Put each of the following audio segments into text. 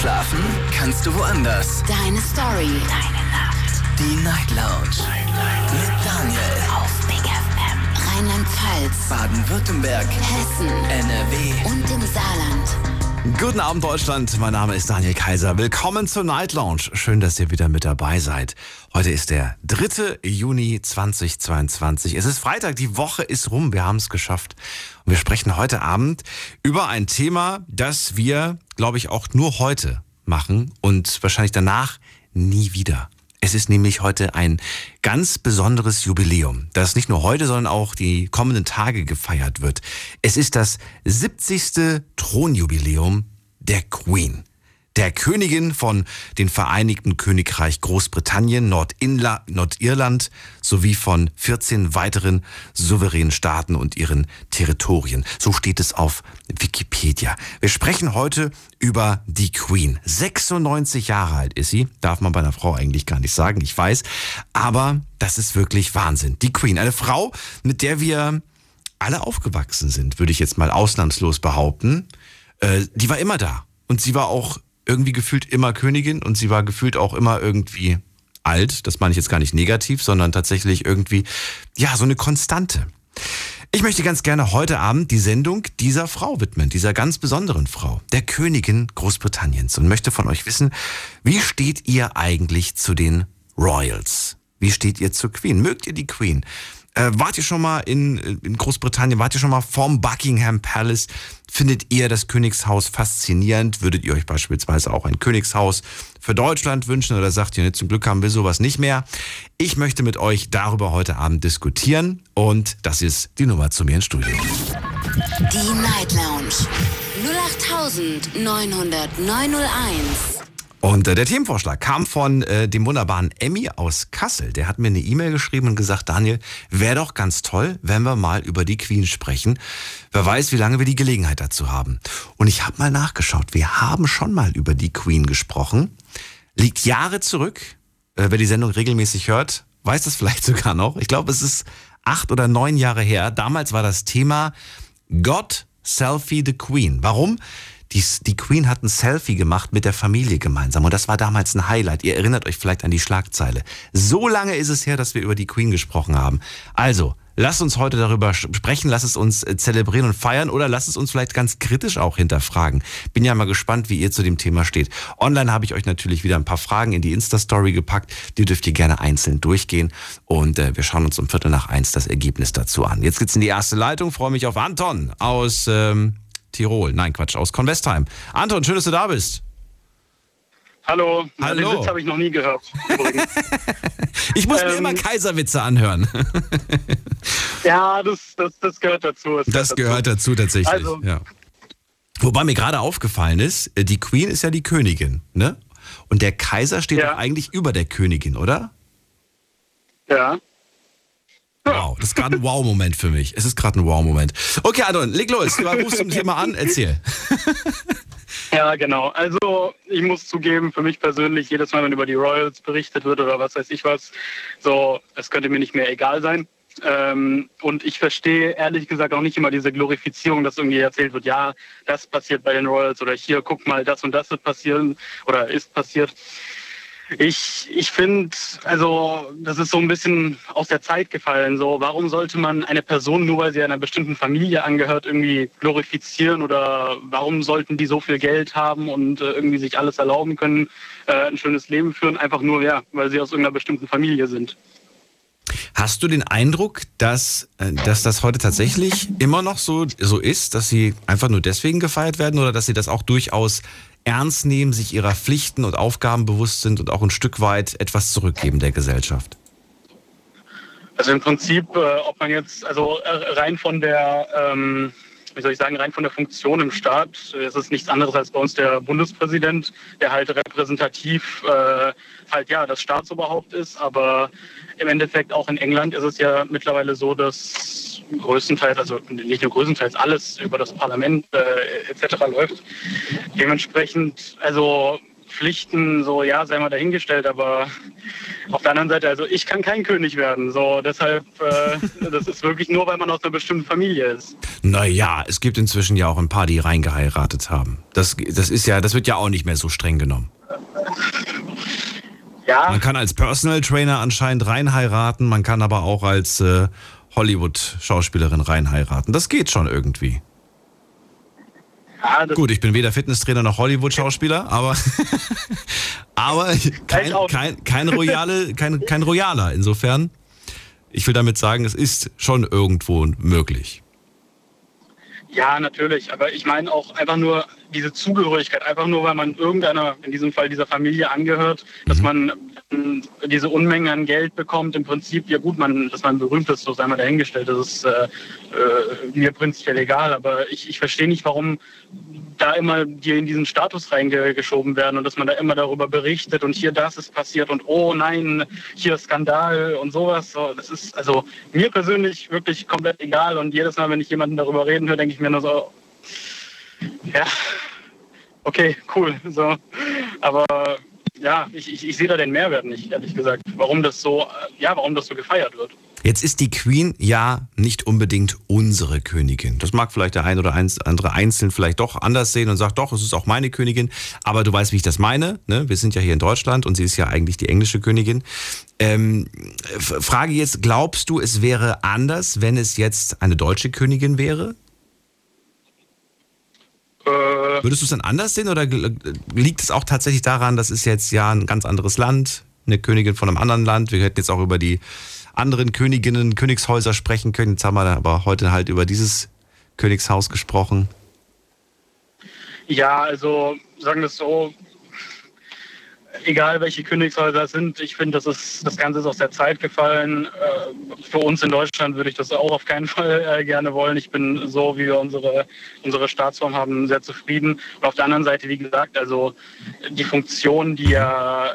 Schlafen kannst du woanders. Deine Story. Deine Nacht. Die Night Lounge. Night, Mit Daniel. Auf Big FM. Rheinland-Pfalz. Baden-Württemberg. Hessen. NRW. Und im Saarland. Guten Abend, Deutschland. Mein Name ist Daniel Kaiser. Willkommen zur Night Lounge. Schön, dass ihr wieder mit dabei seid. Heute ist der 3. Juni 2022. Es ist Freitag, die Woche ist rum. Wir haben es geschafft. Und wir sprechen heute Abend über ein Thema, das wir, glaube ich, auch nur heute machen und wahrscheinlich danach nie wieder. Es ist nämlich heute ein ganz besonderes Jubiläum, das nicht nur heute, sondern auch die kommenden Tage gefeiert wird. Es ist das 70. Thronjubiläum der Queen. Der Königin von den Vereinigten Königreich Großbritannien, Nordinla Nordirland sowie von 14 weiteren souveränen Staaten und ihren Territorien. So steht es auf Wikipedia. Wir sprechen heute über die Queen. 96 Jahre alt ist sie. Darf man bei einer Frau eigentlich gar nicht sagen, ich weiß. Aber das ist wirklich Wahnsinn. Die Queen, eine Frau, mit der wir alle aufgewachsen sind, würde ich jetzt mal ausnahmslos behaupten. Äh, die war immer da. Und sie war auch irgendwie gefühlt immer Königin und sie war gefühlt auch immer irgendwie alt. Das meine ich jetzt gar nicht negativ, sondern tatsächlich irgendwie, ja, so eine Konstante. Ich möchte ganz gerne heute Abend die Sendung dieser Frau widmen, dieser ganz besonderen Frau, der Königin Großbritanniens und möchte von euch wissen, wie steht ihr eigentlich zu den Royals? Wie steht ihr zur Queen? Mögt ihr die Queen? Äh, wart ihr schon mal in, in Großbritannien? Wart ihr schon mal vorm Buckingham Palace? Findet ihr das Königshaus faszinierend? Würdet ihr euch beispielsweise auch ein Königshaus für Deutschland wünschen oder sagt ihr, zum Glück haben wir sowas nicht mehr? Ich möchte mit euch darüber heute Abend diskutieren und das ist die Nummer zu mir ins Studio. Die Night Lounge. 0890901. Und äh, der Themenvorschlag kam von äh, dem wunderbaren Emmy aus Kassel. Der hat mir eine E-Mail geschrieben und gesagt, Daniel, wäre doch ganz toll, wenn wir mal über die Queen sprechen. Wer weiß, wie lange wir die Gelegenheit dazu haben. Und ich habe mal nachgeschaut. Wir haben schon mal über die Queen gesprochen. Liegt Jahre zurück. Äh, wer die Sendung regelmäßig hört, weiß das vielleicht sogar noch. Ich glaube, es ist acht oder neun Jahre her. Damals war das Thema God Selfie the Queen. Warum? Die, die Queen hat ein Selfie gemacht mit der Familie gemeinsam und das war damals ein Highlight. Ihr erinnert euch vielleicht an die Schlagzeile. So lange ist es her, dass wir über die Queen gesprochen haben. Also, lasst uns heute darüber sprechen, lasst es uns äh, zelebrieren und feiern oder lasst es uns vielleicht ganz kritisch auch hinterfragen. Bin ja mal gespannt, wie ihr zu dem Thema steht. Online habe ich euch natürlich wieder ein paar Fragen in die Insta-Story gepackt. Die dürft ihr gerne einzeln durchgehen und äh, wir schauen uns um Viertel nach eins das Ergebnis dazu an. Jetzt geht's in die erste Leitung. Freue mich auf Anton aus... Ähm, Tirol. Nein, Quatsch, aus Convestheim. Anton, schön, dass du da bist. Hallo, Hallo. den Witz habe ich noch nie gehört. Ich muss mir Ähm. immer Kaiserwitze anhören. ja, das, das, das gehört dazu. Das gehört dazu tatsächlich. Also- ja. Wobei mir gerade aufgefallen ist, äh, die Queen ist ja die Königin, ne? Und der Kaiser steht Ja. doch eigentlich über der Königin, oder? Ja. Wow, das ist gerade ein Wow-Moment für mich. Es ist gerade ein Wow-Moment. Okay, Anton, leg los. Du rufst zum Thema an, erzähl. ja, genau. Also ich muss zugeben, für mich persönlich, jedes Mal, wenn über die Royals berichtet wird oder was weiß ich was, so, es könnte mir nicht mehr egal sein. Ähm, und ich verstehe ehrlich gesagt auch nicht immer diese Glorifizierung, dass irgendwie erzählt wird, ja, das passiert bei den Royals oder hier, guck mal, das und das wird passieren oder ist passiert. Ich, ich finde, also das ist so ein bisschen aus der Zeit gefallen. So, warum sollte man eine Person nur, weil sie einer bestimmten Familie angehört, irgendwie glorifizieren oder warum sollten die so viel Geld haben und äh, irgendwie sich alles erlauben können, äh, ein schönes Leben führen, einfach nur ja, weil sie aus irgendeiner bestimmten Familie sind. Hast du den Eindruck, dass, äh, dass das heute tatsächlich immer noch so, so ist, dass sie einfach nur deswegen gefeiert werden oder dass sie das auch durchaus ernst nehmen, sich ihrer Pflichten und Aufgaben bewusst sind und auch ein Stück weit etwas zurückgeben der Gesellschaft? Also im Prinzip, äh, ob man jetzt, also äh, rein von der, ähm, wie soll ich sagen, rein von der Funktion im Staat, äh, ist es nichts anderes als bei uns der Bundespräsident, der halt repräsentativ halt ja das Staatsoberhaupt ist. Aber im Endeffekt auch in England ist es ja mittlerweile so, dass größtenteils, also nicht nur größtenteils, alles über das Parlament äh, etc. läuft. Dementsprechend, also Pflichten, so ja, sei mal dahingestellt, aber auf der anderen Seite, also ich kann kein König werden. So, deshalb, äh, das ist wirklich nur, weil man aus einer bestimmten Familie ist. Naja, es gibt inzwischen ja auch ein paar, die reingeheiratet haben. Das, das ist ja, das wird ja auch nicht mehr so streng genommen. Ja. Man kann als Personal Trainer anscheinend reinheiraten, man kann aber auch als äh, Hollywood-Schauspielerin reinheiraten. Das geht schon irgendwie. ja das, Gut, ich bin weder Fitnesstrainer noch Hollywood-Schauspieler, aber, aber kein, kein, kein, Royale, kein, kein Royaler. Insofern, ich will damit sagen, es ist schon irgendwo möglich. Ja, natürlich. Aber ich meine auch einfach nur diese Zugehörigkeit, einfach nur, weil man irgendeiner, in diesem Fall dieser Familie angehört, dass man ähm, diese Unmengen an Geld bekommt. Im Prinzip, ja gut, man, dass man berühmt ist, so sei mal dahingestellt. Das ist äh, äh, mir prinzipiell egal. Aber ich, ich verstehe nicht, warum da immer die in diesen Status reingeschoben werden und dass man da immer darüber berichtet und hier das ist passiert und oh nein, hier Skandal und sowas. So, das ist also mir persönlich wirklich komplett egal und jedes Mal, wenn ich jemanden darüber reden höre, denke ich mir nur so, ja, okay, cool. So. Aber ja, ich, ich, ich sehe da den Mehrwert nicht, ehrlich gesagt, warum das so, ja, warum das so gefeiert wird. Jetzt ist die Queen ja nicht unbedingt unsere Königin. Das mag vielleicht der ein oder andere einzeln vielleicht doch anders sehen und sagt, doch, es ist auch meine Königin. Aber du weißt, wie ich das meine. Ne? Wir sind ja hier in Deutschland und sie ist ja eigentlich die englische Königin. Ähm, Frage jetzt, glaubst du, es wäre anders, wenn es jetzt eine deutsche Königin wäre? Äh, Würdest du es dann anders sehen oder liegt es auch tatsächlich daran, das ist jetzt ja ein ganz anderes Land, eine Königin von einem anderen Land? Wir hätten jetzt auch über die anderen Königinnen, Königshäuser sprechen können. Jetzt haben wir aber heute halt über dieses Königshaus gesprochen. Ja, also sagen wir es so, egal welche Königshäuser es sind, ich finde, das das Ganze ist aus der Zeit gefallen. Äh, Für uns in Deutschland würde ich das auch auf keinen Fall äh, gerne wollen. Ich bin so, wie wir unsere, unsere Staatsform haben, sehr zufrieden. Und auf der anderen Seite, wie gesagt, also die Funktion, die ja äh,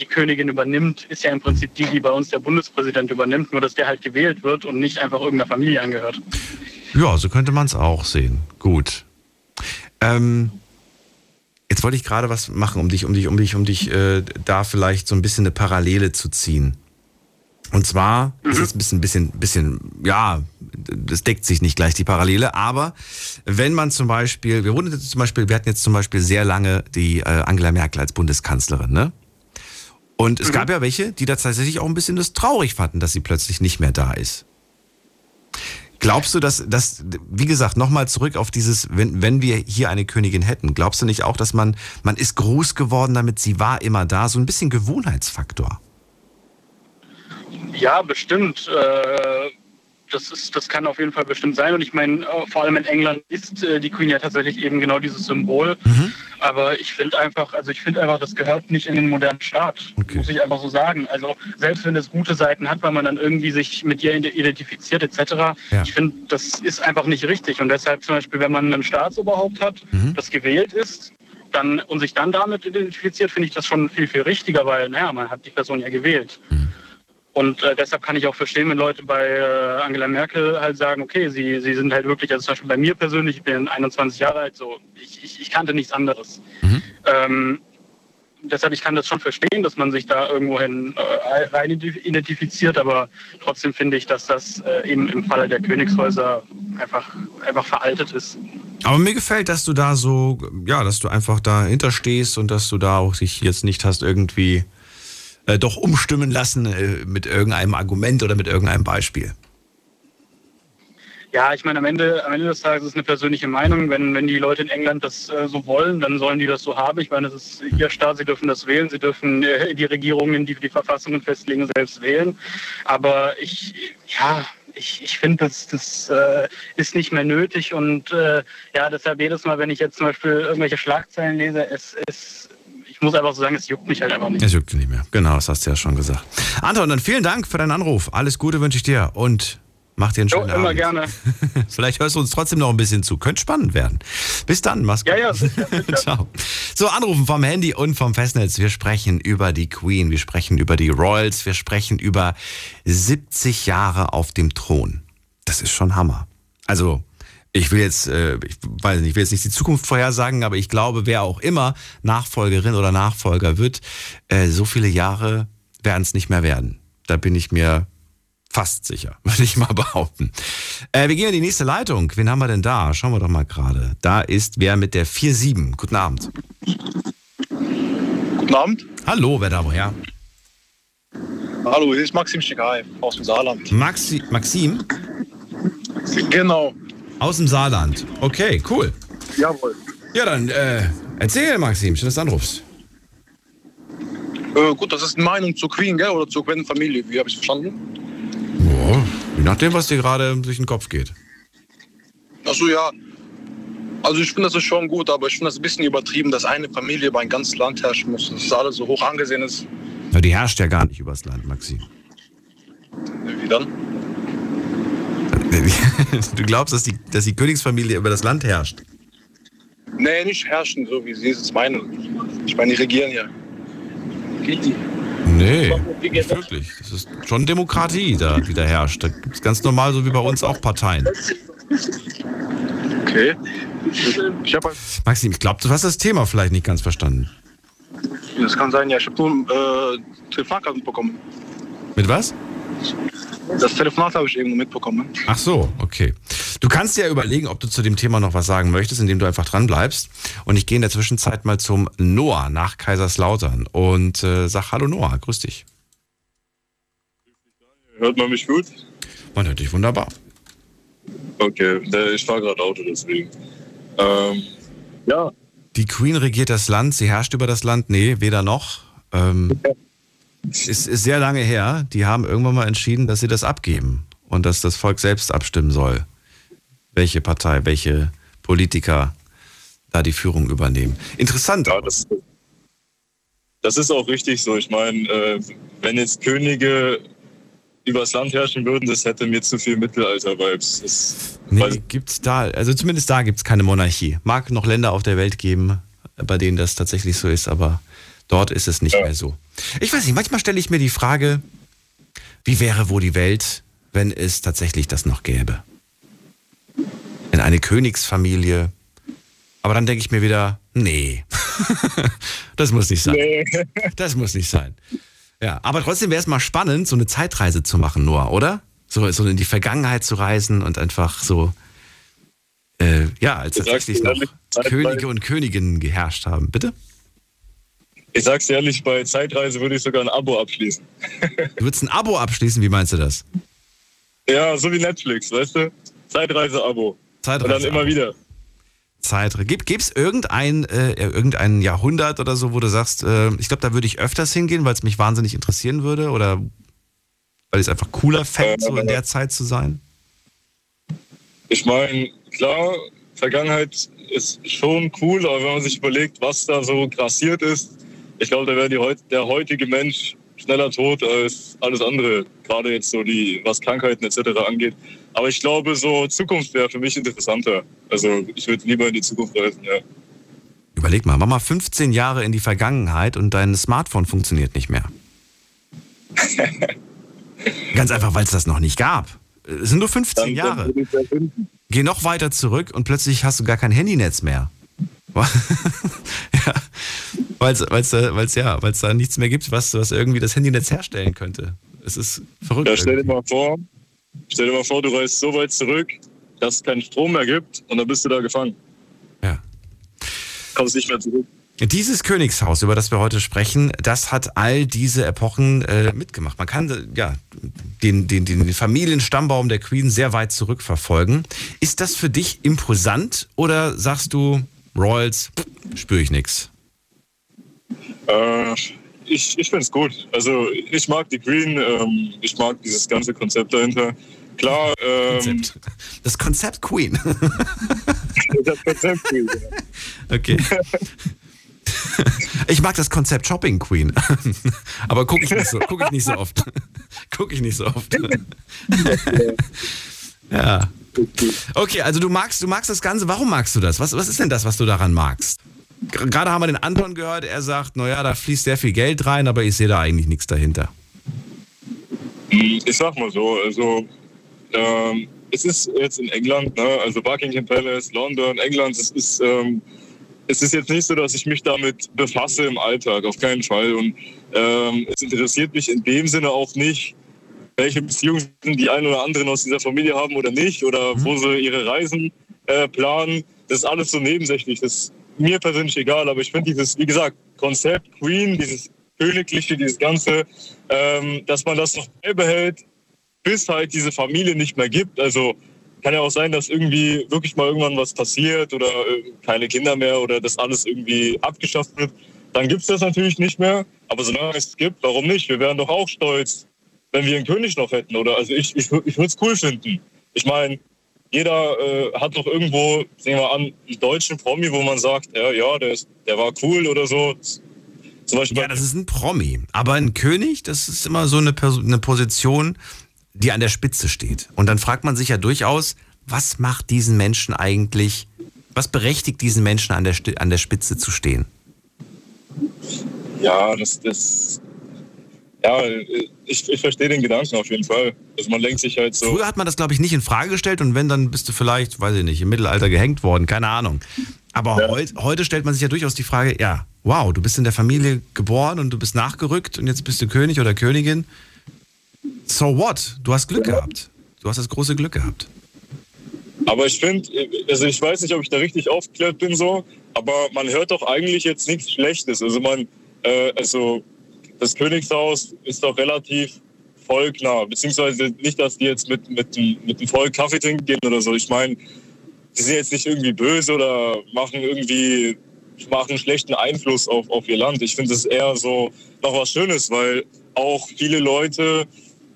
die Königin übernimmt, ist ja im Prinzip die, die bei uns der Bundespräsident übernimmt, nur dass der halt gewählt wird und nicht einfach irgendeiner Familie angehört. Ja, so könnte man es auch sehen. Gut. Ähm, jetzt wollte ich gerade was machen, um dich, um dich, um dich, um dich äh, da vielleicht so ein bisschen eine Parallele zu ziehen. Und zwar Mhm. ist es ein bisschen, bisschen, bisschen, ja, das deckt sich nicht gleich die Parallele, aber wenn man zum Beispiel, wir wurden jetzt zum Beispiel, wir hatten jetzt zum Beispiel sehr lange die äh, Angela Merkel als Bundeskanzlerin, ne? Und es gab ja welche, die da tatsächlich auch ein bisschen das traurig fanden, dass sie plötzlich nicht mehr da ist. Glaubst du, dass, dass wie gesagt, nochmal zurück auf dieses, wenn, wenn wir hier eine Königin hätten, glaubst du nicht auch, dass man, man ist groß geworden damit, sie war immer da, so ein bisschen Gewohnheitsfaktor? Ja, bestimmt. Äh, das, ist, das kann auf jeden Fall bestimmt sein. Und ich meine, äh, vor allem in England ist äh, die Queen ja tatsächlich eben genau dieses Symbol. Aber ich finde einfach, also ich finde einfach, das gehört nicht in den modernen Staat. Okay. Muss ich einfach so sagen. Also selbst wenn es gute Seiten hat, weil man dann irgendwie sich mit ihr identifiziert etc. Ja. Ich finde, das ist einfach nicht richtig. Und deshalb zum Beispiel, wenn man ein Staatsoberhaupt hat, das gewählt ist, dann und sich dann damit identifiziert, finde ich das schon viel, viel richtiger, weil, naja, man hat die Person ja gewählt. Und äh, deshalb kann ich auch verstehen, wenn Leute bei äh, Angela Merkel halt sagen, okay, sie, sie sind halt wirklich, also zum Beispiel bei mir persönlich, ich bin 21 Jahre alt, so ich, ich, ich kannte nichts anderes. Ähm, deshalb, ich kann das schon verstehen, dass man sich da irgendwohin äh, rein identifiziert, aber trotzdem finde ich, dass das äh, eben im Falle der Königshäuser einfach, einfach veraltet ist. Aber mir gefällt, dass du da so, ja, dass du einfach dahinter stehst und dass du da auch dich jetzt nicht hast irgendwie äh, doch umstimmen lassen äh, mit irgendeinem Argument oder mit irgendeinem Beispiel. Ja, ich meine, am Ende, am Ende des Tages ist es eine persönliche Meinung. Wenn, wenn die Leute in England das äh, so wollen, dann sollen die das so haben. Ich meine, das ist ihr Staat, sie dürfen das wählen, sie dürfen äh, die Regierungen, die die Verfassungen festlegen, selbst wählen. Aber ich, ja, ich, ich finde, das, das äh, ist nicht mehr nötig. Und äh, ja, deshalb jedes Mal, wenn ich jetzt zum Beispiel irgendwelche Schlagzeilen lese, es ist, ich muss einfach so sagen, es juckt mich halt einfach nicht. Es juckt nicht mehr. Genau, das hast du ja schon gesagt. Anton, dann vielen Dank für deinen Anruf. Alles Gute wünsche ich dir und mach dir einen Jo, schönen immer Abend. gerne. Vielleicht hörst du uns trotzdem noch ein bisschen zu. Könnte spannend werden. Bis dann, mach's gut. Ja, ja, sicher, sicher. Ciao. So, anrufen vom Handy und vom Festnetz. Wir sprechen über die Queen, wir sprechen über die Royals, wir sprechen über 70 Jahre auf dem Thron. Das ist schon Hammer. Also, ich will jetzt, äh, ich weiß nicht, ich will jetzt nicht die Zukunft vorhersagen, aber ich glaube, wer auch immer Nachfolgerin oder Nachfolger wird, äh, so viele Jahre werden es nicht mehr werden. Da bin ich mir fast sicher, würde ich mal behaupten. Äh, wir gehen in die nächste Leitung. Wen haben wir denn da? Schauen wir doch mal gerade. Da ist wer mit der 4-7. Guten Abend. Guten Abend. Hallo, wer da woher? Hallo, hier ist Maxim Schigai aus dem Saarland. Maxi Maxim Genau. Aus dem Saarland. Okay, cool. Jawohl. Ja, dann äh, erzähl, Maxim. Schön, dass du anrufst. Äh, gut, das ist eine Meinung zur Queen, gell? Oder zur Queen-Familie. Wie habe ich es verstanden? Ja, je nachdem, was dir gerade durch den Kopf geht. Achso, ja. Also ich finde, das ist schon gut, aber ich finde das ein bisschen übertrieben, dass eine Familie über ein ganzes Land herrschen muss. Dass das alles so hoch angesehen ist. Ja, die herrscht ja gar nicht übers Land, Maxim. Wie dann? Du glaubst, dass die, dass die Königsfamilie über das Land herrscht? Nee, nicht herrschen, so wie sie es meinen. Ich meine, die regieren ja. Nee, nicht wirklich. Das ist schon Demokratie, da, die da herrscht. Da gibt es ganz normal, so wie bei uns, auch Parteien. Okay. Ich habe Maxim, ich glaube, du hast das Thema vielleicht nicht ganz verstanden. das kann sein, ja. Ich habe nur äh, Telefonat mitbekommen. Mit was? Das Telefonat habe ich irgendwo mitbekommen. Ach so, okay. Du kannst dir ja überlegen, ob du zu dem Thema noch was sagen möchtest, indem du einfach dran bleibst. Und ich gehe in der Zwischenzeit mal zum Noah nach Kaiserslautern und äh, sag Hallo Noah, grüß dich. Hört man mich gut? Man hört dich wunderbar. Okay, ich fahre gerade Auto, deswegen. Ähm, ja, Die Queen regiert das Land, sie herrscht über das Land. Nee, weder noch. Ähm, ist, ist sehr lange her. Die haben irgendwann mal entschieden, dass sie das abgeben und dass das Volk selbst abstimmen soll, welche Partei, welche Politiker da die Führung übernehmen. Interessant. ja das, das ist auch richtig so. Ich meine, äh, wenn jetzt Könige übers Land herrschen würden, das hätte mir zu viel Mittelalter-Vibes. Nee, gibt's da, also zumindest da gibt's keine Monarchie. Mag noch Länder auf der Welt geben, bei denen das tatsächlich so ist, aber dort ist es nicht Ja. mehr so. Ich weiß nicht, manchmal stelle ich mir die Frage, wie wäre wohl die Welt, wenn es tatsächlich das noch gäbe? In eine Königsfamilie. Aber dann denke ich mir wieder, nee, das muss nicht sein. Nee. Das muss nicht sein. Ja, aber trotzdem wäre es mal spannend, so eine Zeitreise zu machen, Noah, oder? So, so in die Vergangenheit zu reisen und einfach so, äh, ja, als tatsächlich noch Könige und Königinnen geherrscht haben. Bitte? Ich sag's dir ehrlich, bei Zeitreise würde ich sogar ein Abo abschließen. Du würdest ein Abo abschließen, wie meinst du das? Ja, so wie Netflix, weißt du? Zeitreise-Abo. Und Zeitreise. dann immer wieder. Zeitreise. Gibt es irgendein, äh, irgendein Jahrhundert oder so, wo du sagst, äh, ich glaube, da würde ich öfters hingehen, weil es mich wahnsinnig interessieren würde oder weil ich es einfach cooler fände, so in der Zeit zu sein? Ich meine, klar, Vergangenheit ist schon cool, aber wenn man sich überlegt, was da so grassiert ist, ich glaube, da wäre die der heutige Mensch schneller tot als alles andere, gerade jetzt so die, was Krankheiten etc. angeht. Aber ich glaube, so Zukunft wäre für mich interessanter. Also ich würde lieber in die Zukunft reisen, ja. Überleg mal, mach mal 15 Jahre in die Vergangenheit und dein Smartphone funktioniert nicht mehr. Ganz einfach, weil es das noch nicht gab. Es sind nur 15 Dann, Jahre. dann. Geh noch weiter zurück und plötzlich hast du gar kein Handynetz mehr. ja, weil es weil's, da- weil's, ja, weil's da nichts mehr gibt, was, was irgendwie das Handynetz herstellen könnte. Es ist verrückt. Ja, stell dir mal vor, stell dir mal vor, du reist so weit zurück, dass es keinen Strom mehr gibt und dann bist du da gefangen. Ja. Kommst nicht mehr zurück. Dieses Königshaus, über das wir heute sprechen, das hat all diese Epochen äh, mitgemacht. Man kann ja den, den, den Familienstammbaum der Queen sehr weit zurückverfolgen. Ist das für dich imposant oder sagst du, Royals, spüre ich nichts? Äh, ich ich finde es gut. Also ich mag die Queen, ähm, ich mag dieses ganze Konzept dahinter. Klar, ähm, Konzept. Das Konzept Queen. das Konzept Queen. ja. Okay. Ich mag das Konzept Shopping Queen. Aber gucke ich, nicht so- guck ich nicht so oft. Gucke ich nicht so oft. Ja. Okay, also du magst, du magst das Ganze. Warum magst du das? Was, was ist denn das, was du daran magst? Gerade haben wir den Anton gehört, er sagt, naja, da fließt sehr viel Geld rein, aber ich sehe da eigentlich nichts dahinter. Ich sag mal so, also ähm, es ist jetzt in England, ne? also Buckingham Palace, London, England, es ist, ähm, es ist jetzt nicht so, dass ich mich damit befasse im Alltag, auf keinen Fall. Und ähm, es interessiert mich in dem Sinne auch nicht, welche Beziehungen die einen oder anderen aus dieser Familie haben oder nicht, oder mhm. wo sie ihre Reisen äh, planen. Das ist alles so nebensächlich. Das ist mir persönlich egal, aber ich finde dieses, wie gesagt, Konzept Queen, dieses Königliche, dieses Ganze, ähm, dass man das noch beibehält, bis halt diese Familie nicht mehr gibt. Also kann ja auch sein, dass irgendwie wirklich mal irgendwann was passiert oder äh, keine Kinder mehr oder das alles irgendwie abgeschafft wird. Dann gibt es das natürlich nicht mehr. Aber solange es gibt, warum nicht? Wir wären doch auch stolz, wenn wir einen König noch hätten. Oder also ich, ich, ich würde es cool finden. Ich meine, jeder äh, hat doch irgendwo, sehen wir an, einen deutschen Promi, wo man sagt, ja, ja, der, ist, der war cool oder so. Zum Beispiel ja, das ist ein Promi. Aber ein König, das ist immer so eine, eine Position, die an der Spitze steht. Und dann fragt man sich ja durchaus, was macht diesen Menschen eigentlich, was berechtigt diesen Menschen an der, an der Spitze zu stehen? Ja, das, das ja, ich, ich verstehe den Gedanken auf jeden Fall. Also man denkt sich halt so. Früher hat man das, glaube ich, nicht in Frage gestellt und wenn, dann bist du vielleicht, weiß ich nicht, im Mittelalter gehängt worden, keine Ahnung. Aber ja. heut, heute stellt man sich ja durchaus die Frage, ja, wow, du bist in der Familie geboren und du bist nachgerückt und jetzt bist du König oder Königin. So what? Du hast Glück gehabt. Du hast das große Glück gehabt. Aber ich finde, also ich weiß nicht, ob ich da richtig aufgeklärt bin so, aber man hört doch eigentlich jetzt nichts Schlechtes. Also man, äh, also das Königshaus ist doch relativ volknah, beziehungsweise nicht, dass die jetzt mit, mit, mit dem Volk Kaffee trinken gehen oder so. Ich meine, die sind jetzt nicht irgendwie böse oder machen irgendwie machen schlechten Einfluss auf, auf ihr Land. Ich finde es eher so noch was Schönes, weil auch viele Leute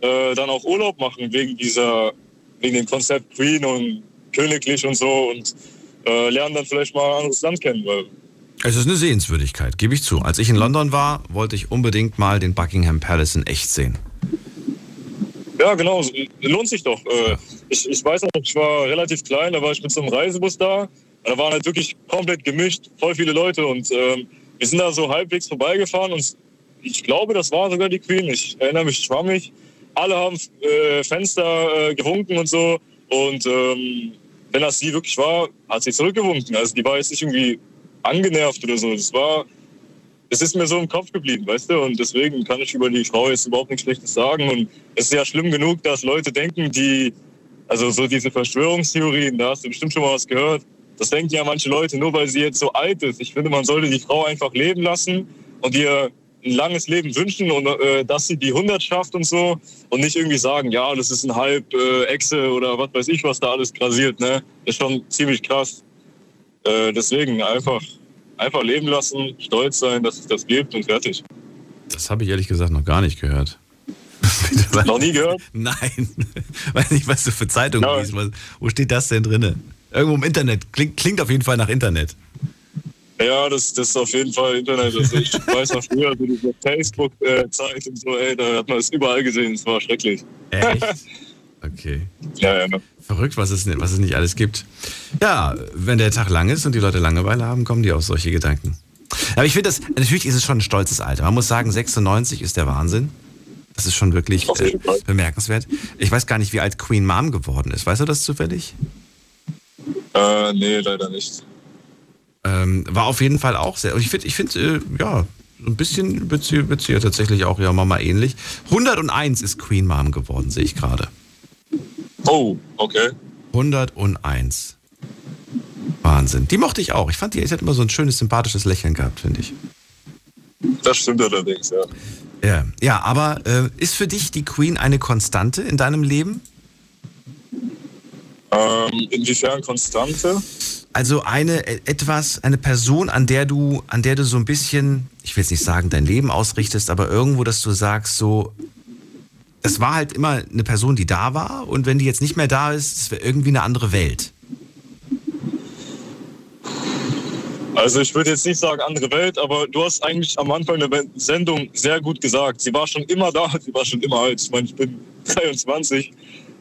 äh, dann auch Urlaub machen wegen dieser, wegen dem Konzept Queen und königlich und so und äh, lernen dann vielleicht mal ein anderes Land kennen. Weil es ist eine Sehenswürdigkeit, gebe ich zu. Als ich in London war, wollte ich unbedingt mal den Buckingham Palace in echt sehen. Ja, genau, lohnt sich doch. Äh, ich, ich weiß noch, ich war relativ klein, da war ich mit so einem Reisebus da. Da waren halt wirklich komplett gemischt, voll viele Leute und ähm, wir sind da so halbwegs vorbeigefahren und ich glaube, das war sogar die Queen. Ich erinnere mich schwammig. Alle haben äh, Fenster äh, gewunken und so. Und ähm, wenn das sie wirklich war, hat sie zurückgewunken. Also die war jetzt nicht irgendwie angenervt oder so. Das war, es ist mir so im Kopf geblieben, weißt du? Und deswegen kann ich über die Frau jetzt überhaupt nichts Schlechtes sagen. Und es ist ja schlimm genug, dass Leute denken, die, also so diese Verschwörungstheorien, da hast du bestimmt schon mal was gehört. Das denken ja manche Leute nur, weil sie jetzt so alt ist. Ich finde, man sollte die Frau einfach leben lassen und ihr ein langes Leben wünschen und äh, dass sie die 100 schafft und so und nicht irgendwie sagen, ja, das ist ein halb äh, Echse oder was weiß ich, was da alles grasiert. Ne? ist schon ziemlich krass. Äh, deswegen einfach, einfach leben lassen, stolz sein, dass es das gibt und fertig. Das habe ich ehrlich gesagt noch gar nicht gehört. noch nie gehört? Nein. Weiß nicht, was du für Zeitungen ja. liest. Wo steht das denn drin? Irgendwo im Internet. Klingt, klingt auf jeden Fall nach Internet. Ja, das, das ist auf jeden Fall Internet. Also ich weiß noch früher, so diese Facebook-Zeit und so, ey, da hat man es überall gesehen. Es war schrecklich. Echt? Okay. Ja, ja. Verrückt, was es, was es nicht alles gibt. Ja, wenn der Tag lang ist und die Leute Langeweile haben, kommen die auf solche Gedanken. Aber ich finde das, natürlich ist es schon ein stolzes Alter. Man muss sagen, 96 ist der Wahnsinn. Das ist schon wirklich äh, bemerkenswert. Ich weiß gar nicht, wie alt Queen Mom geworden ist. Weißt du das zufällig? Äh, nee, leider nicht. Ähm, war auf jeden Fall auch sehr. Ich finde, ich finde, äh, ja, ein bisschen sie ja tatsächlich auch ihrer Mama ähnlich. 101 ist Queen Mom geworden, sehe ich gerade. Oh, okay. 101. Wahnsinn. Die mochte ich auch. Ich fand die, sie hat immer so ein schönes, sympathisches Lächeln gehabt, finde ich. Das stimmt allerdings, ja. Ja, ja aber äh, ist für dich die Queen eine Konstante in deinem Leben? Ähm, inwiefern Konstante? Also eine äh, etwas, eine Person, an der du, an der du so ein bisschen, ich will jetzt nicht sagen, dein Leben ausrichtest, aber irgendwo, dass du sagst, so, es war halt immer eine Person, die da war und wenn die jetzt nicht mehr da ist, es wäre irgendwie eine andere Welt. Also ich würde jetzt nicht sagen andere Welt, aber du hast eigentlich am Anfang der Sendung sehr gut gesagt. Sie war schon immer da, sie war schon immer alt. Ich meine, ich bin 23.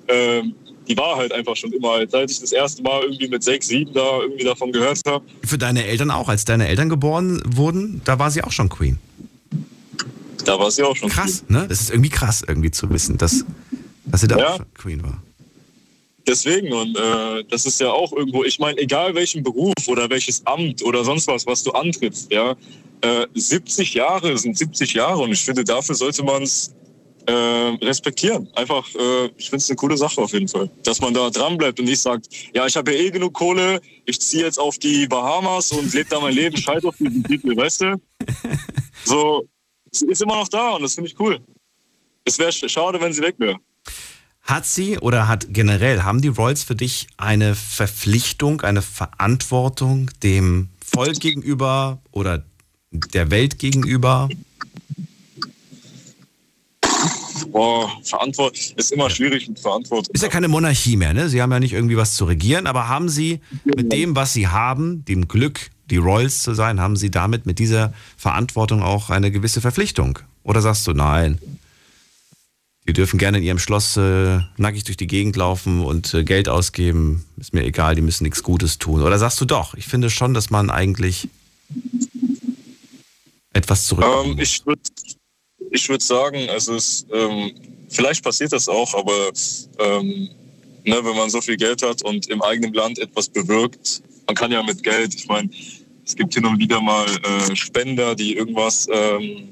Ähm, die war halt einfach schon immer alt. Seit ich das erste Mal irgendwie mit sechs, sieben da irgendwie davon gehört habe. Für deine Eltern auch, als deine Eltern geboren wurden, da war sie auch schon Queen. Da war sie auch schon Krass, Queen. ne? Das ist irgendwie krass, irgendwie zu wissen, dass, dass sie da ja. auch Queen war. Deswegen, und äh, das ist ja auch irgendwo, ich meine, egal welchen Beruf oder welches Amt oder sonst was, was du antrittst, ja, äh, 70 Jahre sind 70 Jahre und ich finde, dafür sollte man es äh, respektieren. Einfach, äh, ich finde es eine coole Sache auf jeden Fall. Dass man da dran bleibt und nicht sagt, ja, ich habe ja eh genug Kohle, ich ziehe jetzt auf die Bahamas und lebe da mein Leben, scheiß auf diesen Titel, weißt du? So, es ist immer noch da und das finde ich cool. Es wäre schade, wenn sie weg wäre. Hat sie oder hat generell, haben die Royals für dich eine Verpflichtung, eine Verantwortung dem Volk gegenüber oder der Welt gegenüber? Boah, Verantwortung ist immer schwierig mit Verantwortung. Ist ja keine Monarchie mehr, ne? Sie haben ja nicht irgendwie was zu regieren, aber haben Sie mit dem, was Sie haben, dem Glück, die Royals zu sein, haben Sie damit mit dieser Verantwortung auch eine gewisse Verpflichtung? Oder sagst du, nein, die dürfen gerne in ihrem Schloss äh, nackig durch die Gegend laufen und äh, Geld ausgeben. Ist mir egal, die müssen nichts Gutes tun. Oder sagst du doch, ich finde schon, dass man eigentlich etwas zurück. Ähm, ich würde ich würd sagen, also es, ähm, vielleicht passiert das auch, aber ähm, ne, wenn man so viel Geld hat und im eigenen Land etwas bewirkt, man kann ja mit Geld, ich meine, es gibt hin und wieder mal äh, Spender, die irgendwas ähm,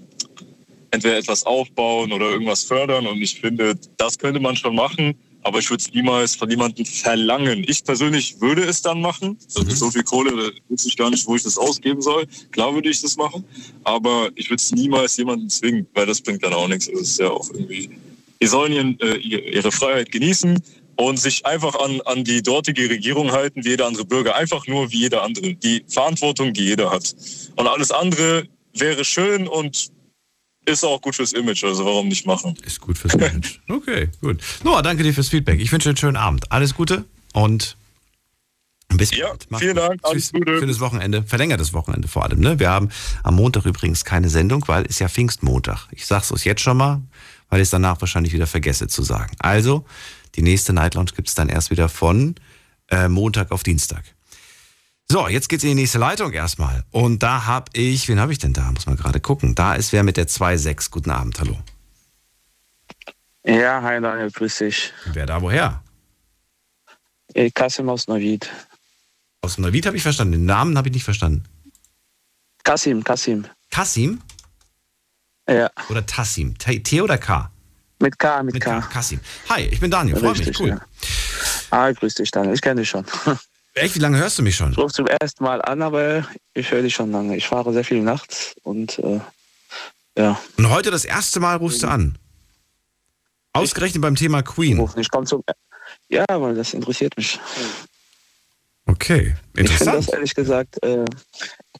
entweder etwas aufbauen oder irgendwas fördern. Und ich finde, das könnte man schon machen. Aber ich würde es niemals von jemandem verlangen. Ich persönlich würde es dann machen. Also mhm. so viel Kohle, da wüsste ich gar nicht, wo ich das ausgeben soll. Klar würde ich das machen. Aber ich würde es niemals jemanden zwingen, weil das bringt dann auch nichts. Es ist ja auch irgendwie, die sollen ihren, äh, ihre Freiheit genießen und sich einfach an, an die dortige Regierung halten, wie jeder andere Bürger. Einfach nur wie jeder andere. Die Verantwortung, die jeder hat. Und alles andere wäre schön und ist auch gut fürs Image, also warum nicht machen? Ist gut fürs Image. Okay, gut. Noah, danke dir fürs Feedback. Ich wünsche dir einen schönen Abend. Alles Gute und bis ja, bald. vielen Dank. Alles Gute. Schönes Wochenende. Verlängertes Wochenende vor allem. Ne? Wir haben am Montag übrigens keine Sendung, weil es ja Pfingstmontag. Ich sag's euch jetzt schon mal, weil ich es danach wahrscheinlich wieder vergesse zu sagen. Also, die nächste Night Lounge gibt es dann erst wieder von äh, Montag auf Dienstag. So, jetzt geht's in die nächste Leitung erstmal. Und da habe ich, wen habe ich denn da? Muss man gerade gucken. Da ist wer mit der 2.6. Guten Abend, hallo. Ja, hi Daniel, grüß dich. Wer da woher? Äh, Kasim aus Neuwied. Aus Neuwied habe ich verstanden. Den Namen habe ich nicht verstanden. Kasim, Kasim. Kasim? Ja. Oder Tassim? T, T oder K? Mit K, mit, mit K. K. Kasim. Hi, ich bin Daniel, freue mich, cool. Ja. Ah, grüß dich, Daniel. Ich kenne dich schon. Echt? Wie lange hörst du mich schon? Ich rufe zum ersten Mal an, aber ich höre dich schon lange. Ich fahre sehr viel nachts und äh, ja. Und heute das erste Mal rufst du an? Ausgerechnet ich, beim Thema Queen. Ich komme zum. Ja, weil das interessiert mich. Okay, interessant. Ich finde das ehrlich gesagt, äh,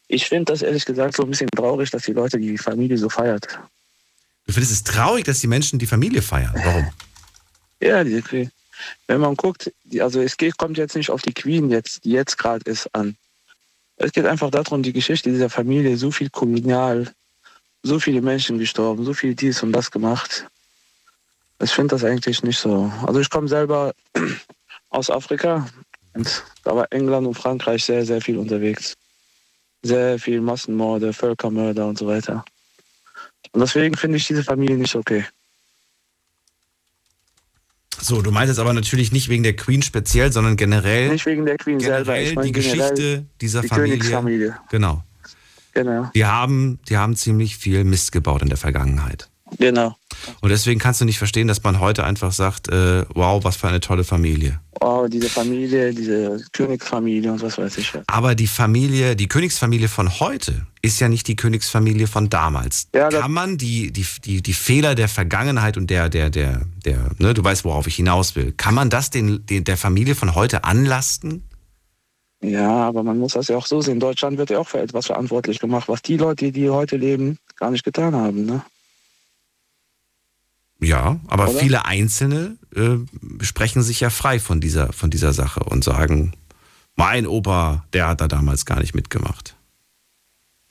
ich finde das ehrlich gesagt so ein bisschen traurig, dass die Leute die Familie so feiert. Du findest es traurig, dass die Menschen die Familie feiern? Warum? Ja, die, wenn man guckt, also es geht, kommt jetzt nicht auf die Queen jetzt, die jetzt gerade ist, an. Es geht einfach darum, die Geschichte dieser Familie, so viel kolonial, so viele Menschen gestorben, so viel dies und das gemacht. Ich finde das eigentlich nicht so. Also ich komme selber aus Afrika und da war England und Frankreich sehr, sehr viel unterwegs. Sehr viel Massenmorde, Völkermörder und so weiter. Und deswegen finde ich diese Familie nicht okay. So, du meinst jetzt aber natürlich nicht wegen der Queen speziell, sondern generell. Nicht wegen der Queen selber. Ich meine die Geschichte dieser die Familie. Königsfamilie. Genau. Genau. Die haben, die haben ziemlich viel Mist gebaut in der Vergangenheit. Genau. Und deswegen kannst du nicht verstehen, dass man heute einfach sagt, äh, wow, was für eine tolle Familie. Oh, diese Familie, diese Königsfamilie und was weiß ich. Aber die Familie, die Königsfamilie von heute ist ja nicht die Königsfamilie von damals. Ja, Kann man die, die, die, die Fehler der Vergangenheit und der, der, der, der, ne, du weißt, worauf ich hinaus will, kann man das den, den, der Familie von heute anlasten? Ja, aber man muss das ja auch so sehen. Deutschland wird ja auch für etwas verantwortlich gemacht, was die Leute, die heute leben, gar nicht getan haben. Ne? Ja, aber Oder? viele Einzelne äh, sprechen sich ja frei von dieser, von dieser Sache und sagen, mein Opa, der hat da damals gar nicht mitgemacht.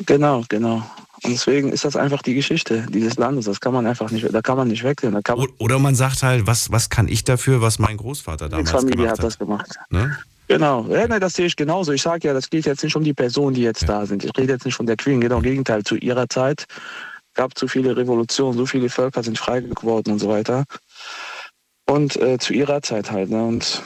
Genau, genau. Und deswegen ist das einfach die Geschichte dieses Landes. Das kann man einfach nicht, da kann man nicht wechseln. Da man Oder man sagt halt, was, was kann ich dafür, was mein Großvater damals gemacht hat. Die Familie hat das gemacht. Ne? Genau, ja, ne, das sehe ich genauso. Ich sage ja, das geht jetzt nicht um die Personen, die jetzt ja. da sind. Ich rede jetzt nicht von der Queen, genau im Gegenteil. Zu ihrer Zeit gab zu viele Revolutionen, so viele Völker sind frei geworden und so weiter. Und äh, zu ihrer Zeit halt. Ne? Und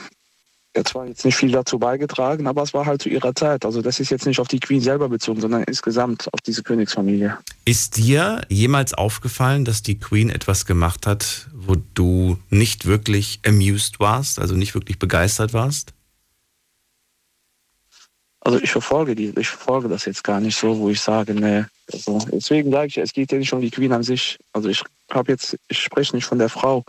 ja zwar jetzt nicht viel dazu beigetragen, aber es war halt zu ihrer Zeit. Also das ist jetzt nicht auf die Queen selber bezogen, sondern insgesamt auf diese Königsfamilie. Ist dir jemals aufgefallen, dass die Queen etwas gemacht hat, wo du nicht wirklich amused warst, also nicht wirklich begeistert warst? Also ich verfolge die, ich verfolge das jetzt gar nicht so, wo ich sage, ne. Also deswegen sage ich, es geht ja nicht um die Queen an sich. Also ich habe jetzt, ich spreche nicht von der Frau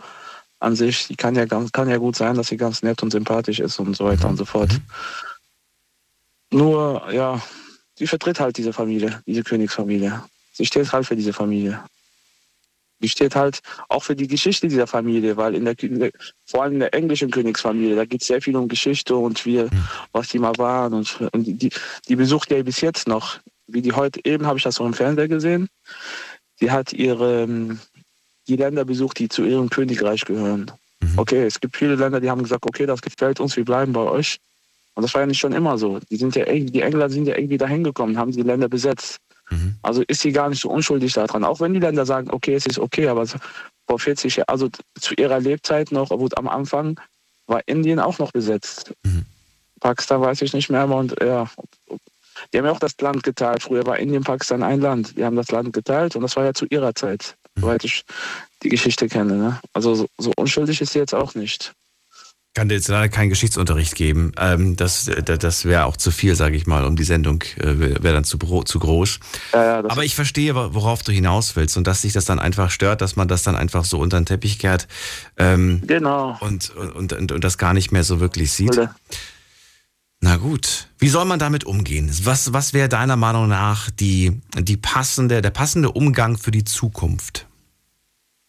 an sich. Die kann ja ganz, kann ja gut sein, dass sie ganz nett und sympathisch ist und so weiter und so fort. Mhm. Nur, ja, sie vertritt halt diese Familie, diese Königsfamilie. Sie steht halt für diese Familie. Die steht halt auch für die Geschichte dieser Familie, weil in der, vor allem in der englischen Königsfamilie, da geht es sehr viel um Geschichte und wie, was die mal waren. Und, und die, die besucht ja bis jetzt noch, wie die heute, eben habe ich das so im Fernseher gesehen. Sie hat ihre, die Länder besucht, die zu ihrem Königreich gehören. Mhm. Okay, es gibt viele Länder, die haben gesagt, okay, das gefällt uns, wir bleiben bei euch. Und das war ja nicht schon immer so. Die, sind ja, die Engländer sind ja irgendwie dahin gekommen, haben die Länder besetzt. Mhm. Also ist sie gar nicht so unschuldig daran. Auch wenn die Länder sagen, okay, es ist okay, aber vor 40 Jahren, also zu ihrer Lebzeit noch, obwohl am Anfang war Indien auch noch besetzt. Mhm. Pakistan weiß ich nicht mehr, aber und ja, die haben ja auch das Land geteilt. Früher war Indien, Pakistan ein Land. Die haben das Land geteilt und das war ja zu ihrer Zeit, mhm. soweit ich die Geschichte kenne. Ne? Also so, so unschuldig ist sie jetzt auch nicht kann dir jetzt leider keinen Geschichtsunterricht geben. Ähm, das das wäre auch zu viel, sage ich mal, um die Sendung äh, wäre dann zu, zu groß. Ja, Aber ich verstehe, worauf du hinaus willst und dass sich das dann einfach stört, dass man das dann einfach so unter den Teppich kehrt. Ähm, genau. Und, und, und, und, das gar nicht mehr so wirklich sieht. Na gut. Wie soll man damit umgehen? Was, was wäre deiner Meinung nach die, die passende, der passende Umgang für die Zukunft?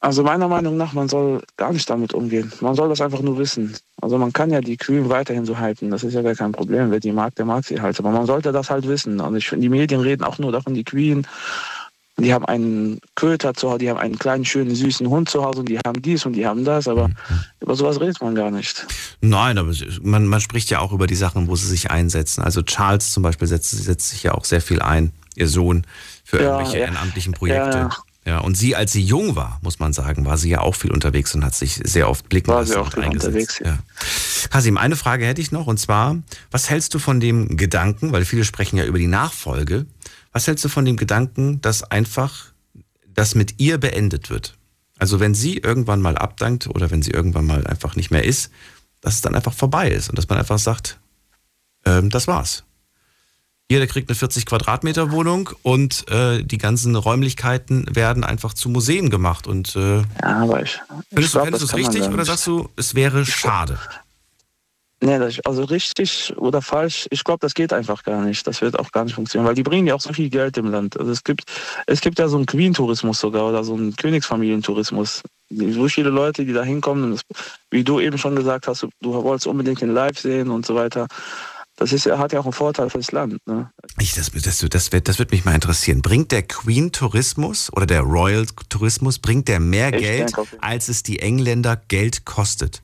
Also meiner Meinung nach, man soll gar nicht damit umgehen. Man soll das einfach nur wissen. Also man kann ja die Kühen weiterhin so halten. Das ist ja gar kein Problem. Wer die mag, der mag sie halt. Aber man sollte das halt wissen. Und ich finde, die Medien reden auch nur davon, die Queen, die haben einen Köter zu Hause, die haben einen kleinen, schönen, süßen Hund zu Hause und die haben dies und die haben das. Aber mhm. über sowas redet man gar nicht. Nein, aber man, man spricht ja auch über die Sachen, wo sie sich einsetzen. Also Charles zum Beispiel setzt, setzt sich ja auch sehr viel ein, ihr Sohn, für ja, irgendwelche ja. ehrenamtlichen Projekte. Ja, ja, und sie, als sie jung war, muss man sagen, war sie ja auch viel unterwegs und hat sich sehr oft blicken war lassen. War sie auch viel unterwegs, ja. Kasim, eine Frage hätte ich noch, und zwar, was hältst du von dem Gedanken, weil viele sprechen ja über die Nachfolge, was hältst du von dem Gedanken, dass einfach das mit ihr beendet wird? Also wenn sie irgendwann mal abdankt oder wenn sie irgendwann mal einfach nicht mehr ist, dass es dann einfach vorbei ist und dass man einfach sagt, ähm, das war's. Jeder kriegt eine 40 Quadratmeter Wohnung und äh, die ganzen Räumlichkeiten werden einfach zu Museen gemacht. Und, äh, ja, aber ich. Findest du, es richtig oder sagst du, es wäre schade? Nee, also richtig oder falsch, ich glaube, das geht einfach gar nicht. Das wird auch gar nicht funktionieren, weil die bringen ja auch so viel Geld im Land. Also es gibt, es gibt ja so einen Queen-Tourismus sogar oder so einen Königsfamilientourismus. So viele Leute, die da hinkommen, wie du eben schon gesagt hast, du wolltest unbedingt den Live sehen und so weiter das ist, hat ja auch einen Vorteil für das Land. Ne? Ich, das, das, das, wird, das wird mich mal interessieren. Bringt der Queen-Tourismus oder der Royal-Tourismus, bringt der mehr ich Geld, als es die Engländer Geld kostet?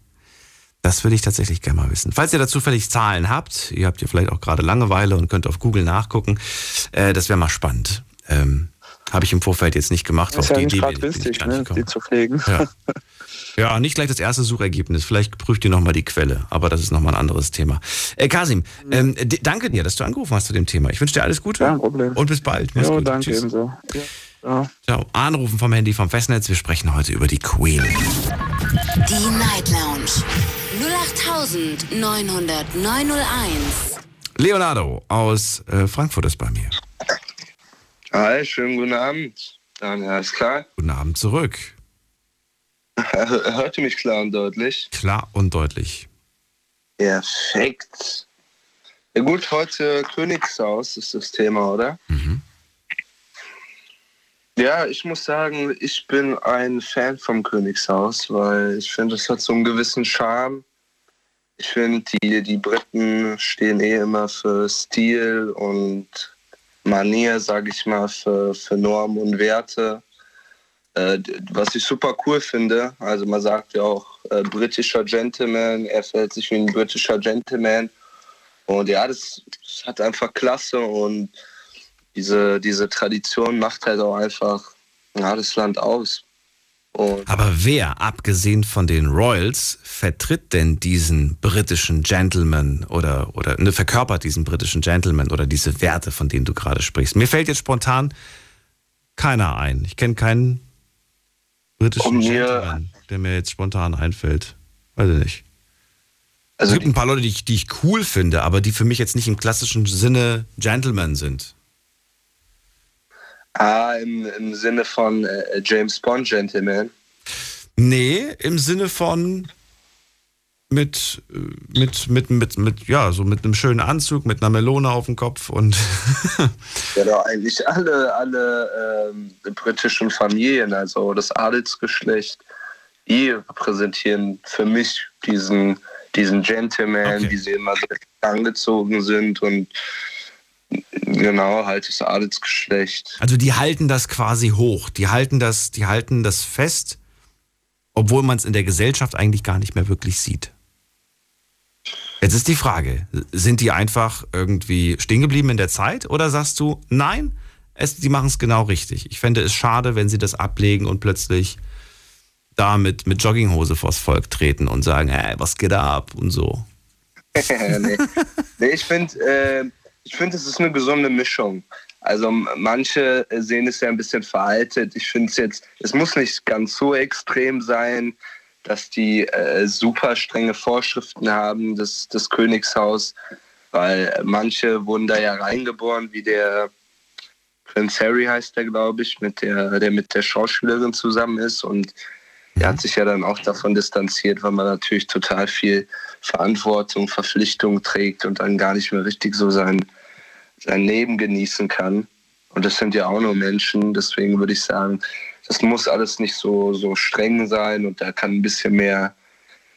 Das würde ich tatsächlich gerne mal wissen. Falls ihr da zufällig Zahlen habt, ihr habt ja vielleicht auch gerade Langeweile und könnt auf Google nachgucken, äh, das wäre mal spannend. Ähm, Habe ich im Vorfeld jetzt nicht gemacht. Das ist ja die nicht gerade günstig, ne, die zu pflegen. Ja. Ja, nicht gleich das erste Suchergebnis. Vielleicht prüft ihr nochmal die Quelle. Aber das ist nochmal ein anderes Thema. Äh, Kasim, ähm, danke dir, dass du angerufen hast zu dem Thema. Ich wünsche dir alles Gute. Kein Problem. Und bis bald. Mach's jo, gut. danke Tschüss. ebenso. Ja. Ciao. Anrufen vom Handy vom Festnetz. Wir sprechen heute über die Queen. Die Night Lounge. 0890901. Leonardo aus äh, Frankfurt ist bei mir. Hi, schönen guten Abend. Daniel, alles klar? Guten Abend zurück. Hört ihr mich klar und deutlich? Klar und deutlich. Perfekt. Ja gut, heute Königshaus ist das Thema, oder? Mhm. Ja, ich muss sagen, ich bin ein Fan vom Königshaus, weil ich finde, es hat so einen gewissen Charme. Ich finde, die, die Briten stehen eh immer für Stil und Manier, sage ich mal, für, für Normen und Werte. Äh, was ich super cool finde, also man sagt ja auch äh, britischer Gentleman, er fällt sich wie ein britischer Gentleman. Und ja, das, das, hat einfach Klasse und diese, diese Tradition macht halt auch einfach ja, das Land aus. Und Aber wer, abgesehen von den Royals, vertritt denn diesen britischen Gentleman oder, oder ne, verkörpert diesen britischen Gentleman oder diese Werte, von denen du gerade sprichst? Mir fällt jetzt spontan keiner ein. Ich kenne keinen britischen Um Gentleman, der mir jetzt spontan einfällt. Weiß ich nicht. also es gibt ein paar Leute, die ich, die ich cool finde, aber die für mich jetzt nicht im klassischen Sinne Gentleman sind. Ah, im, im Sinne von äh, James Bond Gentleman. Nee, im Sinne von mit, äh, mit, mit, mit, mit, ja, so mit einem schönen Anzug, mit einer Melone auf dem Kopf und Ja, doch eigentlich alle, alle ähm, britischen Familien, also das Adelsgeschlecht, die repräsentieren für mich diesen, diesen Gentleman, Okay. wie sie immer so angezogen sind und genau, halt das Adelsgeschlecht. also die halten das quasi hoch. Die halten das, die halten das fest, obwohl man es in der Gesellschaft eigentlich gar nicht mehr wirklich sieht. Jetzt ist die Frage, sind die einfach irgendwie stehen geblieben in der Zeit oder sagst du, nein, es, die machen es genau richtig. Ich fände es schade, wenn sie das ablegen und plötzlich da mit, mit Jogginghose vors Volk treten und sagen, hey, was geht da ab und so. nee. nee, ich finde, äh, ich finde, es ist eine gesunde Mischung. Also manche sehen es ja ein bisschen veraltet. Ich finde es jetzt, es muss nicht ganz so extrem sein, dass die äh, super strenge Vorschriften haben, das, das Königshaus, weil manche wurden da ja reingeboren, wie der Prinz Harry heißt der, glaube ich, mit der, der mit der Schauspielerin zusammen ist und er hat sich ja dann auch davon distanziert, weil man natürlich total viel Verantwortung, Verpflichtung trägt und dann gar nicht mehr richtig so sein, sein Leben genießen kann. Und das sind ja auch nur Menschen, deswegen würde ich sagen, das muss alles nicht so, so streng sein und da kann ein bisschen mehr,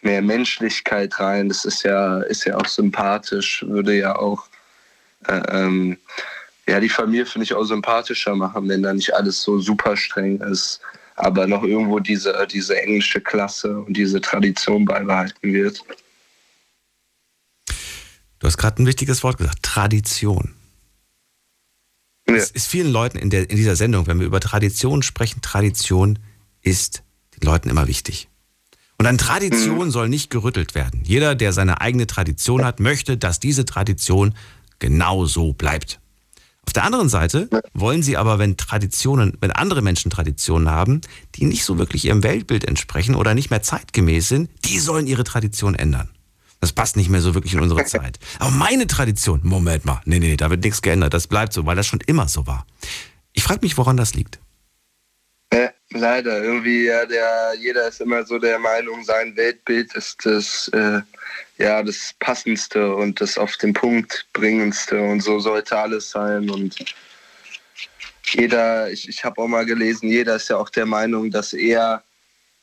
mehr Menschlichkeit rein. Das ist ja, ist ja auch sympathisch, würde ja auch äh, ähm, ja, die Familie finde ich auch sympathischer machen, wenn da nicht alles so super streng ist, aber noch irgendwo diese, diese englische Klasse und diese Tradition beibehalten wird. Du hast gerade ein wichtiges Wort gesagt, Tradition. Ja. Es ist vielen Leuten in, der, in dieser Sendung, wenn wir über Tradition sprechen, Tradition ist den Leuten immer wichtig. Und an Tradition soll nicht gerüttelt werden. Jeder, der seine eigene Tradition hat, möchte, dass diese Tradition genau so bleibt. Auf der anderen Seite wollen sie aber, wenn Traditionen, wenn andere Menschen Traditionen haben, die nicht so wirklich ihrem Weltbild entsprechen oder nicht mehr zeitgemäß sind, die sollen ihre Tradition ändern. Das passt nicht mehr so wirklich in unsere Zeit. Aber meine Tradition, Moment mal, nee, nee, nee, da wird nichts geändert, das bleibt so, weil das schon immer so war. Ich frage mich, woran das liegt. Äh, leider, irgendwie, ja, der, jeder ist immer so der Meinung, sein Weltbild ist das, äh, ja, das Passendste und das auf den Punkt bringendste und so sollte alles sein. Und jeder, ich, ich habe auch mal gelesen, jeder ist ja auch der Meinung, dass er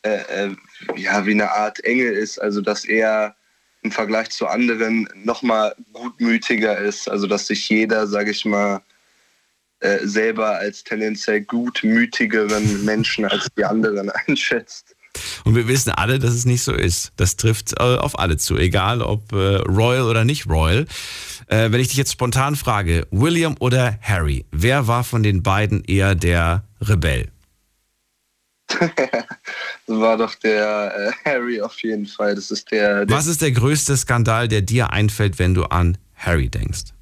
äh, äh, ja, wie eine Art Engel ist, also dass er im Vergleich zu anderen nochmal gutmütiger ist, also dass sich jeder, sage ich mal, äh, selber als tendenziell gutmütigeren Menschen als die anderen einschätzt. Und wir wissen alle, dass es nicht so ist. Das trifft äh, auf alle zu, egal ob äh, Royal oder nicht Royal. Äh, wenn ich dich jetzt spontan frage, William oder Harry, wer war von den beiden eher der Rebell? Das war doch der äh, Harry auf jeden Fall. Das ist der, der Was ist der größte Skandal, der dir einfällt, wenn du an Harry denkst?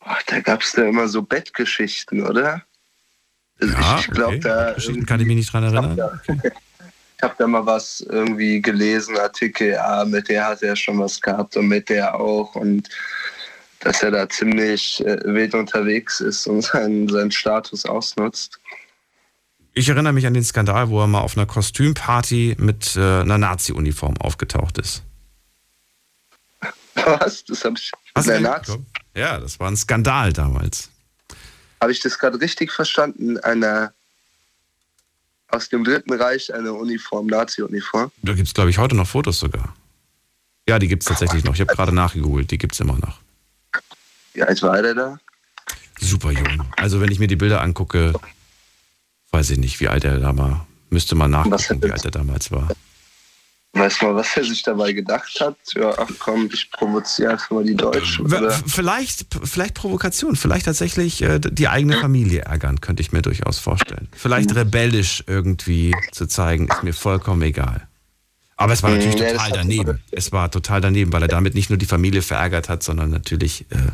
Ach, da gab es da immer so Bettgeschichten, oder? Also ich glaube, da Geschichten kann ich mich nicht dran erinnern. Ich habe da mal was irgendwie gelesen, Artikel, ja, mit der hat er schon was gehabt und mit der auch und dass er da ziemlich äh, wild unterwegs ist und seinen, seinen Status ausnutzt. Ich erinnere mich an den Skandal, wo er mal auf einer Kostümparty mit äh, einer Nazi-Uniform aufgetaucht ist. Was? Das habe ich, Hast du Nazi-? Ja, das war ein Skandal damals. hab ich das gerade richtig verstanden? Eine aus dem Dritten Reich eine Uniform, Nazi-Uniform. Da gibt es, glaube ich, heute noch Fotos sogar. Ja, die gibt es tatsächlich noch. Ich habe gerade nachgegoogelt, die gibt es immer noch. Wie alt war der da? Super jung. Also wenn ich mir die Bilder angucke, weiß ich nicht, wie alt er da war. Müsste Was nachgucken, wie alt er damals war. Weiß mal, was er sich dabei gedacht hat. Ja, ach komm, ich provoziere einfach mal die Deutschen. W- Oder? Vielleicht, vielleicht Provokation, vielleicht tatsächlich äh, die eigene Familie ärgern, könnte ich mir durchaus vorstellen. Vielleicht rebellisch irgendwie zu zeigen, ist mir vollkommen egal. Aber es war natürlich das total daneben. Es war total daneben, weil er damit nicht nur die Familie verärgert hat, sondern natürlich äh,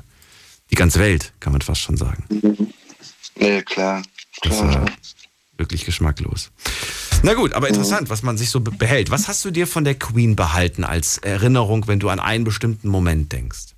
die ganze Welt, kann man fast schon sagen. Nee, klar. Das klar. Wirklich geschmacklos. Na gut, aber interessant, was man sich so be- behält. Was hast du dir von der Queen behalten als Erinnerung, wenn du an einen bestimmten Moment denkst?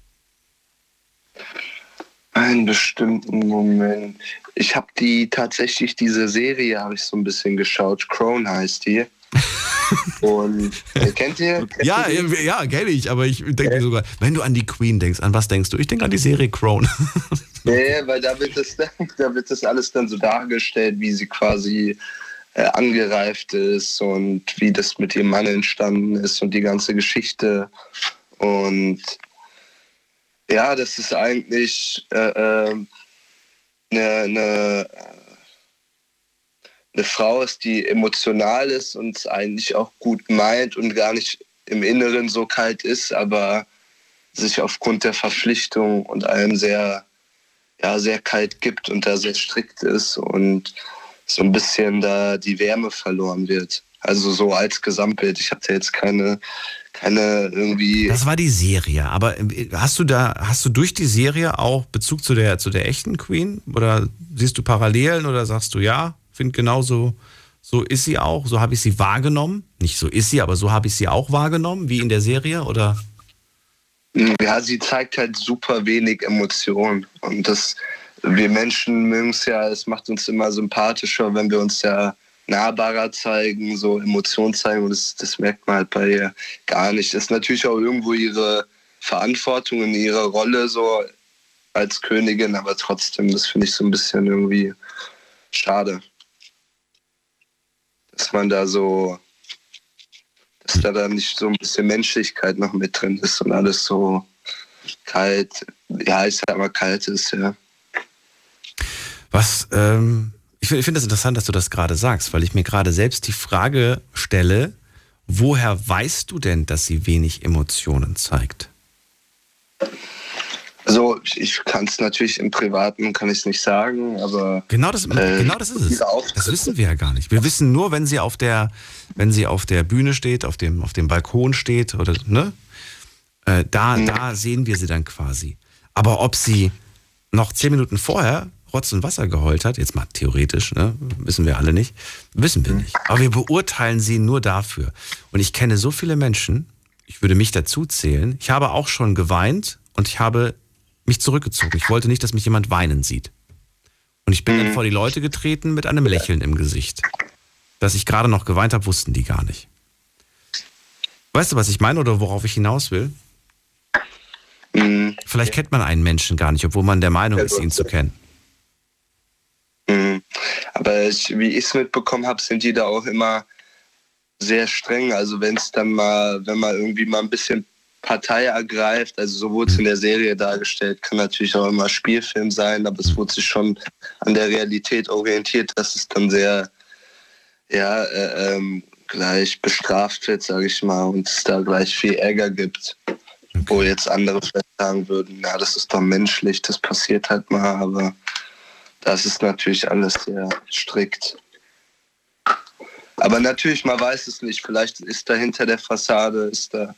Einen bestimmten Moment. Ich habe die tatsächlich, diese Serie habe ich so ein bisschen geschaut. Crown heißt die. Und äh, kennt ihr? Kennt Ja, ihr die? ja, kenne ich, aber ich denke sogar, wenn du an die Queen denkst, an was denkst du? Ich denke an die Serie Crown. Nee, weil da wird, das, da wird das alles dann so dargestellt, wie sie quasi äh, angereift ist und wie das mit ihrem Mann entstanden ist und die ganze Geschichte. Und ja, das ist eigentlich eine äh, äh, ne, ne, eine Frau ist, die emotional ist und es eigentlich auch gut meint und gar nicht im Inneren so kalt ist, aber sich aufgrund der Verpflichtung und allem sehr ja, sehr kalt gibt und da sehr strikt ist und so ein bisschen da die Wärme verloren wird. Also so als Gesamtbild. Ich hatte jetzt keine, keine irgendwie. Das war die Serie, aber äh, hast du da, hast du durch die Serie auch Bezug zu der, zu der echten Queen? Oder siehst du Parallelen oder sagst du ja, finde genauso, so ist sie auch, so habe ich sie wahrgenommen? Nicht so ist sie, aber so habe ich sie auch wahrgenommen, wie in der Serie, oder? Ja, sie zeigt halt super wenig Emotionen. Und das, wir Menschen mögen es ja, es macht uns immer sympathischer, wenn wir uns ja nahbarer zeigen, so Emotionen zeigen. Und das, das merkt man halt bei ihr gar nicht. Das ist natürlich auch irgendwo ihre Verantwortung in ihrer Rolle so als Königin, aber trotzdem, das finde ich so ein bisschen irgendwie schade. Dass man da so, dass da dann nicht so ein bisschen Menschlichkeit noch mit drin ist und alles so kalt, ja, ich sag mal kalt ist, ja. Was, ähm, ich finde find das interessant, dass du das gerade sagst, weil ich mir gerade selbst die Frage stelle, woher weißt du denn, dass sie wenig Emotionen zeigt? Also ich- kann es natürlich im Privaten, kann ich nicht sagen, aber Genau das, Äh, genau das ist es. Das wissen wir ja gar nicht. Wir wissen nur, wenn sie auf der, wenn sie auf der Bühne steht, auf dem, auf dem Balkon steht oder ne, äh, da, da sehen wir sie dann quasi. Aber ob sie noch zehn Minuten vorher Rotz und Wasser geheult hat, jetzt mal theoretisch, ne, wissen wir alle nicht, wissen wir nicht. Aber wir beurteilen sie nur dafür. Und ich kenne so viele Menschen, ich würde mich dazu zählen. Ich habe auch schon geweint und ich habe mich zurückgezogen. Ich wollte nicht, dass mich jemand weinen sieht. Und ich bin dann vor die Leute getreten mit einem Lächeln im Gesicht. Dass ich gerade noch geweint habe, wussten die gar nicht. Weißt du, was ich meine oder worauf ich hinaus will? mh, Vielleicht kennt man einen Menschen gar nicht, obwohl man der Meinung ist, ihn zu kennen. mh. aber ich, wie ich es mitbekommen habe, sind die da auch immer sehr streng. Also wenn es dann mal, wenn man irgendwie mal ein bisschen Partei ergreift, also so wurde es in der Serie dargestellt, kann natürlich auch immer Spielfilm sein, aber es wurde sich schon an der Realität orientiert, dass es dann sehr, ja, äh, ähm, gleich bestraft wird, sage ich mal, und es da gleich viel Ärger gibt. Wo jetzt andere vielleicht sagen würden, ja, das ist doch menschlich, das passiert halt mal, aber das ist natürlich alles sehr strikt. Aber natürlich, man weiß es nicht. Vielleicht ist da hinter der Fassade, ist da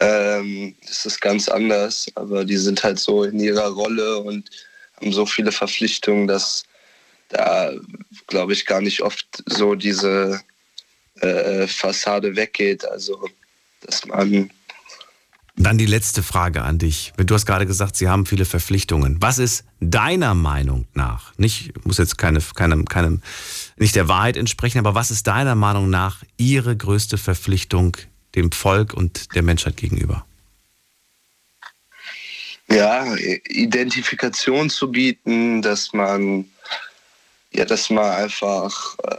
ähm, ist es ganz anders. Aber die sind halt so in ihrer Rolle und haben so viele Verpflichtungen, dass da, glaube ich, gar nicht oft so diese äh, Fassade weggeht. Also, dass man Dann die letzte Frage an dich. Du hast gerade gesagt, Sie haben viele Verpflichtungen. Was ist deiner Meinung nach, nicht, muss jetzt keine, keinem, keinem, nicht der Wahrheit entsprechen, aber was ist deiner Meinung nach Ihre größte Verpflichtung dem Volk und der Menschheit gegenüber? ja, Identifikation zu bieten, dass man, ja, dass man einfach äh,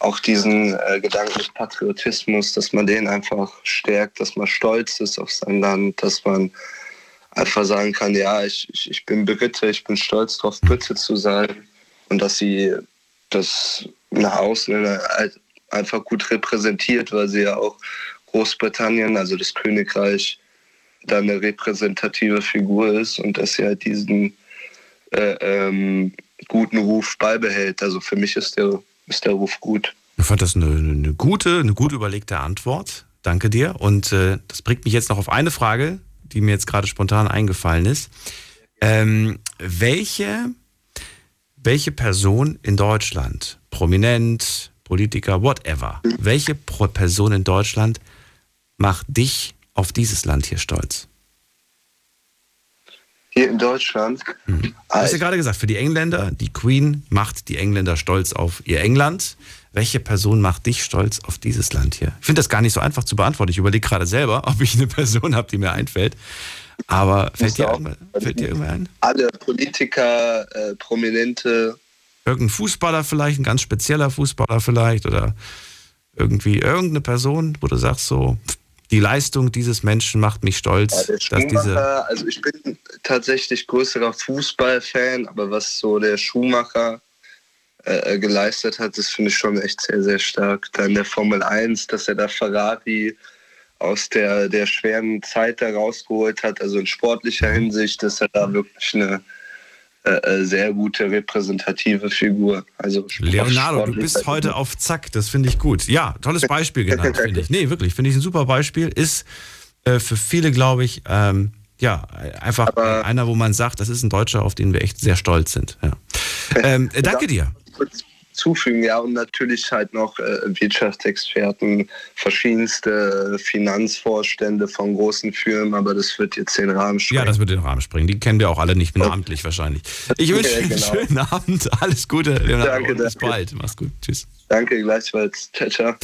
auch diesen äh, Gedanken des Patriotismus, dass man den einfach stärkt, dass man stolz ist auf sein Land, dass man einfach sagen kann, ja, ich, ich, ich bin Brite, ich bin stolz darauf, Brite zu sein und dass sie das nach außen einfach gut repräsentiert, weil sie ja auch Großbritannien, also das Königreich, da eine repräsentative Figur ist und dass sie halt diesen äh, ähm, guten Ruf beibehält. Also für mich ist der, ist der Ruf gut. Ich fand das eine, eine gute, eine gut überlegte Antwort. Danke dir. Und äh, das bringt mich jetzt noch auf eine Frage, die mir jetzt gerade spontan eingefallen ist. Ähm, welche, welche Person in Deutschland, prominent, Politiker, whatever, welche Pro Person in Deutschland macht dich auf dieses Land hier stolz? Hier in Deutschland. Hm. Du hast ja gerade gesagt, für die Engländer, die Queen macht die Engländer stolz auf ihr England. Welche Person macht dich stolz auf dieses Land hier? Ich finde das gar nicht so einfach zu beantworten. Ich überlege gerade selber, ob ich eine Person habe, die mir einfällt. Aber fällt dir, irgendwer, fällt dir irgendwer ein? Alle Politiker, äh, Prominente. Irgendein Fußballer vielleicht, ein ganz spezieller Fußballer vielleicht oder irgendwie irgendeine Person, wo du sagst so, die Leistung dieses Menschen macht mich stolz, Ja, dass diese also ich bin tatsächlich größerer Fußballfan, aber was so der Schuhmacher äh, geleistet hat, das finde ich schon echt sehr, sehr stark. Dann der Formel 1, dass er da Ferrari aus der, der schweren Zeit da rausgeholt hat, also in sportlicher Hinsicht, dass er da wirklich eine äh, äh, sehr gute repräsentative Figur. Also Leonardo, du bist heute auf Zack, das finde ich gut. Ja, tolles Beispiel genannt, finde ich. Nee, wirklich, finde ich ein super Beispiel. Ist äh, für viele, glaube ich, ähm, ja, einfach einer, wo man sagt, das ist ein Deutscher, auf den wir echt sehr stolz sind. Ja. Ähm, äh, danke dir. Zufügen, ja, und natürlich halt noch äh, Wirtschaftsexperten, verschiedenste Finanzvorstände von großen Firmen, aber das wird jetzt den Rahmen sprengen. Ja, das wird den Rahmen springen. Die kennen wir auch alle nicht namentlich wahrscheinlich. Ich wünsche Ja, einen genau. schönen Abend. Alles Gute, Leonardo. Danke, und bis danke. bald. Mach's gut. Tschüss. Danke, gleichfalls. Ciao, ciao.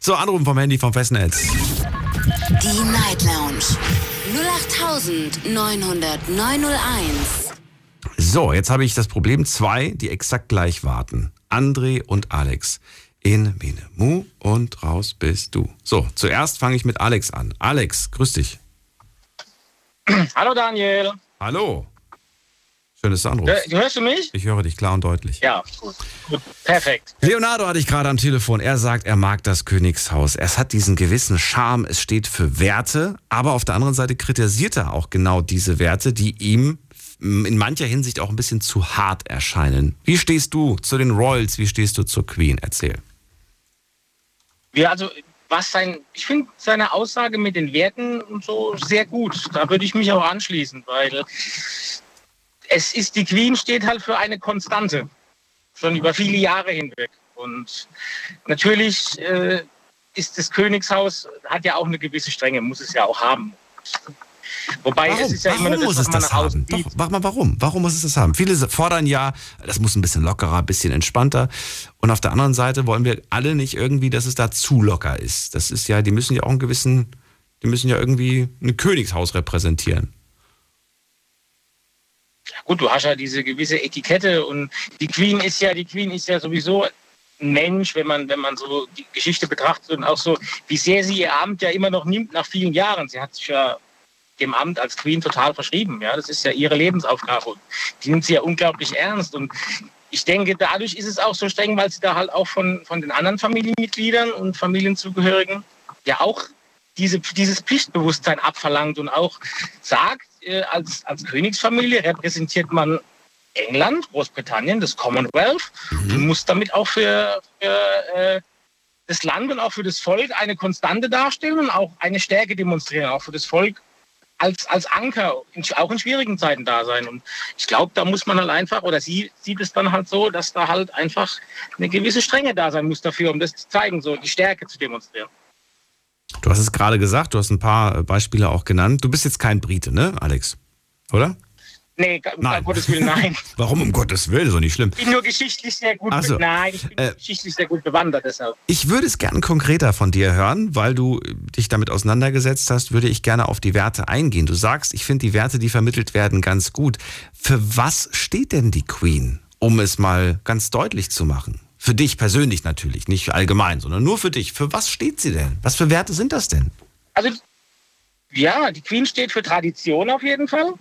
So, Anrufen vom Handy vom Festnetz. Die Night Lounge 0890901. So, jetzt habe ich das Problem zwei, die exakt gleich warten. André und Alex. In Mine Mu und raus bist du. So, zuerst fange ich mit Alex an. Alex, grüß dich. Hallo Daniel. Hallo. Schön, dass du anrufst. Hör- Hörst du mich? Ich höre dich klar und deutlich. Ja, gut. gut. Perfekt. Leonardo hatte ich gerade am Telefon. Er sagt, er mag das Königshaus. Es hat diesen gewissen Charme. Es steht für Werte. Aber auf der anderen Seite kritisiert er auch genau diese Werte, die ihm in mancher Hinsicht auch ein bisschen zu hart erscheinen. Wie stehst du zu den Royals? Wie stehst du zur Queen? Erzähl. Ja, also was sein, ich finde seine Aussage mit den Werten und so sehr gut. Da würde ich mich auch anschließen, weil es ist, die Queen steht halt für eine Konstante. Schon über viele Jahre hinweg. Und natürlich äh, ist das Königshaus, hat ja auch eine gewisse Strenge, muss es ja auch haben. Wobei Warum, es ist ja warum immer nur muss das, es was man das haben? Doch, mach mal warum. Warum muss es das haben? Viele fordern ja, das muss ein bisschen lockerer, ein bisschen entspannter. Und auf der anderen Seite wollen wir alle nicht irgendwie, dass es da zu locker ist. Das ist ja, die müssen ja auch einen gewissen, die müssen ja irgendwie ein Königshaus repräsentieren. gut, du hast ja diese gewisse Etikette und die Queen ist ja, die Queen ist ja sowieso ein Mensch, wenn man, wenn man so die Geschichte betrachtet und auch so, wie sehr sie ihr Amt ja immer noch nimmt nach vielen Jahren. Sie hat sich ja dem Amt als Queen total verschrieben. Ja, das ist ja ihre Lebensaufgabe. Und die nimmt sie ja unglaublich ernst. Und ich denke, dadurch ist es auch so streng, weil sie da halt auch von, von den anderen Familienmitgliedern und Familienzugehörigen ja auch diese, dieses Pflichtbewusstsein abverlangt und auch sagt, äh, als, als Königsfamilie repräsentiert man England, Großbritannien, das Commonwealth und muss damit auch für, für äh, das Land und auch für das Volk eine Konstante darstellen und auch eine Stärke demonstrieren, auch für das Volk als, als Anker, auch in schwierigen Zeiten da sein. Und ich glaube, da muss man halt einfach, oder sie sieht es dann halt so, dass da halt einfach eine gewisse Strenge da sein muss dafür, um das zu zeigen, so die Stärke zu demonstrieren. Du hast es gerade gesagt, du hast ein paar Beispiele auch genannt. Du bist jetzt kein Brite, ne, Alex? Oder? Nee, um Nein. Gottes Willen, nein. Warum um Gottes Willen? Doch nicht schlimm. Ich bin nur geschichtlich sehr gut, so. nein, ich bin Äh, geschichtlich sehr gut bewandert deshalb. Ich würde es gerne konkreter von dir hören, weil du dich damit auseinandergesetzt hast, würde ich gerne auf die Werte eingehen. Du sagst, ich finde die Werte, die vermittelt werden, ganz gut. Für was steht denn die Queen, um es mal ganz deutlich zu machen? Für dich persönlich natürlich, nicht allgemein, sondern nur für dich. Für was steht sie denn? Was für Werte sind das denn? Also, ja, die Queen steht für Tradition auf jeden Fall,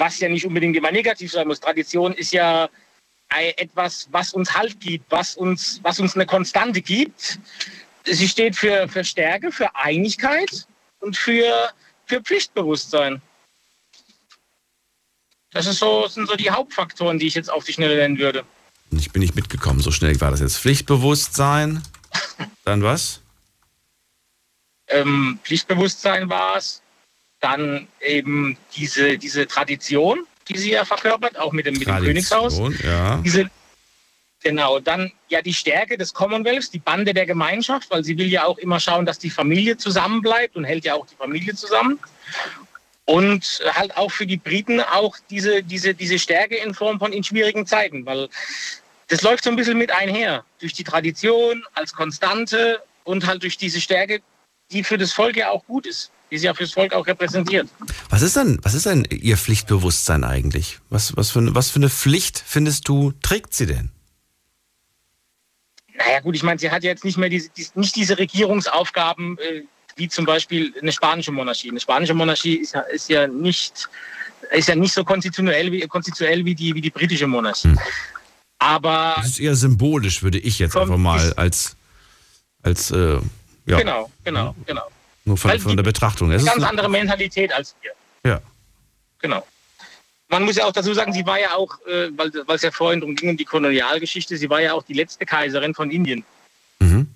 was ja nicht unbedingt immer negativ sein muss. Tradition ist ja etwas, was uns Halt gibt, was uns, was uns eine Konstante gibt. sie steht für, für Stärke, für Einigkeit und für, für Pflichtbewusstsein. Das ist so, sind so die Hauptfaktoren, die ich jetzt auf die Schnelle nennen würde. Ich bin nicht mitgekommen, so schnell war das jetzt. Pflichtbewusstsein, dann was? Ähm, Pflichtbewusstsein war es, dann eben diese, diese Tradition, die sie ja verkörpert, auch mit dem, mit dem Königshaus. Ja. Diese, genau, dann ja die Stärke des Commonwealths, die Bande der Gemeinschaft, weil sie will ja auch immer schauen, dass die Familie zusammenbleibt und hält ja auch die Familie zusammen. Und halt auch für die Briten auch diese, diese, diese Stärke in Form von in schwierigen Zeiten, weil das läuft so ein bisschen mit einher. Durch die Tradition als Konstante und halt durch diese Stärke, die für das Volk ja auch gut ist, die sie ja fürs Volk auch repräsentiert. Was ist denn, was ist denn Ihr Pflichtbewusstsein eigentlich? Was, was, für, was für eine Pflicht findest du, trägt sie denn? Naja gut, ich meine, sie hat ja jetzt nicht mehr diese, die, nicht diese Regierungsaufgaben, äh, wie zum Beispiel eine spanische Monarchie. Eine spanische Monarchie ist ja, ist ja nicht ist ja nicht so konstitutionell wie, konstituell wie, die, wie die britische Monarchie. Hm. Aber. Das ist eher symbolisch, würde ich jetzt einfach mal als. als äh, ja. Genau, genau, genau. Nur von, von der Betrachtung. Es ist eine ganz andere Mentalität als wir. Ja. Genau. Man muss ja auch dazu sagen, sie war ja auch, äh, weil, weil es ja vorhin darum ging, um die Kolonialgeschichte, sie war ja auch die letzte Kaiserin von Indien. Mhm.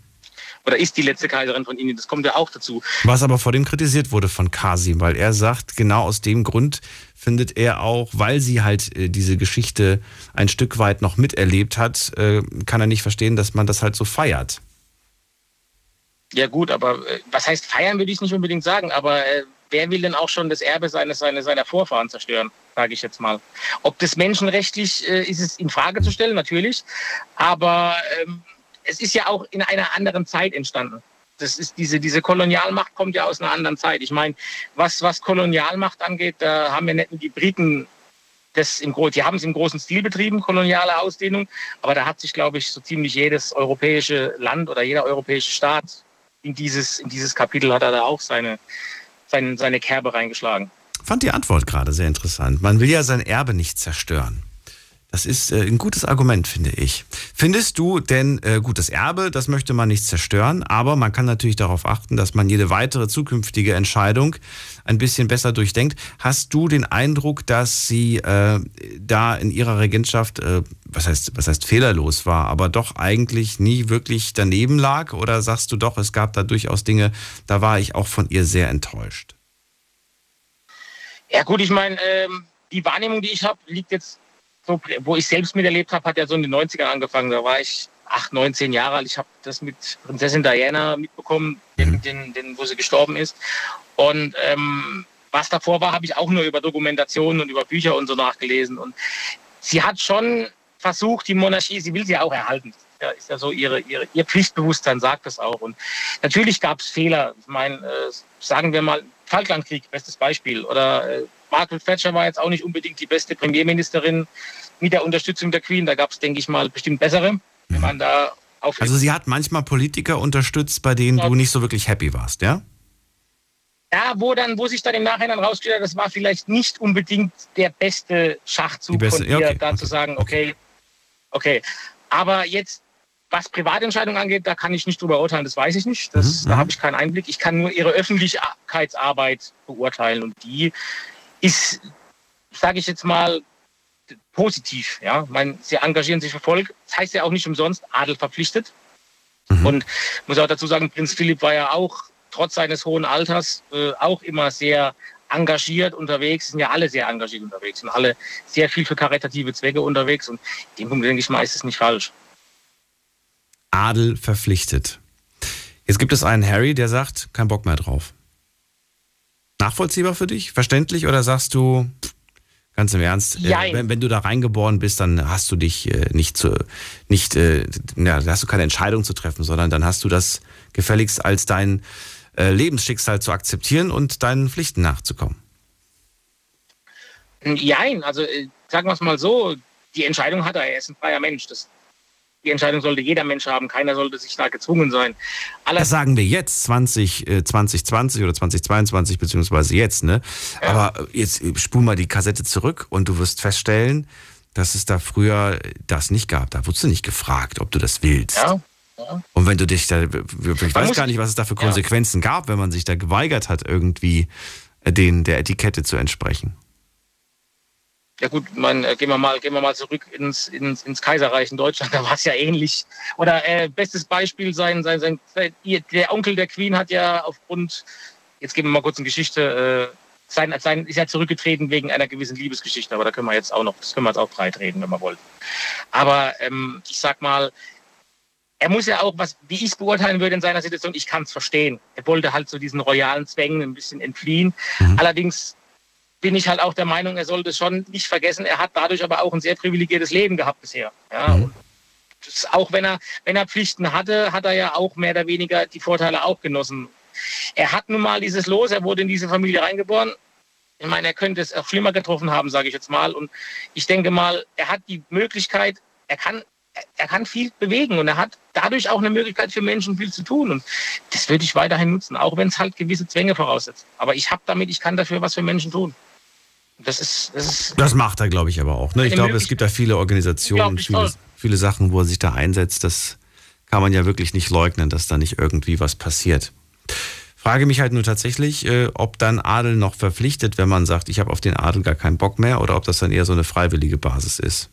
Oder ist die letzte Kaiserin von Indien, das kommt ja auch dazu. Was aber vor dem kritisiert wurde von Kasim, weil er sagt, genau aus dem Grund findet er auch, weil sie halt äh, diese Geschichte ein Stück weit noch miterlebt hat, äh, kann er nicht verstehen, dass man das halt so feiert. Ja gut, aber äh, was heißt feiern, würde ich nicht unbedingt sagen, aber äh, wer will denn auch schon das Erbe seines, seines, seiner Vorfahren zerstören, sage ich jetzt mal. Ob das menschenrechtlich äh, ist es in Frage zu stellen, natürlich, aber ähm, es ist ja auch in einer anderen Zeit entstanden. Das ist diese, diese Kolonialmacht kommt ja aus einer anderen Zeit. Ich meine, was, was Kolonialmacht angeht, da haben wir nicht nur die Briten das im die haben es im großen Stil betrieben, koloniale Ausdehnung, aber da hat sich, glaube ich, so ziemlich jedes europäische Land oder jeder europäische Staat in dieses, in dieses Kapitel hat er da auch seine, seine, seine Kerbe reingeschlagen. Fand die Antwort gerade sehr interessant. Man will ja sein Erbe nicht zerstören. Das ist äh, ein gutes Argument, finde ich. Findest du denn, äh, gut, das Erbe, das möchte man nicht zerstören, aber man kann natürlich darauf achten, dass man jede weitere zukünftige Entscheidung ein bisschen besser durchdenkt. Hast du den Eindruck, dass sie äh, da in ihrer Regentschaft, äh, was, heißt, was heißt fehlerlos war, aber doch eigentlich nie wirklich daneben lag? Oder sagst du doch, es gab da durchaus Dinge, da war ich auch von ihr sehr enttäuscht? Ja gut, ich meine, ähm, die Wahrnehmung, die ich habe, liegt jetzt so, wo ich selbst miterlebt habe, hat ja so in den 90ern angefangen. Da war ich 8, 19 Jahre alt. Ich habe das mit Prinzessin Diana mitbekommen, den, mhm. den, den, wo sie gestorben ist. Und ähm, was davor war, habe ich auch nur über Dokumentationen und über Bücher und so nachgelesen. Und sie hat schon versucht, die Monarchie, sie will sie auch erhalten. Ja, ist ja so ihre, ihre, ihr Pflichtbewusstsein sagt das auch. Und natürlich gab es Fehler. Ich meine, äh, sagen wir mal, Falklandkrieg, bestes Beispiel. Oder äh, Margaret Thatcher war jetzt auch nicht unbedingt die beste Premierministerin mit der Unterstützung der Queen. Da gab es, denke ich mal, bestimmt bessere. Wenn man da auf also sie hat manchmal Politiker unterstützt, bei denen ja. du nicht so wirklich happy warst, ja? Ja, wo dann, wo sich dann im Nachhinein rausgestellt hat, das war vielleicht nicht unbedingt der beste Schachzug beste, von ihr, okay, da okay, zu sagen, okay, okay. Aber jetzt, was Privatentscheidungen angeht, da kann ich nicht drüber urteilen, das weiß ich nicht. Das, mhm, da mhm. habe ich keinen Einblick. Ich kann nur ihre Öffentlichkeitsarbeit beurteilen und die ist, sage ich jetzt mal, positiv. Ja, mein, sie engagieren sich für Volk. Das heißt ja auch nicht umsonst Adel verpflichtet. Mhm. Und muss auch dazu sagen, Prinz Philipp war ja auch trotz seines hohen Alters äh, auch immer sehr engagiert unterwegs, sind ja alle sehr engagiert unterwegs und alle sehr viel für karitative Zwecke unterwegs. Und in dem Punkt denke ich mal, ist es nicht falsch. Adel verpflichtet. Jetzt gibt es einen Harry, der sagt, kein Bock mehr drauf nachvollziehbar für dich? Verständlich? Oder sagst du, ganz im Ernst, äh, wenn, wenn, du da reingeboren bist, dann hast du dich äh, nicht zu, nicht, äh, ja, hast du keine Entscheidung zu treffen, sondern dann hast du das gefälligst als dein äh, Lebensschicksal zu akzeptieren und deinen Pflichten nachzukommen. Jein, also äh, sagen wir es mal so, die Entscheidung hat er, er ist ein freier Mensch. Das die Entscheidung sollte jeder Mensch haben. Keiner sollte sich da gezwungen sein. Aller das sagen wir jetzt, 20, äh, 2020 oder 2022, beziehungsweise jetzt, ne? Ja. Aber jetzt äh, spul mal die Kassette zurück und du wirst feststellen, dass es da früher das nicht gab. Da wurdest du nicht gefragt, ob du das willst. Ja. Und wenn du dich da, ich weiß gar nicht, was es da für Konsequenzen ja. gab, wenn man sich da geweigert hat, irgendwie äh, den der Etikette zu entsprechen. Ja gut, mein, äh, gehen wir mal, gehen wir mal zurück ins, ins, ins Kaiserreich in Deutschland, da war es ja ähnlich. Oder äh, bestes Beispiel, sein, sein, sein, der Onkel der Queen hat ja aufgrund, jetzt gehen wir mal kurz in Geschichte, äh, sein, sein, ist ja zurückgetreten wegen einer gewissen Liebesgeschichte, aber da können wir jetzt auch noch, das können wir jetzt auch breit reden, wenn wir wollen. Aber ähm, ich sag mal, er muss ja auch, was, wie ich es beurteilen würde in seiner Situation, ich kann es verstehen. Er wollte halt so diesen royalen Zwängen ein bisschen entfliehen. Mhm. Allerdings bin ich halt auch der Meinung, er sollte schon nicht vergessen, er hat dadurch aber auch ein sehr privilegiertes Leben gehabt bisher. Ja, mhm. das, auch wenn er, wenn er Pflichten hatte, hat er ja auch mehr oder weniger die Vorteile auch genossen. Er hat nun mal dieses Los, er wurde in diese Familie reingeboren. Ich meine, er könnte es auch schlimmer getroffen haben, sage ich jetzt mal. Und ich denke mal, er hat die Möglichkeit, er kann er kann viel bewegen und er hat dadurch auch eine Möglichkeit für Menschen viel zu tun. Und das würde ich weiterhin nutzen, auch wenn es halt gewisse Zwänge voraussetzt. Aber ich habe damit, ich kann dafür was für Menschen tun. Das ist, das ist. Das macht er, glaube ich, aber auch. Ne? Ich glaube, es gibt da viele Organisationen, viele, viele Sachen, wo er sich da einsetzt. Das kann man ja wirklich nicht leugnen, dass da nicht irgendwie was passiert. Frage mich halt nur tatsächlich, äh, ob dann Adel noch verpflichtet, wenn man sagt, ich habe auf den Adel gar keinen Bock mehr, oder ob das dann eher so eine freiwillige Basis ist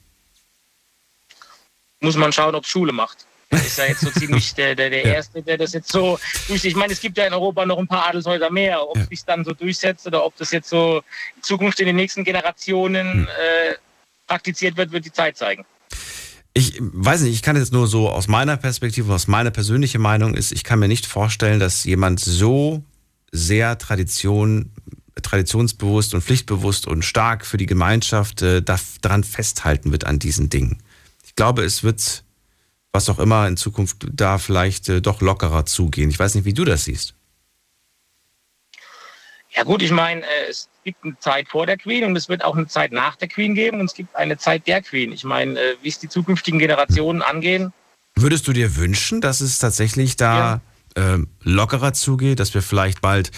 muss man schauen, ob Schule macht. Ist ja jetzt so ziemlich der, der, der Erste, der das jetzt so durch. Ich meine, es gibt ja in Europa noch ein paar Adelshäuser mehr. Ob ja. sich dann so durchsetzt oder ob das jetzt so in Zukunft in den nächsten Generationen hm. äh, praktiziert wird, wird die Zeit zeigen. Ich weiß nicht, ich kann jetzt nur so aus meiner Perspektive, aus meiner persönlichen Meinung ist, ich kann mir nicht vorstellen, dass jemand so sehr Tradition, traditionsbewusst und pflichtbewusst und stark für die Gemeinschaft äh, daran festhalten wird an diesen Dingen ich glaube, es wird, was auch immer in Zukunft da vielleicht äh, doch lockerer zugehen. Ich weiß nicht, wie du das siehst. Ja gut, ich meine, äh, es gibt eine Zeit vor der Queen und es wird auch eine Zeit nach der Queen geben und es gibt eine Zeit der Queen. Ich meine, äh, wie es die zukünftigen Generationen angehen. Würdest du dir wünschen, dass es tatsächlich da ja. äh, lockerer zugeht, dass wir vielleicht bald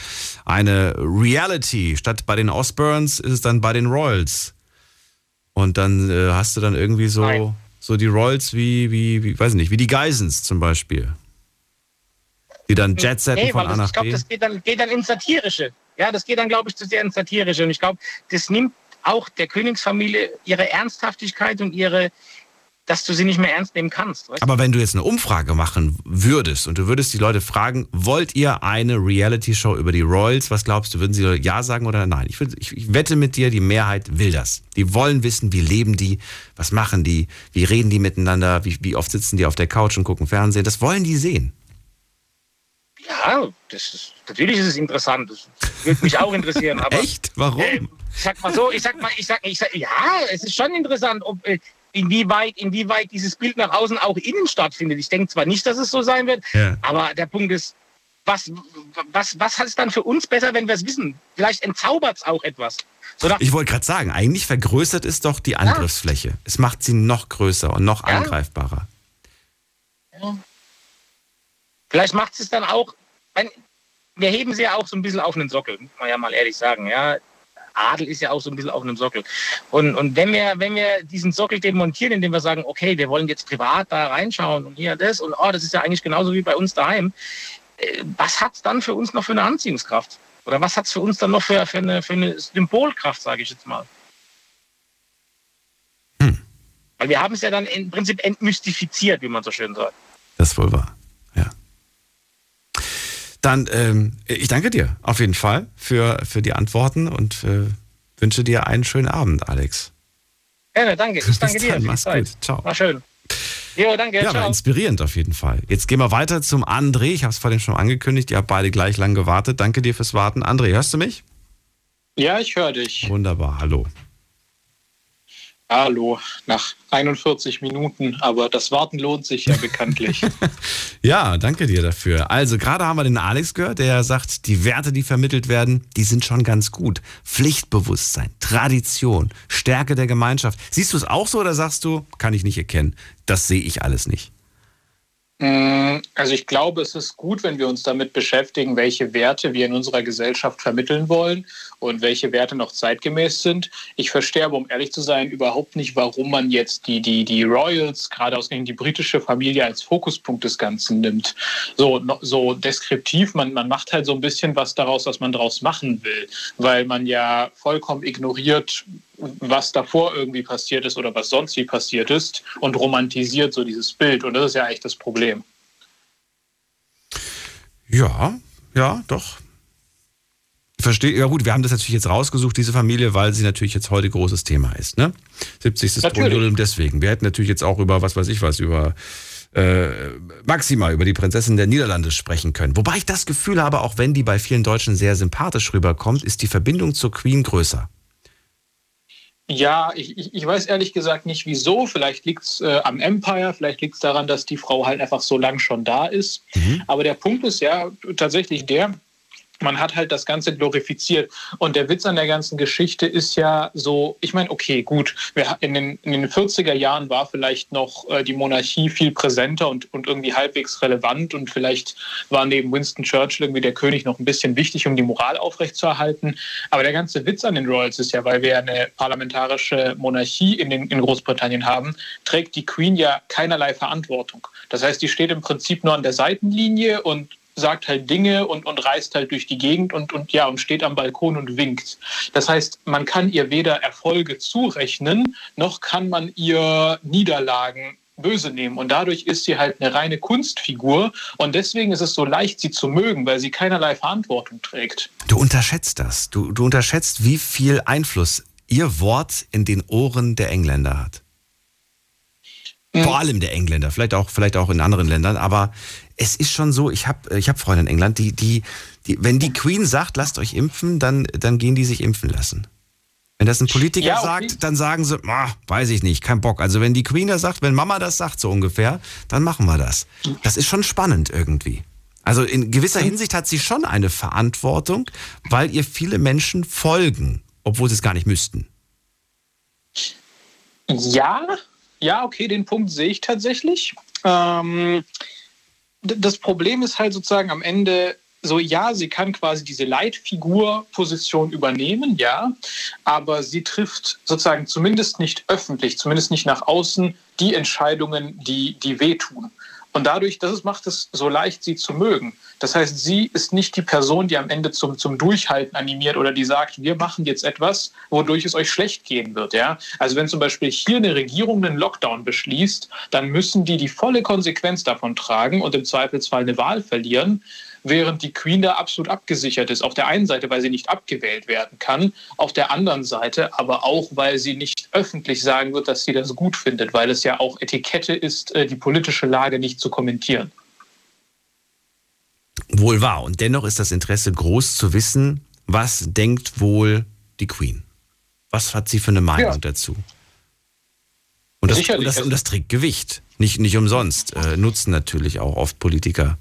eine Reality, statt bei den Osborns ist es dann bei den Royals. Und dann äh, hast du dann irgendwie so Nein so die Rolls wie, wie, wie, weiß nicht, wie die Geisens zum Beispiel. Die dann Jet setten nee, von A nach Ich glaube, das geht dann, geht dann ins Satirische. Ja, das geht dann, glaube ich, zu sehr ins Satirische. Und ich glaube, das nimmt auch der Königsfamilie ihre Ernsthaftigkeit und ihre, dass du sie nicht mehr ernst nehmen kannst. Weißt? Aber wenn du jetzt eine Umfrage machen würdest und du würdest die Leute fragen, wollt ihr eine Reality-Show über die Royals? Was glaubst du, würden sie ja sagen oder nein? Ich, würd, ich, ich, wette mit dir, die Mehrheit will das. Die wollen wissen, wie leben die, was machen die, wie reden die miteinander, wie, wie oft sitzen die auf der Couch und gucken Fernsehen. Das wollen die sehen. Ja, das ist, natürlich ist es interessant. Das würde mich auch interessieren. Aber, Echt? Warum? Äh, ich sag mal so, ich sag mal, ich sag, ich sag, ja, es ist schon interessant, ob, äh, inwieweit, inwieweit dieses Bild nach außen auch innen stattfindet. Ich denke zwar nicht, dass es so sein wird, ja. aber der Punkt ist, was, was, was hat es dann für uns besser, wenn wir es wissen? Vielleicht entzaubert es auch etwas. So ich wollte gerade sagen, eigentlich vergrößert es doch die Angriffsfläche. Ja. Es macht sie noch größer und noch ja. angreifbarer. Ja. Vielleicht macht es dann auch, wir heben sie ja auch so ein bisschen auf einen Sockel, muss man ja mal ehrlich sagen. Ja, Adel ist ja auch so ein bisschen auf einem Sockel. Und, und wenn, wir, wenn wir diesen Sockel demontieren, indem wir sagen, okay, wir wollen jetzt privat da reinschauen und hier das und oh, das ist ja eigentlich genauso wie bei uns daheim, äh, was hat es dann für uns noch für eine Anziehungskraft? Oder was hat es für uns dann noch für, für, eine, für eine Symbolkraft, sage ich jetzt mal? Hm. Weil wir haben es ja dann im Prinzip entmystifiziert, wie man so schön sagt. Das ist wohl wahr. Dann, ähm, ich danke dir auf jeden Fall für, für die Antworten und äh, wünsche dir einen schönen Abend, Alex. Gerne, danke. Ich danke dir. Mach's gut. Ciao. War schön. Jo, danke. Ja, war inspirierend auf jeden Fall. Jetzt gehen wir weiter zum André. Ich habe es vorhin schon angekündigt. Ihr habt beide gleich lang gewartet. Danke dir fürs Warten. André, hörst du mich? Ja, ich höre dich. Wunderbar. Hallo. Hallo, nach 41 Minuten, aber das Warten lohnt sich ja bekanntlich. ja, danke dir dafür. Also, gerade haben wir den Alex gehört, der sagt, die Werte, die vermittelt werden, die sind schon ganz gut. Pflichtbewusstsein, Tradition, Stärke der Gemeinschaft. Siehst du es auch so oder sagst du, kann ich nicht erkennen? Das sehe ich alles nicht. Mm, Also ich glaube, es ist gut, wenn wir uns damit beschäftigen, welche Werte wir in unserer Gesellschaft vermitteln wollen und welche Werte noch zeitgemäß sind. Ich verstehe aber, um ehrlich zu sein, überhaupt nicht, warum man jetzt die, die, die Royals, gerade ausgerechnet die britische Familie, als Fokuspunkt des Ganzen nimmt. So, so deskriptiv, man, man macht halt so ein bisschen was daraus, was man daraus machen will, weil man ja vollkommen ignoriert, was davor irgendwie passiert ist oder was sonst wie passiert ist und romantisiert so dieses Bild. Und das ist ja eigentlich das Problem. Ja, ja, doch. Verstehe, ja gut, wir haben das natürlich jetzt rausgesucht, diese Familie, weil sie natürlich jetzt heute großes Thema ist, ne? 70. Thronjubiläum deswegen. Wir hätten natürlich jetzt auch über, was weiß ich was, über äh, Maxima, über die Prinzessin der Niederlande sprechen können. Wobei ich das Gefühl habe, auch wenn die bei vielen Deutschen sehr sympathisch rüberkommt, ist die Verbindung zur Queen größer. Ja, ich, ich weiß ehrlich gesagt nicht wieso. Vielleicht liegt es äh, am Empire, vielleicht liegt es daran, dass die Frau halt einfach so lang schon da ist. Mhm. Aber der Punkt ist ja tatsächlich der, man hat halt das Ganze glorifiziert. Und der Witz an der ganzen Geschichte ist ja so, ich meine, okay, gut, in den, in den 40er Jahren war vielleicht noch äh, die Monarchie viel präsenter und, und irgendwie halbwegs relevant und vielleicht war neben Winston Churchill irgendwie der König noch ein bisschen wichtig, um die Moral aufrechtzuerhalten. Aber der ganze Witz an den Royals ist ja, weil wir eine parlamentarische Monarchie in, den, in Großbritannien haben, trägt die Queen ja keinerlei Verantwortung. Das heißt, die steht im Prinzip nur an der Seitenlinie und sagt halt Dinge und, und reist halt durch die Gegend und, und ja und steht am Balkon und winkt. Das heißt, man kann ihr weder Erfolge zurechnen, noch kann man ihr Niederlagen böse nehmen. Und dadurch ist sie halt eine reine Kunstfigur. Und deswegen ist es so leicht, sie zu mögen, weil sie keinerlei Verantwortung trägt. Du unterschätzt das. Du, du unterschätzt, wie viel Einfluss ihr Wort in den Ohren der Engländer hat. Vor hm. allem der Engländer, vielleicht auch, vielleicht auch in anderen Ländern, aber es ist schon so, ich habe ich hab Freunde in England, die, die, die, wenn die Queen sagt, lasst euch impfen, dann, dann gehen die sich impfen lassen. Wenn das ein Politiker ja, okay. sagt, dann sagen sie, ah, weiß ich nicht, kein Bock. Also wenn die Queen das sagt, wenn Mama das sagt, so ungefähr, dann machen wir das. Das ist schon spannend irgendwie. Also in gewisser. Hinsicht hat sie schon eine Verantwortung, weil ihr viele Menschen folgen, obwohl sie es gar nicht müssten. Ja, ja, okay, den Punkt sehe ich tatsächlich. Ähm, das Problem ist halt sozusagen am Ende so, ja, sie kann quasi diese Leitfigur-Position übernehmen, ja, aber sie trifft sozusagen zumindest nicht öffentlich, zumindest nicht nach außen die Entscheidungen, die, die wehtun. Und dadurch, das macht es so leicht, sie zu mögen. Das heißt, sie ist nicht die Person, die am Ende zum, zum Durchhalten animiert oder die sagt, wir machen jetzt etwas, wodurch es euch schlecht gehen wird. Ja? Also wenn zum Beispiel hier eine Regierung einen Lockdown beschließt, dann müssen die die volle Konsequenz davon tragen und im Zweifelsfall eine Wahl verlieren während die Queen da absolut abgesichert ist. Auf der einen Seite, weil sie nicht abgewählt werden kann, auf der anderen Seite aber auch, weil sie nicht öffentlich sagen wird, dass sie das gut findet, weil es ja auch Etikette ist, äh, die politische Lage nicht zu kommentieren. Wohl wahr. Und dennoch ist das Interesse groß zu wissen, was denkt wohl die Queen? Was hat sie für eine Meinung ja. dazu? Und das, und das, und das trägt Gewicht. Nicht, nicht umsonst. Äh, nutzen natürlich auch oft Politiker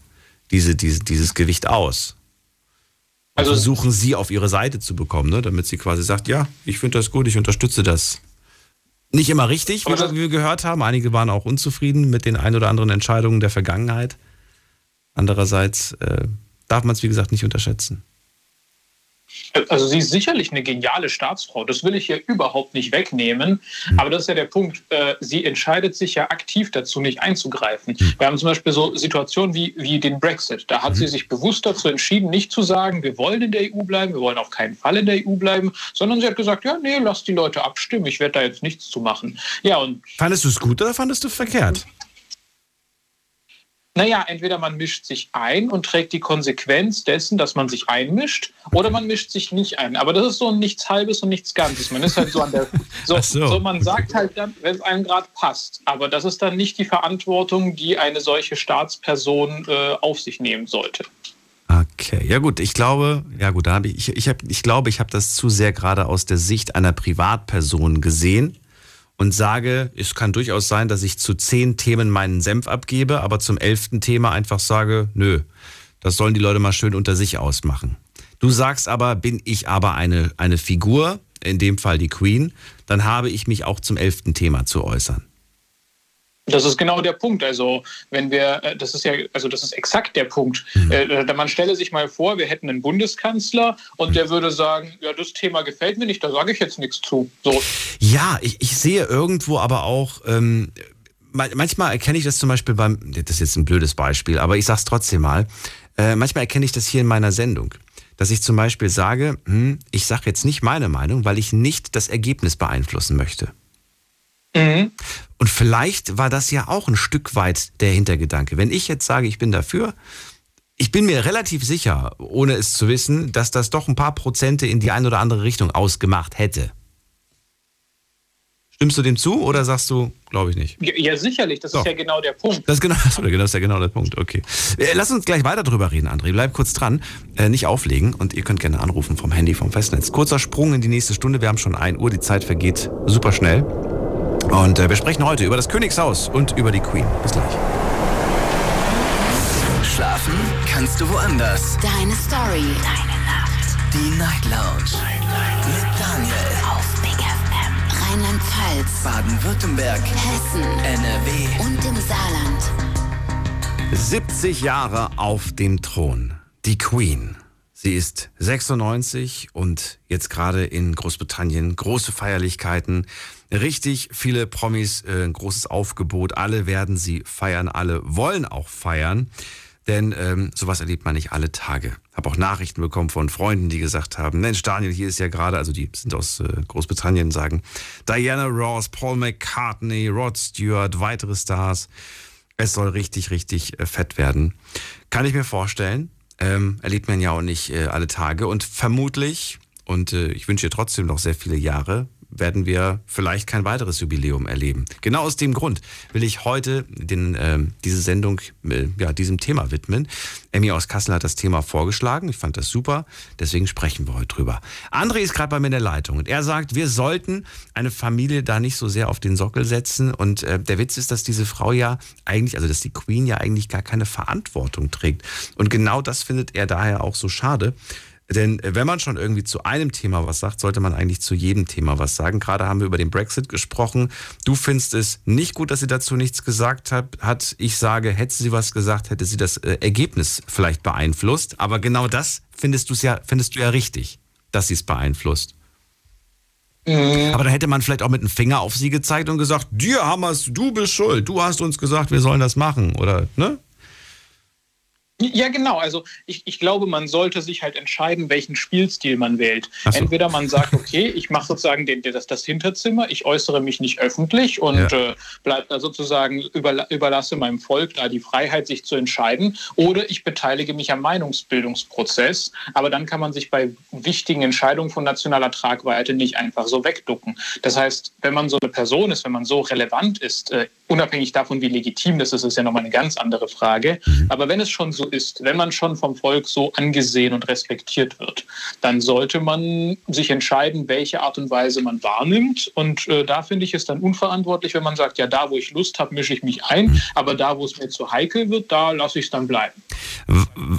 diese, diese, dieses Gewicht aus. Also versuchen sie auf ihre Seite zu bekommen, ne? damit sie quasi sagt, ja, ich finde das gut, ich unterstütze das. Nicht immer richtig, wie, wir gehört haben. Einige waren auch unzufrieden mit den ein oder anderen Entscheidungen der Vergangenheit. Andererseits äh, darf man es, wie gesagt, nicht unterschätzen. Also sie ist sicherlich eine geniale Staatsfrau, das will ich ihr überhaupt nicht wegnehmen. Hm. Aber das ist ja der Punkt, äh, sie entscheidet sich ja aktiv dazu, nicht einzugreifen. Hm. Wir haben zum Beispiel so Situationen wie, wie den Brexit. Da hat sie hm. sich bewusst dazu entschieden, nicht zu sagen, wir wollen in der EU bleiben, wir wollen auf keinen Fall in der EU bleiben, sondern sie hat gesagt, ja, nee, lass die Leute abstimmen, ich werde da jetzt nichts zu machen. Ja, und fandest du es gut oder fandest du es verkehrt? Naja, entweder man mischt sich ein und trägt die Konsequenz dessen, dass man sich einmischt, oder man mischt sich nicht ein. Aber das ist so nichts Halbes und nichts Ganzes. Man ist halt so an der. So, so. so man sagt halt dann, wenn es einem gerade passt. Aber das ist dann nicht die Verantwortung, die eine solche Staatsperson äh, auf sich nehmen sollte. Okay, ja gut, ich glaube, ja gut, da habe ich, ich, ich, hab, ich glaube, ich habe das zu sehr gerade aus der Sicht einer Privatperson gesehen und sage, es kann durchaus sein, dass ich zu zehn Themen meinen Senf abgebe, aber zum elften Thema einfach sage, nö, das sollen die Leute mal schön unter sich ausmachen. Du sagst aber, bin ich aber eine, eine Figur, in dem Fall die Queen, dann habe ich mich auch zum elften Thema zu äußern. Das ist genau der Punkt. Also, wenn wir, äh, das ist ja, also das ist exakt der Punkt. Mhm. Äh, man stelle sich mal vor, wir hätten einen Bundeskanzler und der würde sagen, ja, das Thema gefällt mir nicht, da sage ich jetzt nichts zu. So. Ja, ich, ich sehe irgendwo aber auch, ähm, manchmal erkenne ich das zum Beispiel beim, das ist jetzt ein blödes Beispiel, aber ich sage es trotzdem mal, äh, manchmal erkenne ich das hier in meiner Sendung. Dass ich zum Beispiel sage, hm, ich sage jetzt nicht meine Meinung, weil ich nicht das Ergebnis beeinflussen möchte. Mhm. Und vielleicht war das ja auch ein Stück weit der Hintergedanke. Wenn ich jetzt sage, ich bin dafür, ich bin mir relativ sicher, ohne es zu wissen, dass das doch ein paar Prozente in die eine oder andere Richtung ausgemacht hätte. Stimmst du dem zu oder sagst du, glaube ich nicht? Ja, sicherlich, das Doch. ist ja genau der Punkt. Das ist genau, das ist ja genau der Punkt, okay. Äh, lass uns gleich weiter drüber reden, André. Bleib kurz dran, äh, nicht auflegen und ihr könnt gerne anrufen vom Handy, vom Festnetz. Kurzer Sprung in die nächste Stunde, wir haben schon 1 Uhr, die Zeit vergeht super schnell. Und äh, wir sprechen heute über das Königshaus und über die Queen. Bis gleich. Schlafen kannst du woanders. Deine Story. Deine Nacht. Die Night Lounge. Night, Night. Mit Daniel. Auf Big FM. Rheinland-Pfalz. Baden-Württemberg. Hessen. NRW. Und im Saarland. 70 Jahre auf dem Thron. Die Queen. Sie ist 96 und jetzt gerade in Großbritannien große Feierlichkeiten richtig viele Promis, äh, ein großes Aufgebot. Alle werden sie feiern, alle wollen auch feiern. Denn ähm, sowas erlebt man nicht alle Tage. Habe auch Nachrichten bekommen von Freunden, die gesagt haben, Mensch, Daniel, hier ist ja gerade, also die sind aus äh, Großbritannien, sagen Diana Ross, Paul McCartney, Rod Stewart, weitere Stars. Es soll richtig, richtig äh, fett werden. Kann ich mir vorstellen. Ähm, erlebt man ja auch nicht äh, alle Tage. Und vermutlich, und äh, ich wünsche ihr trotzdem noch sehr viele Jahre, werden wir vielleicht kein weiteres Jubiläum erleben. Genau aus dem Grund will ich heute den, äh, diese Sendung äh, ja, diesem Thema widmen. Emmy aus Kassel hat das Thema vorgeschlagen. Ich fand das super. Deswegen sprechen wir heute drüber. André ist gerade bei mir in der Leitung und er sagt, wir sollten eine Familie da nicht so sehr auf den Sockel setzen. Und äh, der Witz ist, dass diese Frau ja eigentlich, also dass die Queen ja eigentlich gar keine Verantwortung trägt. Und genau das findet er daher auch so schade. Denn äh, wenn man schon irgendwie zu einem Thema was sagt, sollte man eigentlich zu jedem Thema was sagen. Gerade haben wir über den Brexit gesprochen. Du findest es nicht gut, dass sie dazu nichts gesagt hat. Ich sage, hätte sie was gesagt, hätte sie das äh, Ergebnis vielleicht beeinflusst. Aber genau das findest, du's ja, findest du ja richtig, dass sie es beeinflusst. Mhm. Aber da hätte man vielleicht auch mit dem Finger auf sie gezeigt und gesagt, dir haben wir du bist schuld, du hast uns gesagt, wir sollen das machen, oder, ne? Ja, genau. Also ich, ich glaube, man sollte sich halt entscheiden, welchen Spielstil man wählt. So. Entweder man sagt, okay, ich mache sozusagen den, das, das Hinterzimmer, ich äußere mich nicht öffentlich und ja. äh, bleibe da sozusagen, über, überlasse meinem Volk da die Freiheit, sich zu entscheiden. Oder ich beteilige mich am Meinungsbildungsprozess. Aber dann kann man sich bei wichtigen Entscheidungen von nationaler Tragweite nicht einfach so wegducken. Das heißt, wenn man so eine Person ist, wenn man so relevant ist, äh, unabhängig davon, wie legitim das ist, ist ja nochmal eine ganz andere Frage. Mhm. Aber wenn es schon so ist, wenn man schon vom Volk so angesehen und respektiert wird, dann sollte man sich entscheiden, welche Art und Weise man wahrnimmt. Und äh, da finde ich es dann unverantwortlich, wenn man sagt, ja, da, wo ich Lust habe, mische ich mich ein, aber da, wo es mir zu heikel wird, da lasse ich es dann bleiben.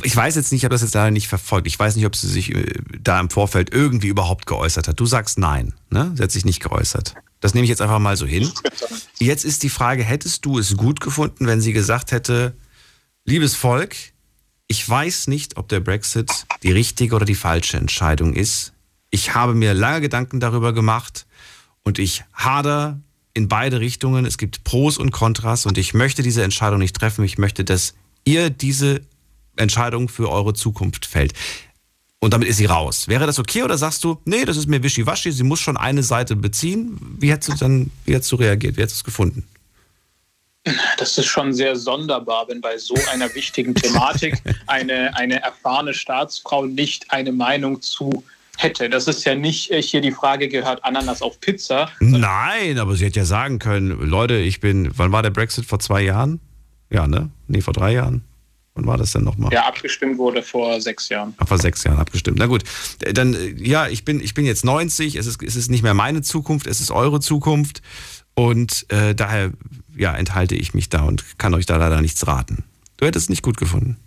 Ich weiß jetzt nicht, ich habe das jetzt leider nicht verfolgt. Ich weiß nicht, ob sie sich äh, da im Vorfeld irgendwie überhaupt geäußert hat. Du sagst nein, ne? Sie hat sich nicht geäußert. Das nehme ich jetzt einfach mal so hin. Jetzt ist die Frage, hättest du es gut gefunden, wenn sie gesagt hätte, liebes Volk, ich weiß nicht, ob der Brexit die richtige oder die falsche Entscheidung ist. Ich habe mir lange Gedanken darüber gemacht und ich hader in beide Richtungen. Es gibt Pros und Kontras und ich möchte diese Entscheidung nicht treffen. Ich möchte, dass ihr diese Entscheidung für eure Zukunft fällt. Und damit ist sie raus. Wäre das okay oder sagst du, nee, das ist mir wischiwaschi, sie muss schon eine Seite beziehen? Wie hättest du dann, wie hättest du reagiert? Wie hättest du es gefunden? Das ist schon sehr sonderbar, wenn bei so einer wichtigen Thematik eine, eine erfahrene Staatsfrau nicht eine Meinung zu hätte. Das ist ja nicht äh, hier die Frage, gehört Ananas auf Pizza? Nein, aber sie hätte ja sagen können, Leute, ich bin, wann war der Brexit? Vor zwei Jahren? Ja, ne? Nee, vor drei Jahren. Wann war das denn nochmal? Ja, abgestimmt wurde vor sechs Jahren. Ach, vor sechs Jahren abgestimmt. Na gut, dann, äh, ja, ich bin, ich bin jetzt 90, es ist, es ist nicht mehr meine Zukunft, es ist eure Zukunft. Und äh, daher ja, enthalte ich mich da und kann euch da leider nichts raten. Du hättest es nicht gut gefunden.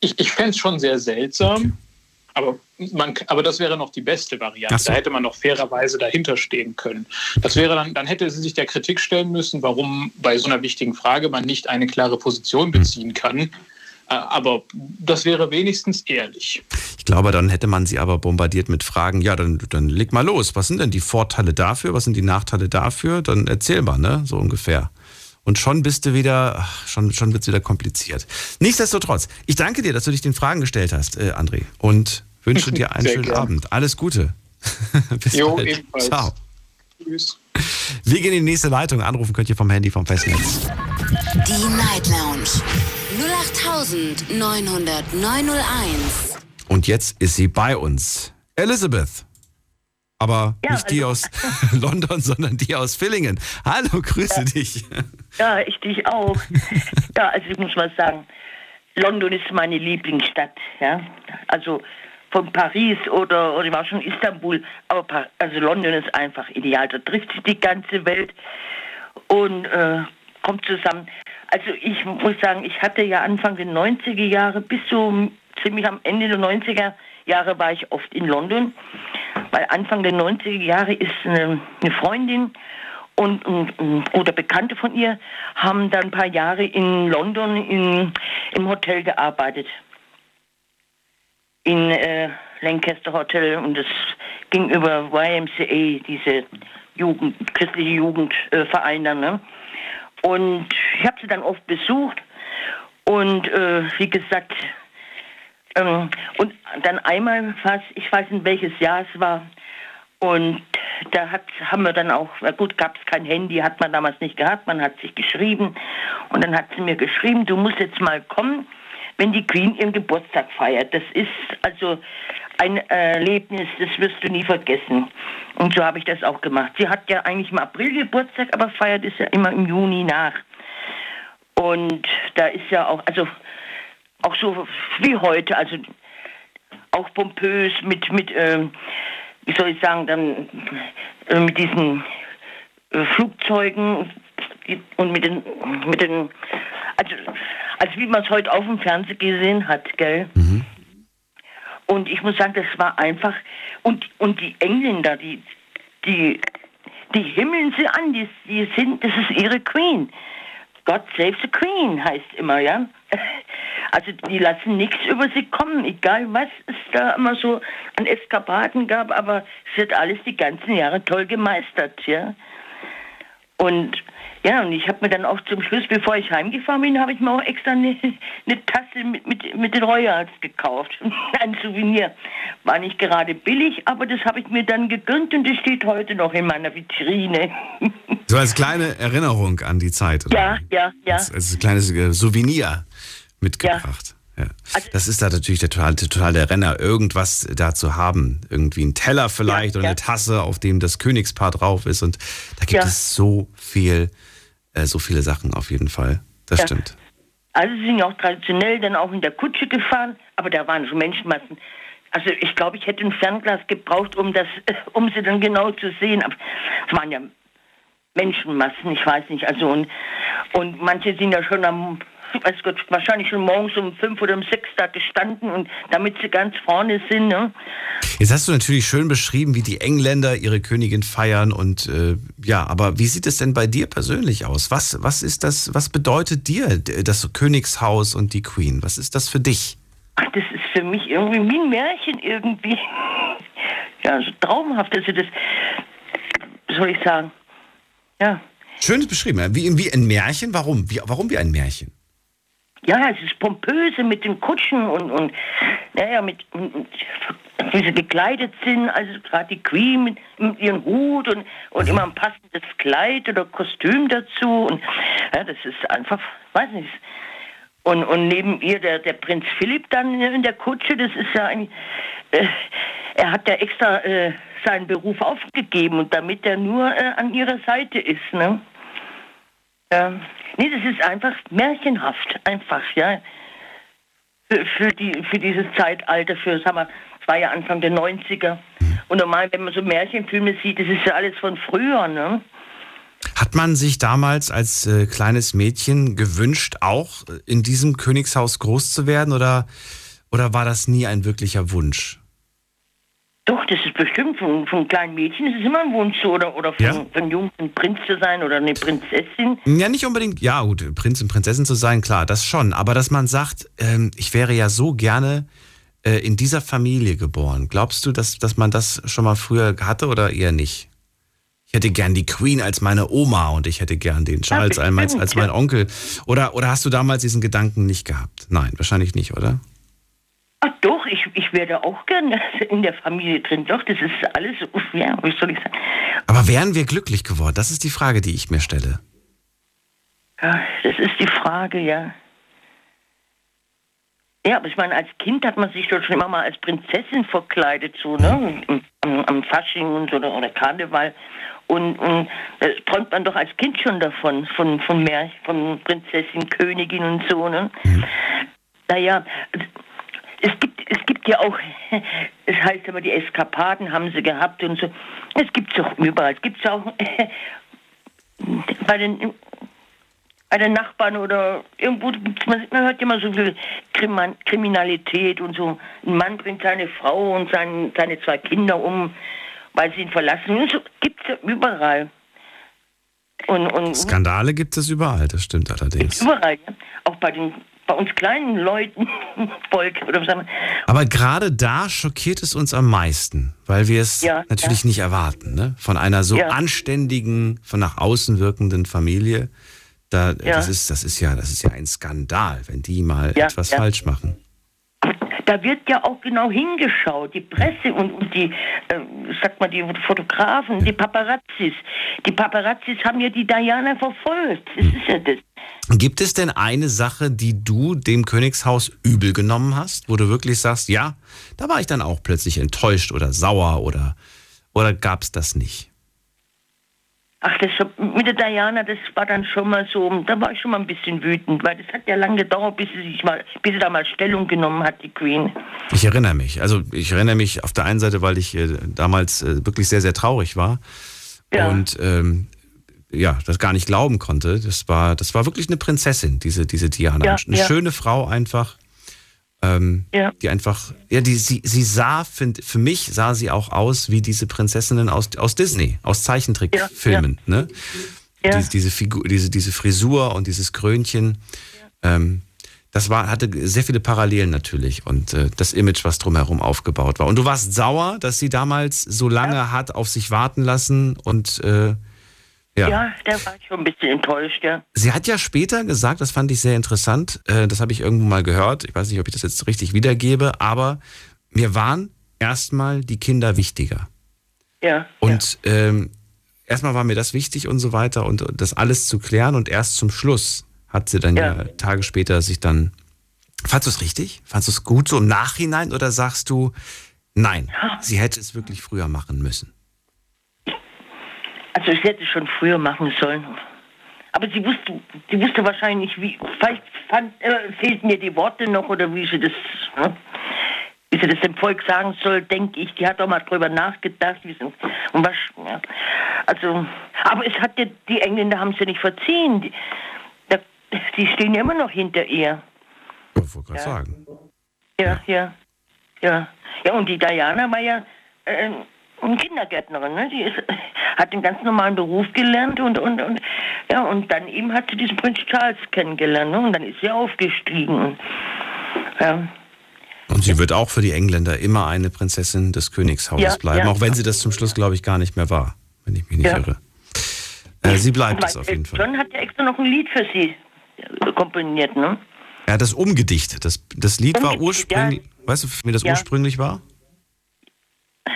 Ich, ich fände es schon sehr seltsam. Aber, man, aber das wäre noch die beste Variante. So. Da hätte man noch fairerweise dahinter stehen können. Das wäre dann, dann hätte sie sich der Kritik stellen müssen, warum bei so einer wichtigen Frage man nicht eine klare Position beziehen kann. Äh, Aber das wäre wenigstens ehrlich. Ich glaube, dann hätte man sie aber bombardiert mit Fragen. Ja, dann, dann leg mal los. Was sind denn die Vorteile dafür? Was sind die Nachteile dafür? Dann erzähl mal, ne? So ungefähr. Und schon bist du wieder, schon, schon wird es wieder kompliziert. Nichtsdestotrotz, ich danke dir, dass du dich den Fragen gestellt hast, äh, André. Und wünsche dir einen Sehr schönen gern. Abend. Alles Gute. Bis Jo, bald. ebenfalls. Ciao. Tschüss. Wir gehen in die nächste Leitung. Anrufen könnt ihr vom Handy vom Festnetz. Die Night Lounge 0890901. Und jetzt ist sie bei uns. Elizabeth. Aber Ja, nicht die also- aus London, sondern die aus Villingen. Hallo, grüße dich. Ja, ich dich auch. ja, also ich muss mal sagen, London ist meine Lieblingsstadt. Ja, also von Paris oder, oder ich war schon in Istanbul, aber Pa- also London ist einfach ideal. Da trifft sich die ganze Welt und äh, kommt zusammen. Also ich muss sagen, ich hatte ja Anfang der 90er Jahre bis so ziemlich am Ende der 90er Jahre war ich oft in London, weil Anfang der 90er Jahre ist eine, eine Freundin und, und, und oder Bekannte von ihr haben dann ein paar Jahre in London in, im Hotel gearbeitet. In äh, Lancaster Hotel und das ging über YMCA, diese Jugend, christliche Jugendverein dann. Ne? Und ich habe sie dann oft besucht und äh, wie gesagt, ähm, und dann einmal, fast, ich weiß nicht welches Jahr es war, und da hat, haben wir dann auch, na gut, gab es kein Handy, hat man damals nicht gehabt, man hat sich geschrieben. Und dann hat sie mir geschrieben, du musst jetzt mal kommen, wenn die Queen ihren Geburtstag feiert. Das ist also ein Erlebnis, das wirst du nie vergessen. Und so habe ich das auch gemacht. Sie hat ja eigentlich im April Geburtstag, aber feiert es ja immer im Juni nach. Und da ist ja auch, also auch so wie heute, also auch pompös mit, mit ähm, wie soll ich sagen, dann äh, mit diesen äh, Flugzeugen und mit den, mit den, also, also wie man es heute auf dem Fernsehen gesehen hat, gell? Und ich muss sagen, das war einfach, und, und die Engländer, die, die, die himmeln sie an, die, die sind, das ist ihre Queen. God save the Queen heißt immer, ja. Also die lassen nichts über sie kommen, egal was es da immer so an Eskapaden gab, aber es wird alles die ganzen Jahre toll gemeistert, ja. Und ja, und ich habe mir dann auch zum Schluss, bevor ich heimgefahren bin, habe ich mir auch extra eine, eine Tasse mit, mit, mit den Royals gekauft. Ein Souvenir. War nicht gerade billig, aber das habe ich mir dann gegönnt und das steht heute noch in meiner Vitrine. So als kleine Erinnerung an die Zeit. Oder? ja, ja, ja. Als, als ein kleines äh, Souvenir mitgebracht. Ja. Also Das ist da natürlich der total, total der Renner, irgendwas da zu haben. Irgendwie ein Teller vielleicht Ja, oder ja. eine Tasse, auf dem das Königspaar drauf ist. Und da gibt Ja. es so viel, äh, so viele Sachen auf jeden Fall. Das Ja. stimmt. Also sie sind ja auch traditionell dann auch in der Kutsche gefahren, aber da waren so Menschenmassen. Also ich glaube, ich hätte ein Fernglas gebraucht, um das, um sie dann genau zu sehen. Aber es waren ja Menschenmassen, ich weiß nicht. Also und, und manche sind ja schon am, weiß Gott, wahrscheinlich schon morgens um fünf oder um sechs da gestanden und damit sie ganz vorne sind. Ne? Jetzt hast du natürlich schön beschrieben, wie die Engländer ihre Königin feiern und äh, ja, aber wie sieht es denn bei dir persönlich aus? Was, was ist das, was bedeutet dir das Königshaus und die Queen? Was ist das für dich? Ach, das ist für mich irgendwie wie ein Märchen irgendwie. Ja, so traumhaft. Also das, soll ich sagen? Ja. Schön beschrieben, wie, wie ein Märchen. Warum? Wie, warum wie ein Märchen? Ja, es ist pompöse mit den Kutschen und, und naja, mit, und, wie sie gekleidet sind, also gerade die Queen mit, ihrem Hut und, und immer ein passendes Kleid oder Kostüm dazu. Und ja, das ist einfach, weiß nicht. Und, und neben ihr der, der Prinz Philipp dann in der Kutsche, das ist ja ein, äh, er hat ja extra äh, seinen Beruf aufgegeben und damit er nur äh, an ihrer Seite ist, ne? Ja. Nee, das ist einfach märchenhaft, einfach, ja. Für, für, die, für dieses Zeitalter, für, sagen wir, es war ja Anfang der 90er. Und normal, wenn man so Märchenfilme sieht, das ist ja alles von früher, ne? Hat man sich damals als äh, kleines Mädchen gewünscht, auch in diesem Königshaus groß zu werden oder, oder war das nie ein wirklicher Wunsch? Doch, das ist bestimmt von, von kleinen Mädchen, das ist immer ein Wunsch oder, oder von, Ja. von Jungs ein Prinz zu sein oder eine Prinzessin. Ja, nicht unbedingt, ja gut, Prinz und Prinzessin zu sein, klar, das schon. Aber dass man sagt, ähm, ich wäre ja so gerne äh, in dieser Familie geboren. Glaubst du, dass, dass man das schon mal früher hatte oder eher nicht? Ich hätte gern die Queen als meine Oma und ich hätte gern den Charles als, als, als mein Onkel. Oder, oder hast du damals diesen Gedanken nicht gehabt? Nein, wahrscheinlich nicht, oder? Ach doch, ich, ich wäre auch gerne in der Familie drin. Doch, das ist alles, ja, wie soll ich sagen? Aber wären wir glücklich geworden? Das ist die Frage, die ich mir stelle. Ja, das ist die Frage, ja. Ja, aber ich meine, als Kind hat man sich doch schon immer mal als Prinzessin verkleidet, so, ne? Am, am Fasching und so, oder, Karneval. Und, und da träumt man doch als Kind schon davon, von, von mehr, von Prinzessin, Königin und so, ne? Naja, es gibt, es gibt ja auch, es heißt immer, die Eskapaden haben sie gehabt und so. Es gibt es auch überall. Es gibt es auch bei den, bei den Nachbarn oder irgendwo man, man hört immer so viel Kriman, Kriminalität und so. Ein Mann bringt seine Frau und sein, seine zwei Kinder um, weil sie ihn verlassen. Und so gibt es ja überall. Und, und Skandale gibt es überall, das stimmt allerdings. überall, ja. auch bei den bei uns kleinen Leuten, Volk, oder was Aber gerade da schockiert es uns am meisten, weil wir es Ja, natürlich ja. nicht erwarten. Ne? Von einer so anständigen, von nach außen wirkenden Familie. Da, Ja. das, ist, das, ist ja, das ist ja ein Skandal, wenn die mal Ja, etwas ja. falsch machen. da wird ja auch genau hingeschaut, die Presse und, und die, äh, sag mal, die Fotografen, die Paparazzis. Die Paparazzis haben ja die Diana verfolgt. Das ist ja das. Gibt es denn eine Sache, die du dem Königshaus übel genommen hast, wo du wirklich sagst, ja, da war ich dann auch plötzlich enttäuscht oder sauer oder, oder gab es das nicht? Ach, das mit der Diana, das war dann schon mal so, da war ich schon mal ein bisschen wütend, weil das hat ja lange gedauert, bis sie sich mal, bis sie da mal Stellung genommen hat, die Queen. Ich erinnere mich. Also ich erinnere mich auf der einen Seite, weil ich äh, damals äh, wirklich sehr, sehr traurig war Ja. und ähm, ja, das gar nicht glauben konnte. Das war, das war wirklich eine Prinzessin, diese, diese Diana. Ja, eine ja. schöne Frau einfach. Ähm, Ja. Die einfach, ja, die, sie, sie sah, find, für mich sah sie auch aus wie diese Prinzessinnen aus, aus Disney, aus Zeichentrickfilmen. Ne? Ja. Diese, diese, Figur, diese, diese Frisur und dieses Krönchen. Ähm, das war, hatte sehr viele Parallelen natürlich und äh, das Image, was drumherum aufgebaut war. Und du warst sauer, dass sie damals so lange hat auf sich warten lassen und äh, ja. Ja, da war ich schon ein bisschen enttäuscht, ja. Sie hat ja später gesagt, das fand ich sehr interessant, äh, das habe ich irgendwo mal gehört, ich weiß nicht, ob ich das jetzt richtig wiedergebe, aber mir waren erstmal die Kinder wichtiger. Ja. Und ähm, erstmal war mir das wichtig und so weiter und das alles zu klären und erst zum Schluss hat sie dann ja, Ja. Tage später sich dann. Fandst du es richtig? Fandst du es gut so im Nachhinein oder sagst du, nein, sie hätte es wirklich früher machen müssen? Also ich hätte es schon früher machen sollen. Aber sie wusste, sie wusste wahrscheinlich, wie, vielleicht fand, äh, fehlten mir die Worte noch oder wie sie das, ne? wie sie das dem Volk sagen soll, denke ich. Die hat auch mal drüber nachgedacht. Wie sie, und was, ja. Also, aber es hat ja, die Engländer haben es ja nicht verziehen. Die, da, die stehen ja immer noch hinter ihr. Ich wollte gerade sagen. Ja, ja, ja. Ja, und die Diana war ja äh, Kindergärtnerin, ne? Die ist, hat einen ganz normalen Beruf gelernt und, und, und ja, und dann eben hat sie diesen Prinz Charles kennengelernt, ne? Und dann ist sie aufgestiegen. Ja. Und sie wird auch für die Engländer immer eine Prinzessin des Königshauses Ja, bleiben, ja. auch wenn sie das zum Schluss, glaube ich, gar nicht mehr war, wenn ich mich nicht Ja. irre. Äh, sie bleibt Und es auf jeden Fall. John hat ja extra noch ein Lied für sie äh, komponiert, ne? Ja, das Umgedicht. Das, das Lied war Umgedicht, ursprünglich. Weißt du, wie das ursprünglich war? Das,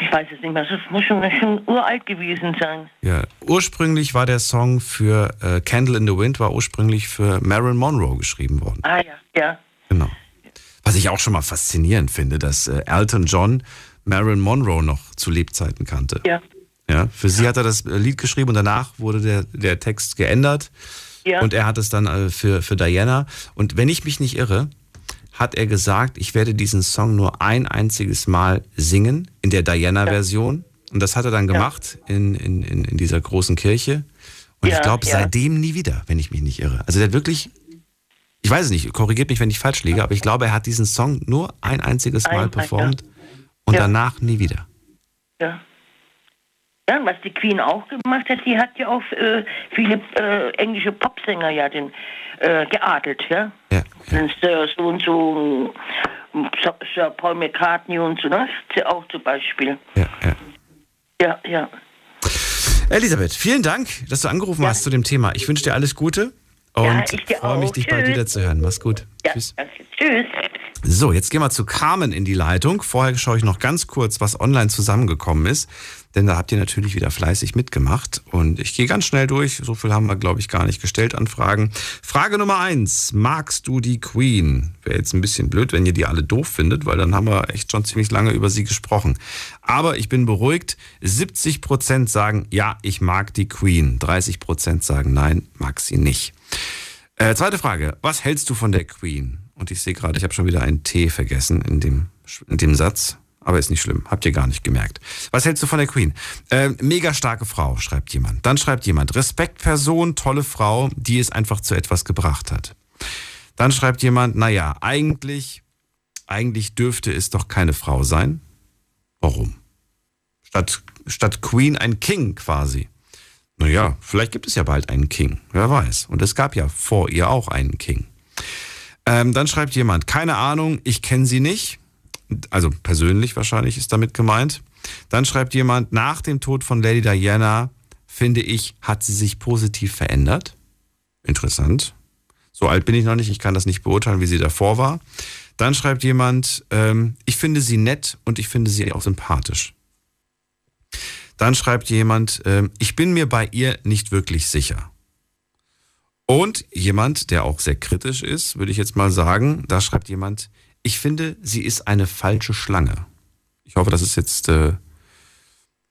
ich weiß es nicht mehr, das muss schon, schon uralt gewesen sein. Ja. Ursprünglich war der Song für äh, Candle in the Wind, war ursprünglich für Marilyn Monroe geschrieben worden. Ah ja, ja. Genau. Was ich auch schon mal faszinierend finde, dass äh, Elton John Marilyn Monroe noch zu Lebzeiten kannte. Ja. Ja, für sie hat er das äh, Lied geschrieben und danach wurde der, der Text geändert. Ja. Und er hat es dann äh, für, für Diana. Und wenn ich mich nicht irre, hat er gesagt, ich werde diesen Song nur ein einziges Mal singen in der Diana-Version. Und das hat er dann gemacht in, in, in, in dieser großen Kirche. Und Ja, ich glaube, ja. seitdem nie wieder, wenn ich mich nicht irre. Also der hat wirklich, Ich weiß es nicht, korrigiert mich, wenn ich falsch liege, aber ich glaube, er hat diesen Song nur ein einziges Mal Einmal, performt ja. und Ja. danach nie wieder. Ja. Ja, was die Queen auch gemacht hat, sie hat ja auch äh, viele äh, englische Popsänger ja den, äh, geadelt, ja. Ja, Sir so und so, ähm, Sir, Paul McCartney und so, ne? Auch zum Beispiel. Ja, ja. Ja, ja. Elisabeth, vielen Dank, dass du angerufen hast zu dem Thema. Ich wünsche dir alles Gute und Ja, freue mich, dich bald Tschüss. wieder zu hören. Mach's gut. ja Tschüss. Danke. Tschüss. So, jetzt gehen wir zu Carmen in die Leitung. Vorher schaue ich noch ganz kurz, was online zusammengekommen ist. Denn da habt ihr natürlich wieder fleißig mitgemacht. Und ich gehe ganz schnell durch. So viel haben wir, glaube ich, gar nicht gestellt an Fragen. Frage Nummer eins. Magst du die Queen? Wäre jetzt ein bisschen blöd, wenn ihr die alle doof findet, weil dann haben wir echt schon ziemlich lange über sie gesprochen. Aber ich bin beruhigt. 70 Prozent sagen, ja, ich mag die Queen. 30 Prozent sagen, nein, mag sie nicht. Äh, zweite Frage. Was hältst du von der Queen? Und ich sehe gerade, ich habe schon wieder einen T vergessen in dem, in dem Satz. Aber ist nicht schlimm. Habt ihr gar nicht gemerkt. Was hältst du von der Queen? Äh, mega starke Frau, schreibt jemand. Dann schreibt jemand, Respektperson, tolle Frau, die es einfach zu etwas gebracht hat. Dann schreibt jemand, naja, eigentlich, eigentlich dürfte es doch keine Frau sein. Warum? Statt, statt Queen ein King quasi. Naja, vielleicht gibt es ja bald einen King. Wer weiß. Und es gab ja vor ihr auch einen King. Ähm, dann schreibt jemand, keine Ahnung, ich kenne sie nicht. Also persönlich wahrscheinlich ist damit gemeint. Dann schreibt jemand, nach dem Tod von Lady Diana, finde ich, hat sie sich positiv verändert. Interessant. So alt bin ich noch nicht, ich kann das nicht beurteilen, wie sie davor war. Dann schreibt jemand, ähm, ich finde sie nett und ich finde sie auch sympathisch. Dann schreibt jemand, ähm, ich bin mir bei ihr nicht wirklich sicher. Und jemand, der auch sehr kritisch ist, würde ich jetzt mal sagen, da schreibt jemand, ich finde, sie ist eine falsche Schlange. Ich hoffe, das ist jetzt, äh,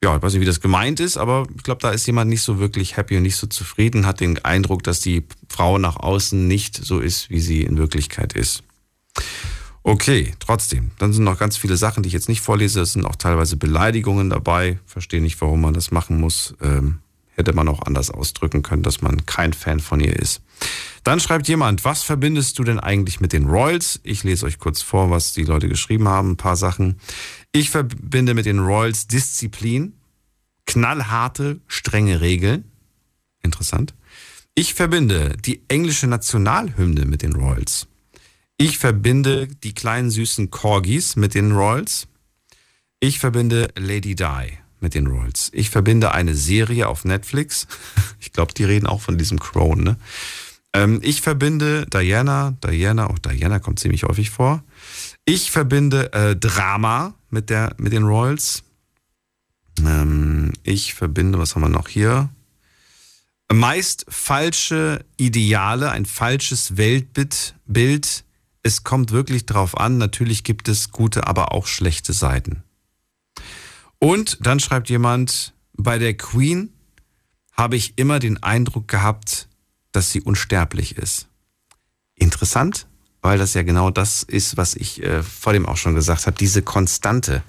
ja, ich weiß nicht, wie das gemeint ist, aber ich glaube, da ist jemand nicht so wirklich happy und nicht so zufrieden, hat den Eindruck, dass die Frau nach außen nicht so ist, wie sie in Wirklichkeit ist. Okay, trotzdem. Dann sind noch ganz viele Sachen, die ich jetzt nicht vorlese. Es sind auch teilweise Beleidigungen dabei. Verstehe nicht, warum man das machen muss. Ähm, hätte man auch anders ausdrücken können, dass man kein Fan von ihr ist. Dann schreibt jemand, was verbindest du denn eigentlich mit den Royals? Ich lese euch kurz vor, was die Leute geschrieben haben, ein paar Sachen. Ich verbinde mit den Royals Disziplin, knallharte, strenge Regeln. Interessant. Ich verbinde die englische Nationalhymne mit den Royals. Ich verbinde die kleinen süßen Corgis mit den Royals. Ich verbinde Lady Di mit den Royals. Ich verbinde eine Serie auf Netflix. Ich glaube, die reden auch von diesem Crown, ne? Ähm, ich verbinde Diana, Diana, auch Diana kommt ziemlich häufig vor. Ich verbinde äh, Drama mit, der, mit den Royals. Ähm, ich verbinde, was haben wir noch hier? Meist falsche Ideale, ein falsches Weltbild. Bild. Es kommt wirklich drauf an. Natürlich gibt es gute, aber auch schlechte Seiten. Und dann schreibt jemand, bei der Queen habe ich immer den Eindruck gehabt, dass sie unsterblich ist. Interessant, weil das ja genau das ist, was ich äh, vor dem auch schon gesagt habe, diese Konstante,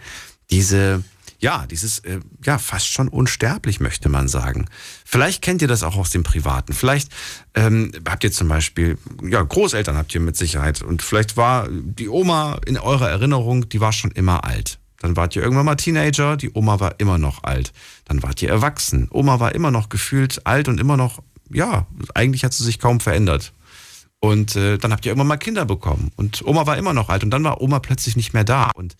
diese, ja, dieses, äh, ja, fast schon unsterblich, möchte man sagen. Vielleicht kennt ihr das auch aus dem Privaten. Vielleicht ähm, habt ihr zum Beispiel, ja, Großeltern habt ihr mit Sicherheit und vielleicht war die Oma in eurer Erinnerung, die war schon immer alt. Dann wart ihr irgendwann mal Teenager, die Oma war immer noch alt. Dann wart ihr erwachsen. Oma war immer noch gefühlt alt und immer noch, ja, eigentlich hat sie sich kaum verändert. Und äh, dann habt ihr irgendwann mal Kinder bekommen. Und Oma war immer noch alt. Und dann war Oma plötzlich nicht mehr da. Und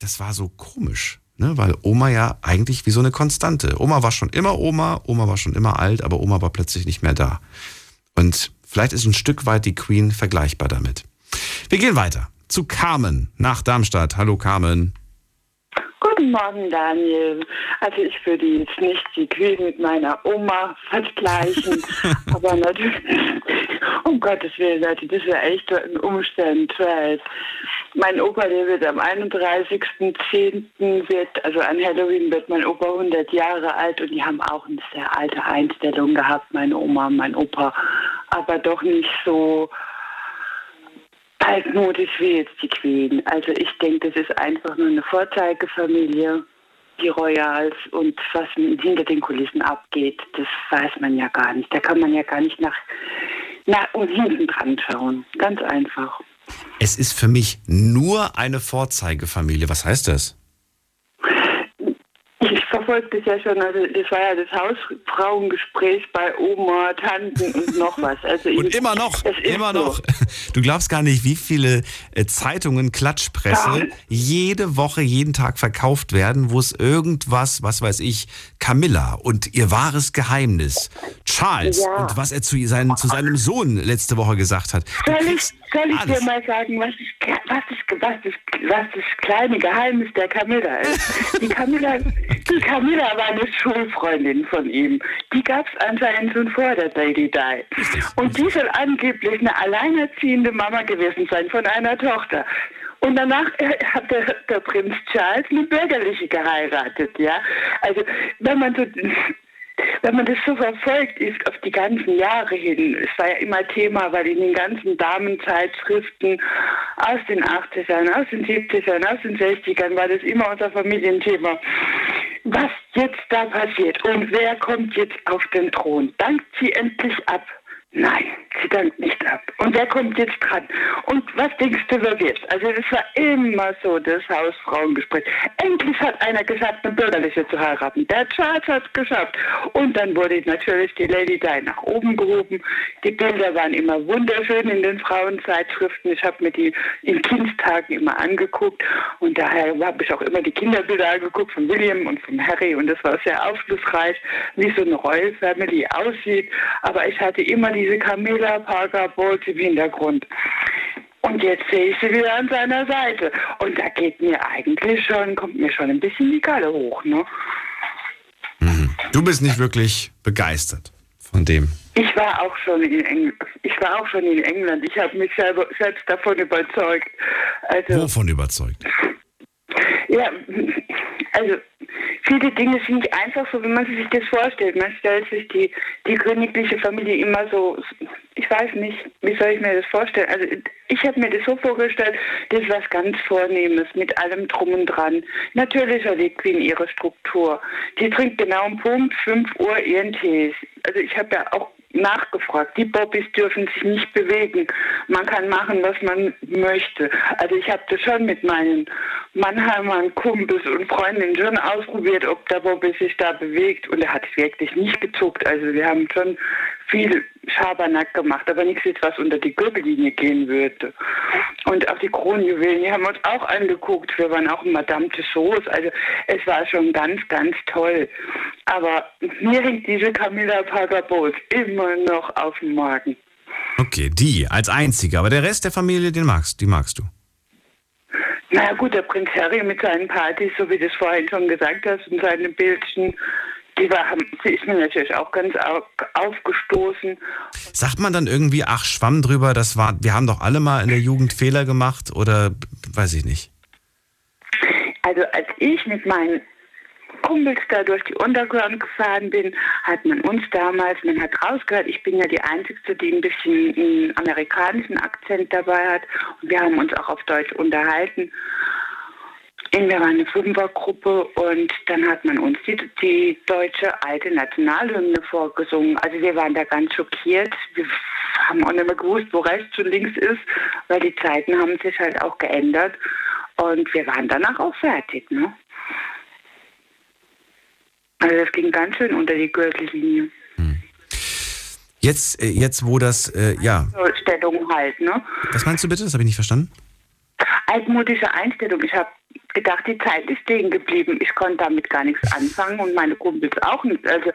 das war so komisch, ne? weil Oma ja eigentlich wie so eine Konstante. Oma war schon immer Oma, Oma war schon immer alt, aber Oma war plötzlich nicht mehr da. Und vielleicht ist ein Stück weit die Queen vergleichbar damit. Wir gehen weiter zu Carmen nach Darmstadt. Hallo Carmen. Guten Morgen, Daniel. Also ich würde jetzt nicht die Queen mit meiner Oma vergleichen, aber natürlich, um Gottes Willen, Leute, das wäre echt ein Umstand, weil mein Opa, der wird am 31.10. wird, also an Halloween wird mein Opa 100 Jahre alt und die haben auch eine sehr alte Einstellung gehabt, meine Oma und mein Opa, aber doch nicht so altmodisch wie jetzt die Queen. Also ich denke, das ist einfach nur eine Vorzeigefamilie, die Royals und was hinter den Kulissen abgeht, das weiß man ja gar nicht. Da kann man ja gar nicht nach Na, und hinten dran schauen. Ganz einfach. Es ist für mich nur eine Vorzeigefamilie. Was heißt das? Ich verfolge das ja schon, also das war ja das Hausfrauengespräch bei Oma, Tanten und noch was. Also Und ich, immer noch, es immer so. noch. Du glaubst gar nicht, wie viele äh, Zeitungen, Klatschpresse Ja. jede Woche, jeden Tag verkauft werden, wo es irgendwas, was weiß ich, Camilla und ihr wahres Geheimnis, Charles Ja. und was er zu, seinen, zu seinem Sohn letzte Woche gesagt hat. Du Soll ich, soll ich alles. dir mal sagen, was das, was, das, was, das, was das kleine Geheimnis der Camilla ist? Die Camilla, die Camilla war eine Schulfreundin von ihm. Die gab es anscheinend schon vor der Lady Di. Und die soll angeblich eine alleinerziehende Mama gewesen sein von einer Tochter. Und danach äh, hat der, der Prinz Charles eine bürgerliche geheiratet, ja. Also wenn man so wenn man das so verfolgt ist auf die ganzen Jahre hin, es war ja immer Thema, weil in den ganzen Damenzeitschriften aus den 80ern, aus den 70ern, aus den 60ern war das immer unser Familienthema. Was jetzt da passiert und wer kommt jetzt auf den Thron? Dankt sie endlich ab? Nein, sie dankt nicht ab. Und wer kommt jetzt dran? Und was denkst du, wer wird? Also das war immer so das Hausfrauengespräch. Endlich hat einer geschafft, eine Bürgerliche zu heiraten. Der Charles hat es geschafft. Und dann wurde natürlich die Lady Di nach oben gehoben. Die Bilder waren immer wunderschön in den Frauenzeitschriften. Ich habe mir die in Kindstagen immer angeguckt. Und daher habe ich auch immer die Kinderbilder angeguckt von William und von Harry. Und das war sehr aufschlussreich, wie so eine Royal Family aussieht. Aber ich hatte immer diese Camilla Parker Bowles im Hintergrund. Und jetzt sehe ich sie wieder an seiner Seite. Und da geht mir eigentlich schon, kommt mir schon ein bisschen die Galle hoch, ne? Du bist nicht wirklich begeistert von dem. Ich war auch schon in England. Ich war auch schon in England. Ich habe mich selber, selbst davon überzeugt. Also, Wovon überzeugt? Ja, also viele Dinge sind nicht einfach so, wie man sich das vorstellt. Man stellt sich die, die königliche Familie immer so, ich weiß nicht, wie soll ich mir das vorstellen? Also ich habe mir das so vorgestellt, das ist was ganz Vornehmes mit allem drum und dran. Natürlich die Queen ihre Struktur. Die trinkt genau um Punkt 5 Uhr ihren Tee. Also ich habe ja auch nachgefragt. Die Bobbys dürfen sich nicht bewegen. Man kann machen, was man möchte. Also ich habe das schon mit meinen Mannheimern, Kumpels und Freundinnen schon ausprobiert, ob der Bobby sich da bewegt. Und er hat wirklich nicht gezuckt. Also wir haben schon viel Schabernack gemacht, aber nichts, jetzt, was unter die Gürtellinie gehen würde. Und auch die Kronjuwelen, die haben wir uns auch angeguckt. Wir waren auch in Madame Tussauds. Also es war schon ganz, ganz toll. Aber mir hängt diese Camilla Parker Bowles immer noch auf dem Magen. Okay, die als einzige, aber der Rest der Familie, den magst, die magst du. Na gut, der Prinz Harry mit seinen Partys, so wie du es vorhin schon gesagt hast, und seine Bildchen, die, war, die ist mir natürlich auch ganz au- aufgestoßen. Sagt man dann irgendwie, ach, schwamm drüber, das war, wir haben doch alle mal in der Jugend Fehler gemacht oder weiß ich nicht. Also als ich mit meinen Kumpels da durch die Underground gefahren bin, hat man uns damals, man hat rausgehört, ich bin ja die Einzige, die ein bisschen einen amerikanischen Akzent dabei hat. Und wir haben uns auch auf Deutsch unterhalten. Und Wir waren eine Fünfergruppe und dann hat man uns die, die deutsche alte Nationalhymne vorgesungen. Also wir waren da ganz schockiert. Wir haben auch nicht mehr gewusst, wo rechts und links ist, weil die Zeiten haben sich halt auch geändert. Und wir waren danach auch fertig. Ne? Also das ging ganz schön unter die Gürtellinie. Jetzt, äh, jetzt wo das, äh, ja, So Stellung halt, ne? was meinst du bitte? Das habe ich nicht verstanden. altmodische Einstellung. Ich habe gedacht, die Zeit ist stehen geblieben. Ich konnte damit gar nichts anfangen und meine Kumpels auch nicht. Also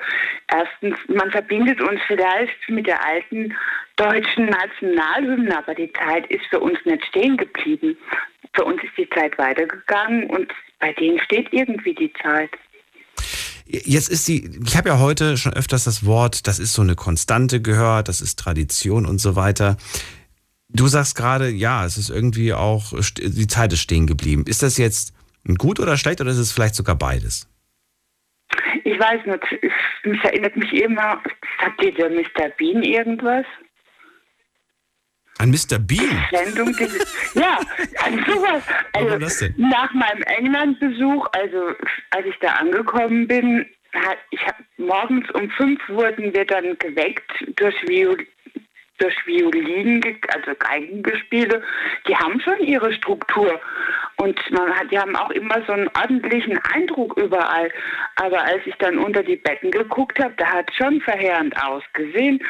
erstens, man verbindet uns vielleicht mit der alten deutschen Nationalhymne, aber die Zeit ist für uns nicht stehen geblieben. Für uns ist die Zeit weitergegangen und bei denen steht irgendwie die Zeit. Jetzt ist die, ich habe ja heute schon öfters das Wort, das ist so eine Konstante gehört, das ist Tradition und so weiter. Du sagst gerade, ja, es ist irgendwie auch, die Zeit ist stehen geblieben. Ist das jetzt gut oder schlecht oder ist es vielleicht sogar beides? Ich weiß nicht, es, erinnert mich immer, sagt dir der Mr. Bean irgendwas? An Mr. Bean? Sendung, ja, an sowas. Also nach meinem England-Besuch, also als ich da angekommen bin, ich hab, morgens um fünf wurden wir dann geweckt durch Viol durch Violinen, also Geigengespiele, die haben schon ihre Struktur. Und man hat, die haben auch immer so einen ordentlichen Eindruck überall. Aber als ich dann unter die Betten geguckt habe, da hat es schon verheerend ausgesehen.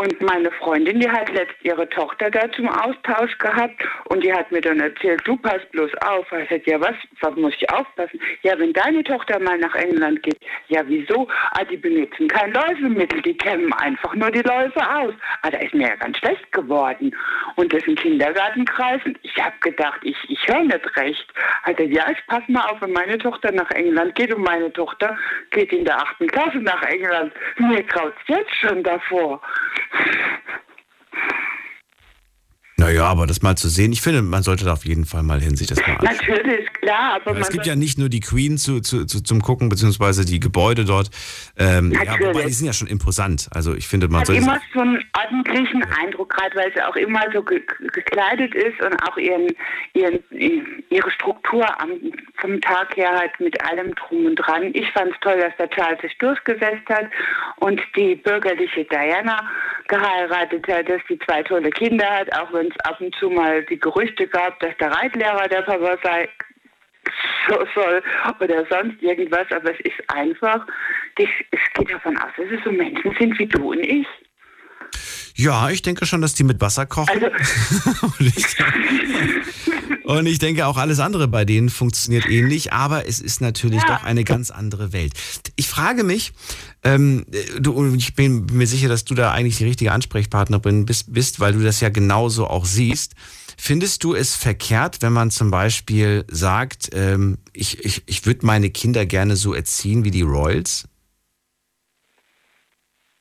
Und meine Freundin, die hat letzt ihre Tochter da zum Austausch gehabt und die hat mir dann erzählt, du pass bloß auf. Ich sagte, ja was, was muss ich aufpassen? Ja, wenn deine Tochter mal nach England geht, ja wieso? Ah, die benutzen kein Läusemittel, die kämmen einfach nur die Läuse aus. Ah, da ist mir ja ganz schlecht geworden. Und das in Kindergartenkreisen, ich habe gedacht, ich, ich höre nicht recht. Hat er, ja, ich pass mal auf, wenn meine Tochter nach England geht und meine Tochter geht in der achten Klasse nach England. Mir graut's jetzt schon davor. Naja, aber das mal zu sehen, ich finde, man sollte da auf jeden Fall mal hin, sich das mal anschauen. Natürlich, klar, aber es gibt ja nicht nur die Queen zu, zu, zu, zum Gucken, beziehungsweise die Gebäude dort. Ähm, ja, wobei die sind ja schon imposant. Also ich finde, man hat sollte. immer so einen ordentlichen Eindruck, gerade weil sie auch immer so ge- gekleidet ist und auch ihren, ihren, ihre Struktur am, vom Tag her halt mit allem drum und dran. Ich fand es toll, dass der Charles sich durchgesetzt hat und die bürgerliche Diana geheiratet hat, dass die zwei tolle Kinder hat, auch wenn es ab und zu mal die Gerüchte gab, dass der Reitlehrer der Papa sei so soll oder sonst irgendwas, aber es ist einfach, es geht davon aus, dass es so Menschen sind wie du und ich. Ja, ich denke schon, dass die mit Wasser kochen. Also und, ich, und ich denke auch alles andere bei denen funktioniert ähnlich, aber es ist natürlich doch eine ganz andere Welt. Ich frage mich, ähm, du, ich bin mir sicher, dass du da eigentlich die richtige Ansprechpartnerin bist, bist, weil du das ja genauso auch siehst. Findest du es verkehrt, wenn man zum Beispiel sagt, ähm, ich, ich, ich würde meine Kinder gerne so erziehen wie die Royals?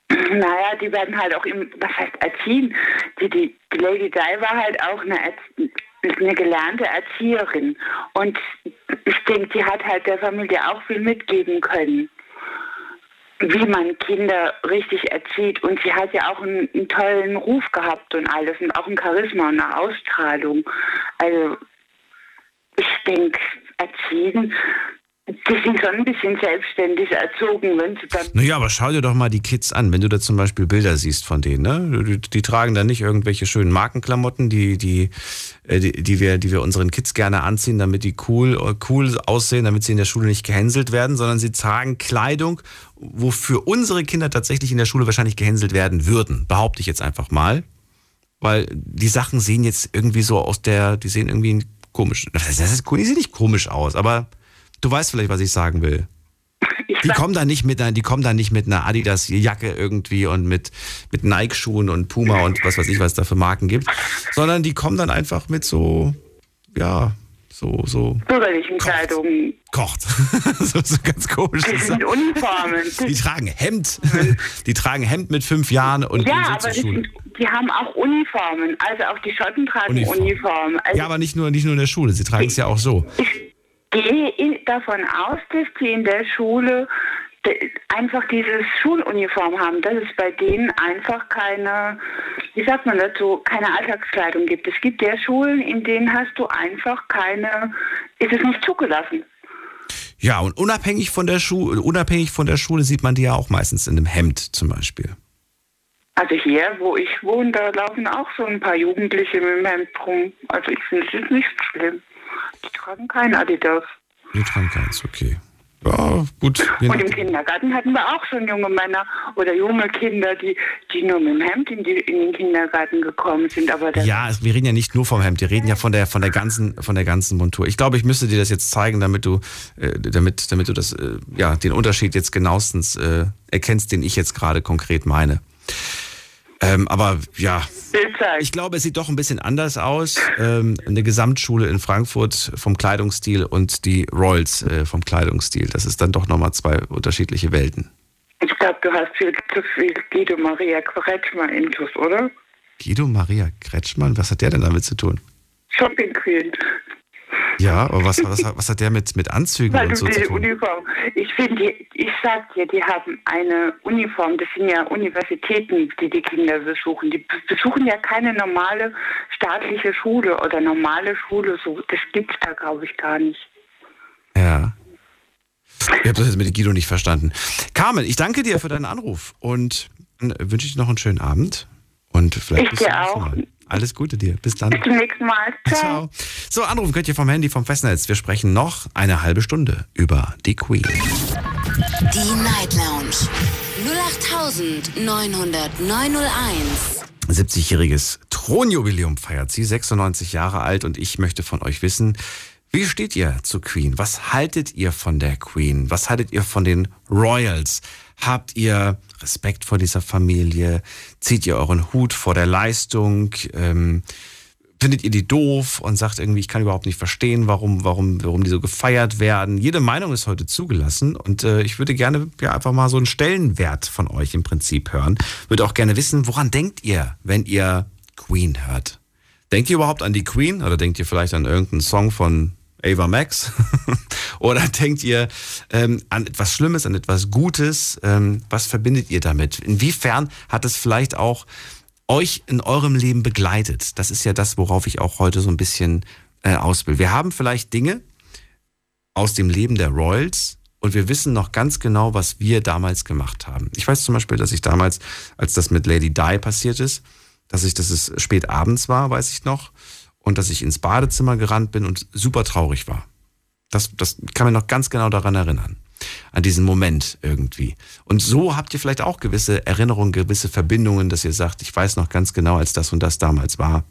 Naja, die werden halt auch im, was heißt erziehen? Die, die, die Lady Di war halt auch eine, eine gelernte Erzieherin. Und ich denke, die hat halt der Familie auch viel mitgeben können, wie man Kinder richtig erzieht. Und sie hat ja auch einen, einen tollen Ruf gehabt und alles und auch ein Charisma und eine Ausstrahlung. Also ich denke, erziehen, die sind schon ein bisschen selbstständig erzogen, wenn sie dann Naja, aber schau dir doch mal die Kids an, wenn du da zum Beispiel Bilder siehst von denen, ne? Die, die tragen da nicht irgendwelche schönen Markenklamotten, die, die, äh, die, die, wir, die wir unseren Kids gerne anziehen, damit die cool, cool aussehen, damit sie in der Schule nicht gehänselt werden, sondern sie tragen Kleidung, wofür unsere Kinder tatsächlich in der Schule wahrscheinlich gehänselt werden würden. Behaupte ich jetzt einfach mal. Weil die Sachen sehen jetzt irgendwie so aus der, die sehen irgendwie komisch. Das ist, die sehen nicht komisch aus, aber du weißt vielleicht, was ich sagen will. Die kommen da nicht mit einer, die kommen da nicht mit einer Adidas Jacke irgendwie und mit mit Nike Schuhen und Puma und was weiß ich, was es da für Marken gibt, sondern die kommen dann einfach mit so ja, so so bürgerlichen Kleidung. kocht. so, so ganz komisch. Die sind Uniformen. Die tragen Hemd. Die tragen Hemd mit fünf Jahren und ja, gehen so aber zur Schule. sind, die haben auch Uniformen. Also auch die Schotten tragen Uniform. Uniformen. Also Ja, aber nicht nur, nicht nur in der Schule, sie tragen es ja auch so. ich gehe davon aus, dass die in der Schule einfach dieses Schuluniform haben, dass es bei denen einfach keine, wie sagt man dazu, keine Alltagskleidung gibt. Es gibt ja Schulen, in denen hast du einfach keine, ist es nicht zugelassen. Ja, und unabhängig von der Schule, unabhängig von der Schule sieht man die ja auch meistens in einem Hemd zum Beispiel. Also hier, wo ich wohne, da laufen auch so ein paar Jugendliche mit dem Hemd rum. Also ich finde es ist nicht schlimm. Die tragen kein Adidas. Die tragen keins, okay. Ja, gut. Und im. Kindergarten hatten wir auch schon junge Männer oder junge Kinder, die, die nur mit dem Hemd in, die, in den Kindergarten gekommen sind. Aber Ja, es- wir reden ja nicht nur vom Hemd, wir reden ja von der von der ganzen von der ganzen Montur. Ich glaube, ich müsste dir das jetzt zeigen, damit du äh, damit damit du das äh, ja den Unterschied jetzt genauestens äh, erkennst, den ich jetzt gerade konkret meine. Ähm, aber ja, ich glaube, es sieht doch ein bisschen anders aus. Ähm, eine Gesamtschule in Frankfurt vom Kleidungsstil und die Royals äh, vom Kleidungsstil. Das ist dann doch nochmal zwei unterschiedliche Welten. ich glaube, du hast viel zu viel Guido Maria Kretschmer intus, oder? Guido Maria Kretschmann, was hat der denn damit zu tun? Shopping Queen. Ja, aber was, was, was hat der mit, mit Anzügen Weil und so zu tun? Uniform. Ich finde, ich sag dir, die haben eine Uniform. Das sind ja Universitäten, die die Kinder besuchen. Die besuchen ja keine normale staatliche Schule oder normale Schule. So, das gibt's da, glaube ich, gar nicht. Ja. Ich habe das jetzt mit Guido nicht verstanden. Carmen, ich danke dir für deinen Anruf und dann wünsche dir noch einen schönen Abend. Und vielleicht Ich bis dir auch. Mal. Alles Gute dir. Bis dann. Bis zum nächsten Mal. Ciao. Ciao. So, anrufen könnt ihr vom Handy vom Festnetz. Wir sprechen noch eine halbe Stunde über die Queen. Die Night Lounge 08901. 70-jähriges Thronjubiläum feiert sie, 96 Jahre alt und ich möchte von euch wissen, wie steht ihr zu Queen? Was haltet ihr von der Queen? Was haltet ihr von den Royals? Habt ihr Respekt vor dieser Familie? Zieht ihr euren Hut vor der Leistung? Ähm, findet ihr die doof und sagt irgendwie, ich kann überhaupt nicht verstehen, warum, warum, warum die so gefeiert werden. Jede Meinung ist heute zugelassen und äh, ich würde gerne ja einfach mal so einen Stellenwert von euch im Prinzip hören. Würde auch gerne wissen, woran denkt ihr, wenn ihr Queen hört? Denkt ihr überhaupt an die Queen oder denkt ihr vielleicht an irgendeinen Song von Ava Max? oder denkt ihr ähm, an etwas Schlimmes, an etwas Gutes? Ähm, was verbindet ihr damit? Inwiefern hat es vielleicht auch euch in eurem Leben begleitet? Das ist ja das, worauf ich auch heute so ein bisschen äh, aus will. Wir haben vielleicht Dinge aus dem Leben der Royals und wir wissen noch ganz genau, was wir damals gemacht haben. Ich weiß zum Beispiel, dass ich damals, als das mit Lady Di passiert ist, dass ich, dass es spät abends war, weiß ich noch, und dass ich ins Badezimmer gerannt bin und super traurig war. Das, das kann mir noch ganz genau daran erinnern. An diesen Moment irgendwie. Und so habt ihr vielleicht auch gewisse Erinnerungen, gewisse Verbindungen, dass ihr sagt, ich weiß noch ganz genau, als das und das damals war.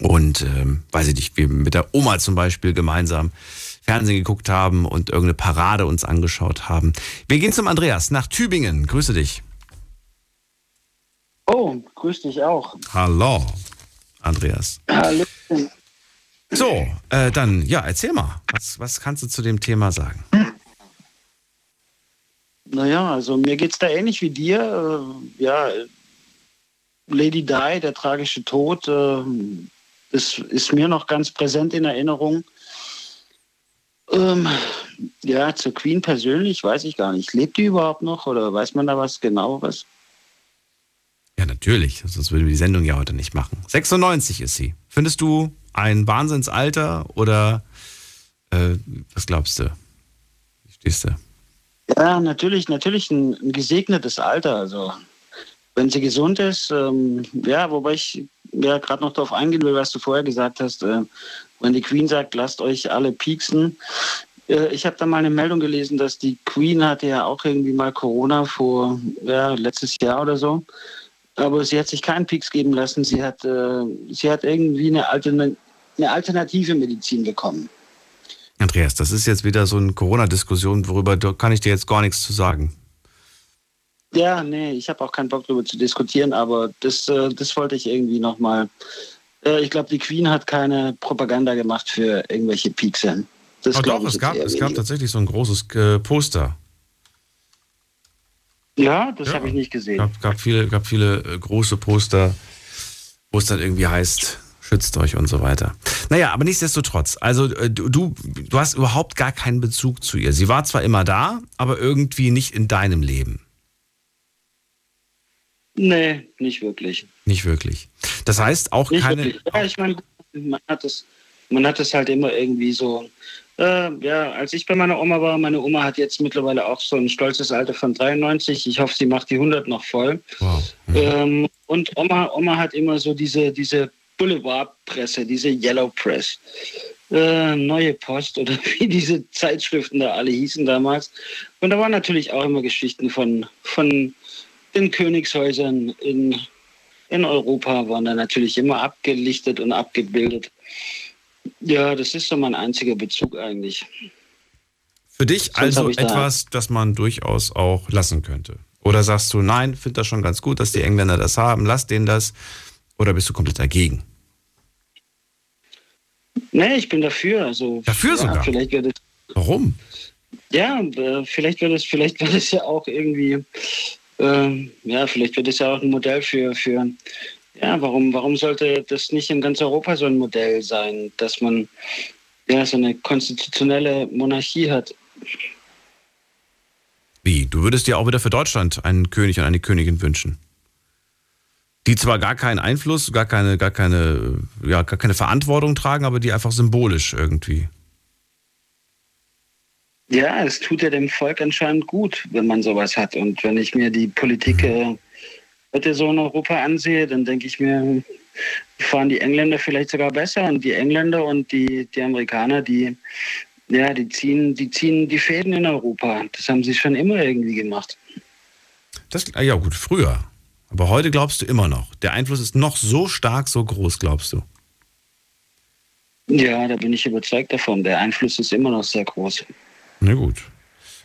Und ähm, weiß ich nicht, wir mit der Oma zum Beispiel gemeinsam Fernsehen geguckt haben und irgendeine Parade uns angeschaut haben. Wir gehen zum Andreas nach Tübingen. Grüße dich. Oh, grüß dich auch. Hallo, Andreas. Hallo. So, äh, dann, ja, erzähl mal. Was, was kannst du zu dem Thema sagen? Naja, also mir geht's da ähnlich wie dir. Äh, ja, Lady Di, der tragische Tod, äh, ist, ist mir noch ganz präsent in Erinnerung. Ähm, ja, zur Queen persönlich weiß ich gar nicht. Lebt die überhaupt noch oder weiß man da was genaueres? Ja, natürlich. Sonst würden wir die Sendung ja heute nicht machen. 96 ist sie. Findest du ein Wahnsinnsalter oder äh, was glaubst du? Wie stehst du? Ja, natürlich, natürlich ein, ein gesegnetes Alter. Also wenn sie gesund ist, ähm, ja, wobei ich ja gerade noch darauf eingehen will, was du vorher gesagt hast, äh, wenn die Queen sagt, lasst euch alle pieksen. Äh, ich habe da mal eine Meldung gelesen, dass die Queen hatte ja auch irgendwie mal Corona vor ja, letztes Jahr oder so. Aber sie hat sich keinen Pieks geben lassen. Sie hat, äh, sie hat irgendwie eine, Altern eine alternative Medizin bekommen. Andreas, das ist jetzt wieder so eine Corona-Diskussion, worüber kann ich dir jetzt gar nichts zu sagen. Ja, nee, ich habe auch keinen Bock darüber zu diskutieren, aber das, äh, das wollte ich irgendwie nochmal. Äh, ich glaube, die Queen hat keine Propaganda gemacht für irgendwelche Piekse. Das oh, doch, ich es gab, es gab tatsächlich so ein großes äh, Poster. Ja, das Ja. habe ich nicht gesehen. gab, gab viele, gab viele äh, große Poster, wo es dann irgendwie heißt, schützt euch und so weiter. Naja, aber nichtsdestotrotz, also äh, du, du du hast überhaupt gar keinen Bezug zu ihr. Sie war zwar immer da, aber irgendwie nicht in deinem Leben. Nee, nicht wirklich. Nicht wirklich. Das heißt auch Nicht keine. wirklich. Ja, ich meine, man hat es, man hat es halt immer irgendwie so. Äh, ja, als ich bei meiner Oma war, meine Oma hat jetzt mittlerweile auch so ein stolzes Alter von 93. Ich hoffe, sie macht die 100 noch voll. Ähm, und Oma, Oma hat immer so diese, diese Boulevardpresse, diese Yellow Press. Äh, Neue Post oder wie diese Zeitschriften da alle hießen damals. Und da waren natürlich auch immer Geschichten von, von den Königshäusern in, in Europa, waren da natürlich immer abgelichtet und abgebildet. Ja, das ist so mein einziger Bezug eigentlich. Für dich Sonst also ich da- etwas, das man durchaus auch lassen könnte. Oder sagst du, nein, finde das schon ganz gut, dass die Engländer das haben, lass denen das. Oder bist du komplett dagegen? Nee, ich bin dafür. Also, Dafür ja, sogar? Vielleicht wird es, Warum? ja, äh, vielleicht wird es, vielleicht wird es ja auch irgendwie, ähm, ja, vielleicht wird es ja auch ein Modell für, für ja, warum, warum sollte das nicht in ganz Europa so ein Modell sein, dass man ja so eine konstitutionelle Monarchie hat? Wie? Du würdest dir auch wieder für Deutschland einen König und eine Königin wünschen? Die zwar gar keinen Einfluss, gar keine, gar keine, ja, gar keine Verantwortung tragen, aber die einfach symbolisch irgendwie. Ja, es tut ja dem Volk anscheinend gut, wenn man sowas hat. Und wenn ich mir die Politik äh, heute so in Europa ansehe, dann denke ich mir, fahren die Engländer vielleicht sogar besser und die Engländer und die, die Amerikaner, die, ja, die ziehen, die ziehen die Fäden in Europa. Das haben sie schon immer irgendwie gemacht. Das, ah ja gut, früher. Aber heute glaubst du immer noch. Der Einfluss ist noch so stark, so groß, glaubst du? Ja, da bin ich überzeugt davon. Der Einfluss ist immer noch sehr groß. Na gut.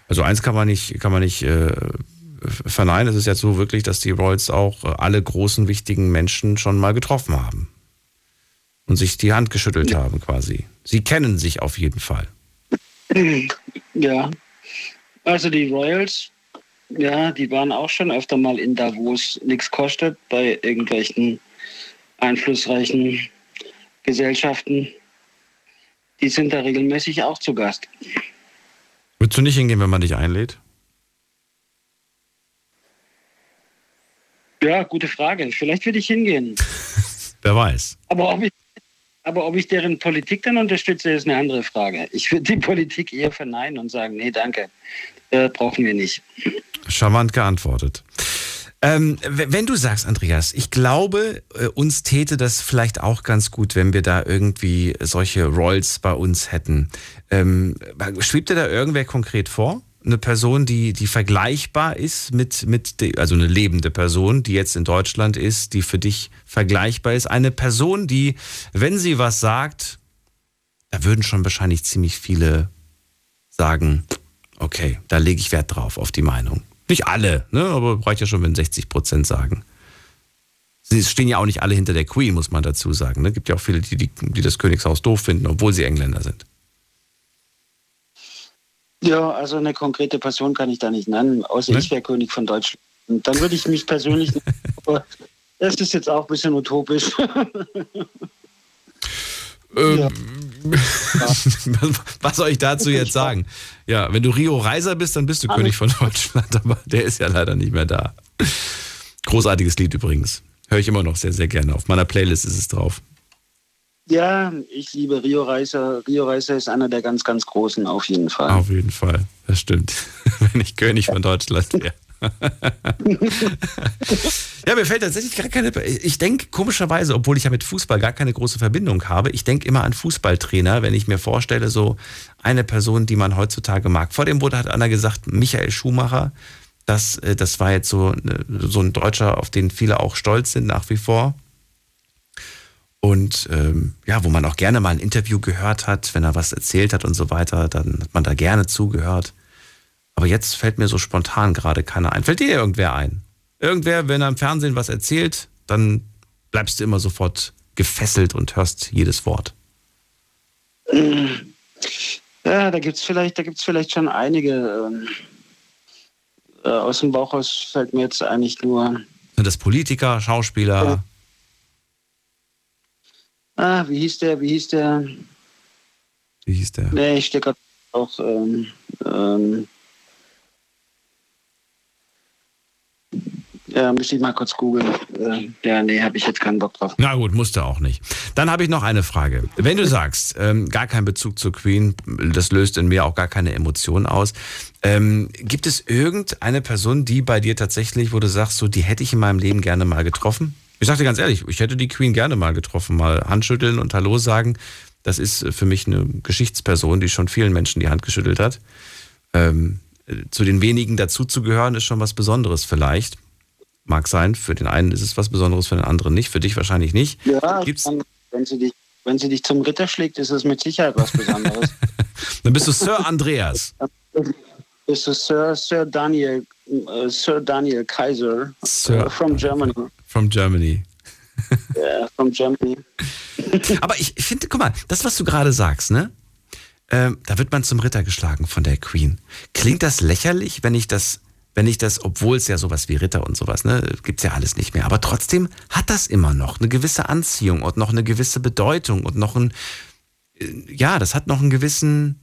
Also eins kann man nicht, kann man nicht äh, verneinen. Es ist jetzt so wirklich, dass die Royals auch äh, alle großen, wichtigen Menschen schon mal getroffen haben. Und sich die Hand geschüttelt ja. haben quasi. Sie kennen sich auf jeden Fall. Ja. Also die Royals, ja, die waren auch schon öfter mal in Davos nichts kostet bei irgendwelchen einflussreichen Gesellschaften. Die sind da regelmäßig auch zu Gast. Würdest du nicht hingehen, wenn man dich einlädt? Ja, gute Frage. Vielleicht würde ich hingehen. Wer weiß. Aber ob, ich, aber ob ich deren Politik dann unterstütze, ist eine andere Frage. Ich würde die Politik eher verneinen und sagen, nee, danke, äh, brauchen wir nicht. Charmant geantwortet. Ähm, wenn du sagst, Andreas, ich glaube, äh, uns täte das vielleicht auch ganz gut, wenn wir da irgendwie solche Rolls bei uns hätten. Ähm, schwebt dir da irgendwer konkret vor? Eine Person, die, die vergleichbar ist mit, mit, de, also eine lebende Person, die jetzt in Deutschland ist, die für dich vergleichbar ist. Eine Person, die, wenn sie was sagt, da würden schon wahrscheinlich ziemlich viele sagen, okay, da lege ich Wert drauf, auf die Meinung. Nicht alle, ne, aber reicht ja schon, wenn 60 Prozent sagen. Sie stehen ja auch nicht alle hinter der Queen, muss man dazu sagen. Es ne? gibt ja auch viele, die, die, die das Königshaus doof finden, obwohl sie Engländer sind. Ja, also eine konkrete Person kann ich da nicht nennen, außer ne? ich wäre König von Deutschland. Und dann würde ich mich persönlich. aber das ist jetzt auch ein bisschen utopisch. Ähm, ja. Was soll ich dazu jetzt sagen? Ja, wenn du Rio Reiser bist, dann bist du Alles. König von Deutschland, aber der ist ja leider nicht mehr da. Großartiges Lied übrigens. Höre ich immer noch sehr, sehr gerne. Auf meiner Playlist ist es drauf. Ja, ich liebe Rio Reiser. Rio Reiser ist einer der ganz, ganz großen, auf jeden Fall. Auf jeden Fall, das stimmt. Wenn ich König von Deutschland wäre. ja, mir fällt tatsächlich gar keine. Ich denke komischerweise, obwohl ich ja mit Fußball gar keine große Verbindung habe, ich denke immer an Fußballtrainer, wenn ich mir vorstelle, so eine Person, die man heutzutage mag. Vor dem wurde hat Anna gesagt, Michael Schumacher. Das, äh, das war jetzt so, so ein Deutscher, auf den viele auch stolz sind nach wie vor und ähm, ja, wo man auch gerne mal ein Interview gehört hat, wenn er was erzählt hat und so weiter, dann hat man da gerne zugehört. Aber jetzt fällt mir so spontan gerade keiner ein. Fällt dir irgendwer ein? Irgendwer, wenn er im Fernsehen was erzählt, dann bleibst du immer sofort gefesselt und hörst jedes Wort. Ja, da gibt es vielleicht, vielleicht schon einige. Ähm, äh, aus dem Bauch aus fällt mir jetzt eigentlich nur. Sind das Politiker, Schauspieler? Ah, wie hieß der? Wie hieß der? Wie hieß der? Nee, ich stecke auch. Ähm, ähm, Ja, müsste ich mal kurz googeln. Äh, ja, nee, habe ich jetzt keinen Bock drauf. Na gut, musste auch nicht. Dann habe ich noch eine Frage. Wenn du sagst, ähm, gar kein Bezug zur Queen, das löst in mir auch gar keine Emotionen aus. Ähm, gibt es irgendeine Person, die bei dir tatsächlich, wo du sagst, so, die hätte ich in meinem Leben gerne mal getroffen? Ich dir ganz ehrlich, ich hätte die Queen gerne mal getroffen, mal Handschütteln und Hallo sagen. Das ist für mich eine Geschichtsperson, die schon vielen Menschen die Hand geschüttelt hat. Ähm, zu den wenigen dazuzugehören, ist schon was Besonderes vielleicht. Mag sein, für den einen ist es was Besonderes, für den anderen nicht, für dich wahrscheinlich nicht. Ja, Gibt's wenn, sie dich, wenn sie dich zum Ritter schlägt, ist es mit Sicherheit was Besonderes. dann bist du Sir Andreas. bist du Sir, Sir Daniel, uh, Sir Daniel Kaiser Sir, uh, from Germany. From Germany. Ja, from Germany. Aber ich finde, guck mal, das, was du gerade sagst, ne? Ähm, da wird man zum Ritter geschlagen von der Queen. Klingt das lächerlich, wenn ich das, wenn ich das, obwohl es ja sowas wie Ritter und sowas, ne, gibt's ja alles nicht mehr. Aber trotzdem hat das immer noch eine gewisse Anziehung und noch eine gewisse Bedeutung und noch ein, äh, ja, das hat noch einen gewissen,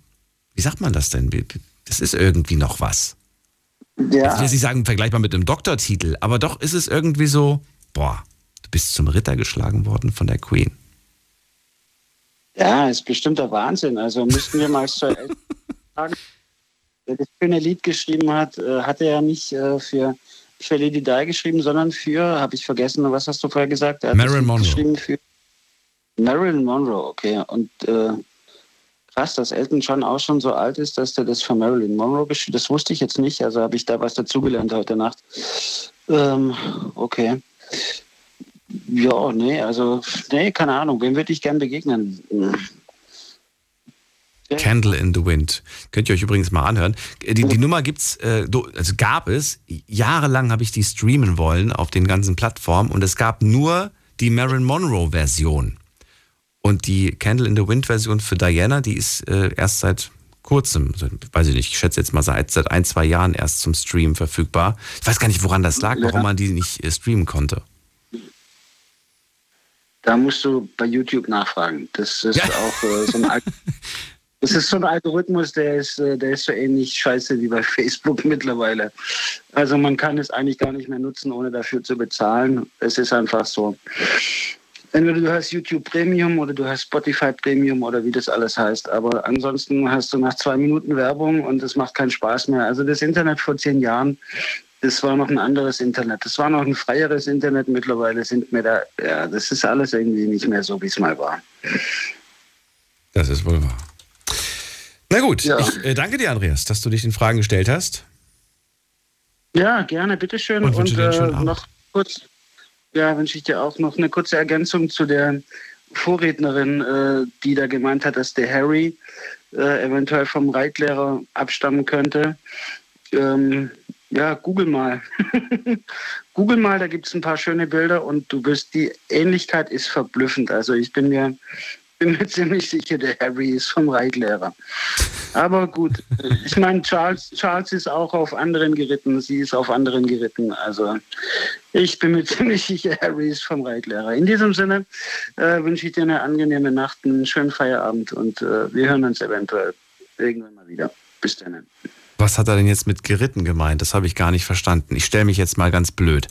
wie sagt man das denn? Das ist irgendwie noch was. Ja. Ich will nicht sagen, vergleichbar mit einem Doktortitel, aber doch ist es irgendwie so, boah, du bist zum Ritter geschlagen worden von der Queen. Ja, ist bestimmt der Wahnsinn. Also müssten wir mal so sagen, wer das schöne Lied geschrieben hat, äh, hat er ja nicht äh, für für Lady Di geschrieben, sondern für, habe ich vergessen, was hast du vorher gesagt? Er hat Marilyn Monroe. Geschrieben für Marilyn Monroe, okay. Und äh, krass, dass Elton John auch schon so alt ist, dass der das für Marilyn Monroe geschrieben Das wusste ich jetzt nicht, also habe ich da was dazugelernt heute Nacht. Ähm, okay. Ja, nee, also, nee, keine Ahnung. Wem würde ich gern begegnen? Hm. Candle in the Wind. Könnt ihr euch übrigens mal anhören. Die, die Nummer gibt's, äh, also gab es, jahrelang habe ich die streamen wollen auf den ganzen Plattformen und es gab nur die Marilyn Monroe Version. Und die Candle in the Wind Version für Diana, die ist äh, erst seit kurzem, weiß ich nicht, ich schätze jetzt mal seit, seit ein, zwei Jahren erst zum Stream verfügbar. Ich weiß gar nicht, woran das lag, warum man die nicht äh, streamen konnte. Da musst du bei YouTube nachfragen. Das ist auch äh, so ein Das ist so ein Algorithmus, der ist, äh, der ist so ähnlich scheiße wie bei Facebook mittlerweile. Also man kann es eigentlich gar nicht mehr nutzen, ohne dafür zu bezahlen. Es ist einfach so. Entweder du hast YouTube Premium oder du hast Spotify Premium oder wie das alles heißt. Aber ansonsten hast du nach zwei Minuten Werbung und es macht keinen Spaß mehr. Also das Internet vor zehn Jahren, das war noch ein anderes Internet. Das war noch ein freieres Internet. Mittlerweile sind mir da, ja, das ist alles irgendwie nicht mehr so, wie es mal war. Das ist wohl wahr. Na gut, ich äh, danke dir, Andreas, dass du dich den Fragen gestellt hast. Ja, gerne, bitteschön. Und Und, äh, noch kurz, ja, wünsche ich dir auch noch eine kurze Ergänzung zu der Vorrednerin, äh, die da gemeint hat, dass der Harry äh, eventuell vom Reitlehrer abstammen könnte. Ähm, ja, google mal. google mal, da gibt es ein paar schöne Bilder und du wirst, die Ähnlichkeit ist verblüffend. Also ich bin mir, bin mir ziemlich sicher, der Harry ist vom Reitlehrer. Aber gut, ich meine, Charles, Charles ist auch auf anderen geritten, sie ist auf anderen geritten. Also ich bin mir ziemlich sicher, Harry ist vom Reitlehrer. In diesem Sinne äh, wünsche ich dir eine angenehme Nacht, einen schönen Feierabend und äh, wir hören uns eventuell irgendwann mal wieder. Bis dann. Was hat er denn jetzt mit geritten gemeint? Das habe ich gar nicht verstanden. Ich stelle mich jetzt mal ganz blöd.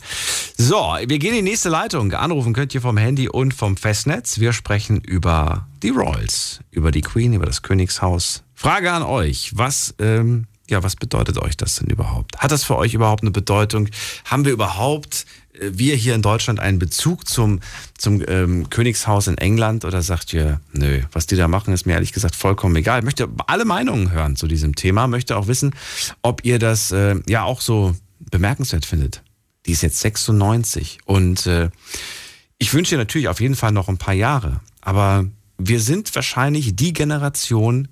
So, wir gehen in die nächste Leitung. Anrufen könnt ihr vom Handy und vom Festnetz. Wir sprechen über die Royals, über die Queen, über das Königshaus. Frage an euch. Was, ähm, ja, was bedeutet euch das denn überhaupt? Hat das für euch überhaupt eine Bedeutung? Haben wir überhaupt, wir hier in Deutschland, einen Bezug zum, zum ähm, Königshaus in England? Oder sagt ihr, nö, was die da machen, ist mir ehrlich gesagt vollkommen egal. Ich möchte alle Meinungen hören zu diesem Thema. Möchte auch wissen, ob ihr das äh, ja auch so bemerkenswert findet. Die ist jetzt 96 und äh, ich wünsche ihr natürlich auf jeden Fall noch ein paar Jahre. Aber wir sind wahrscheinlich die Generation,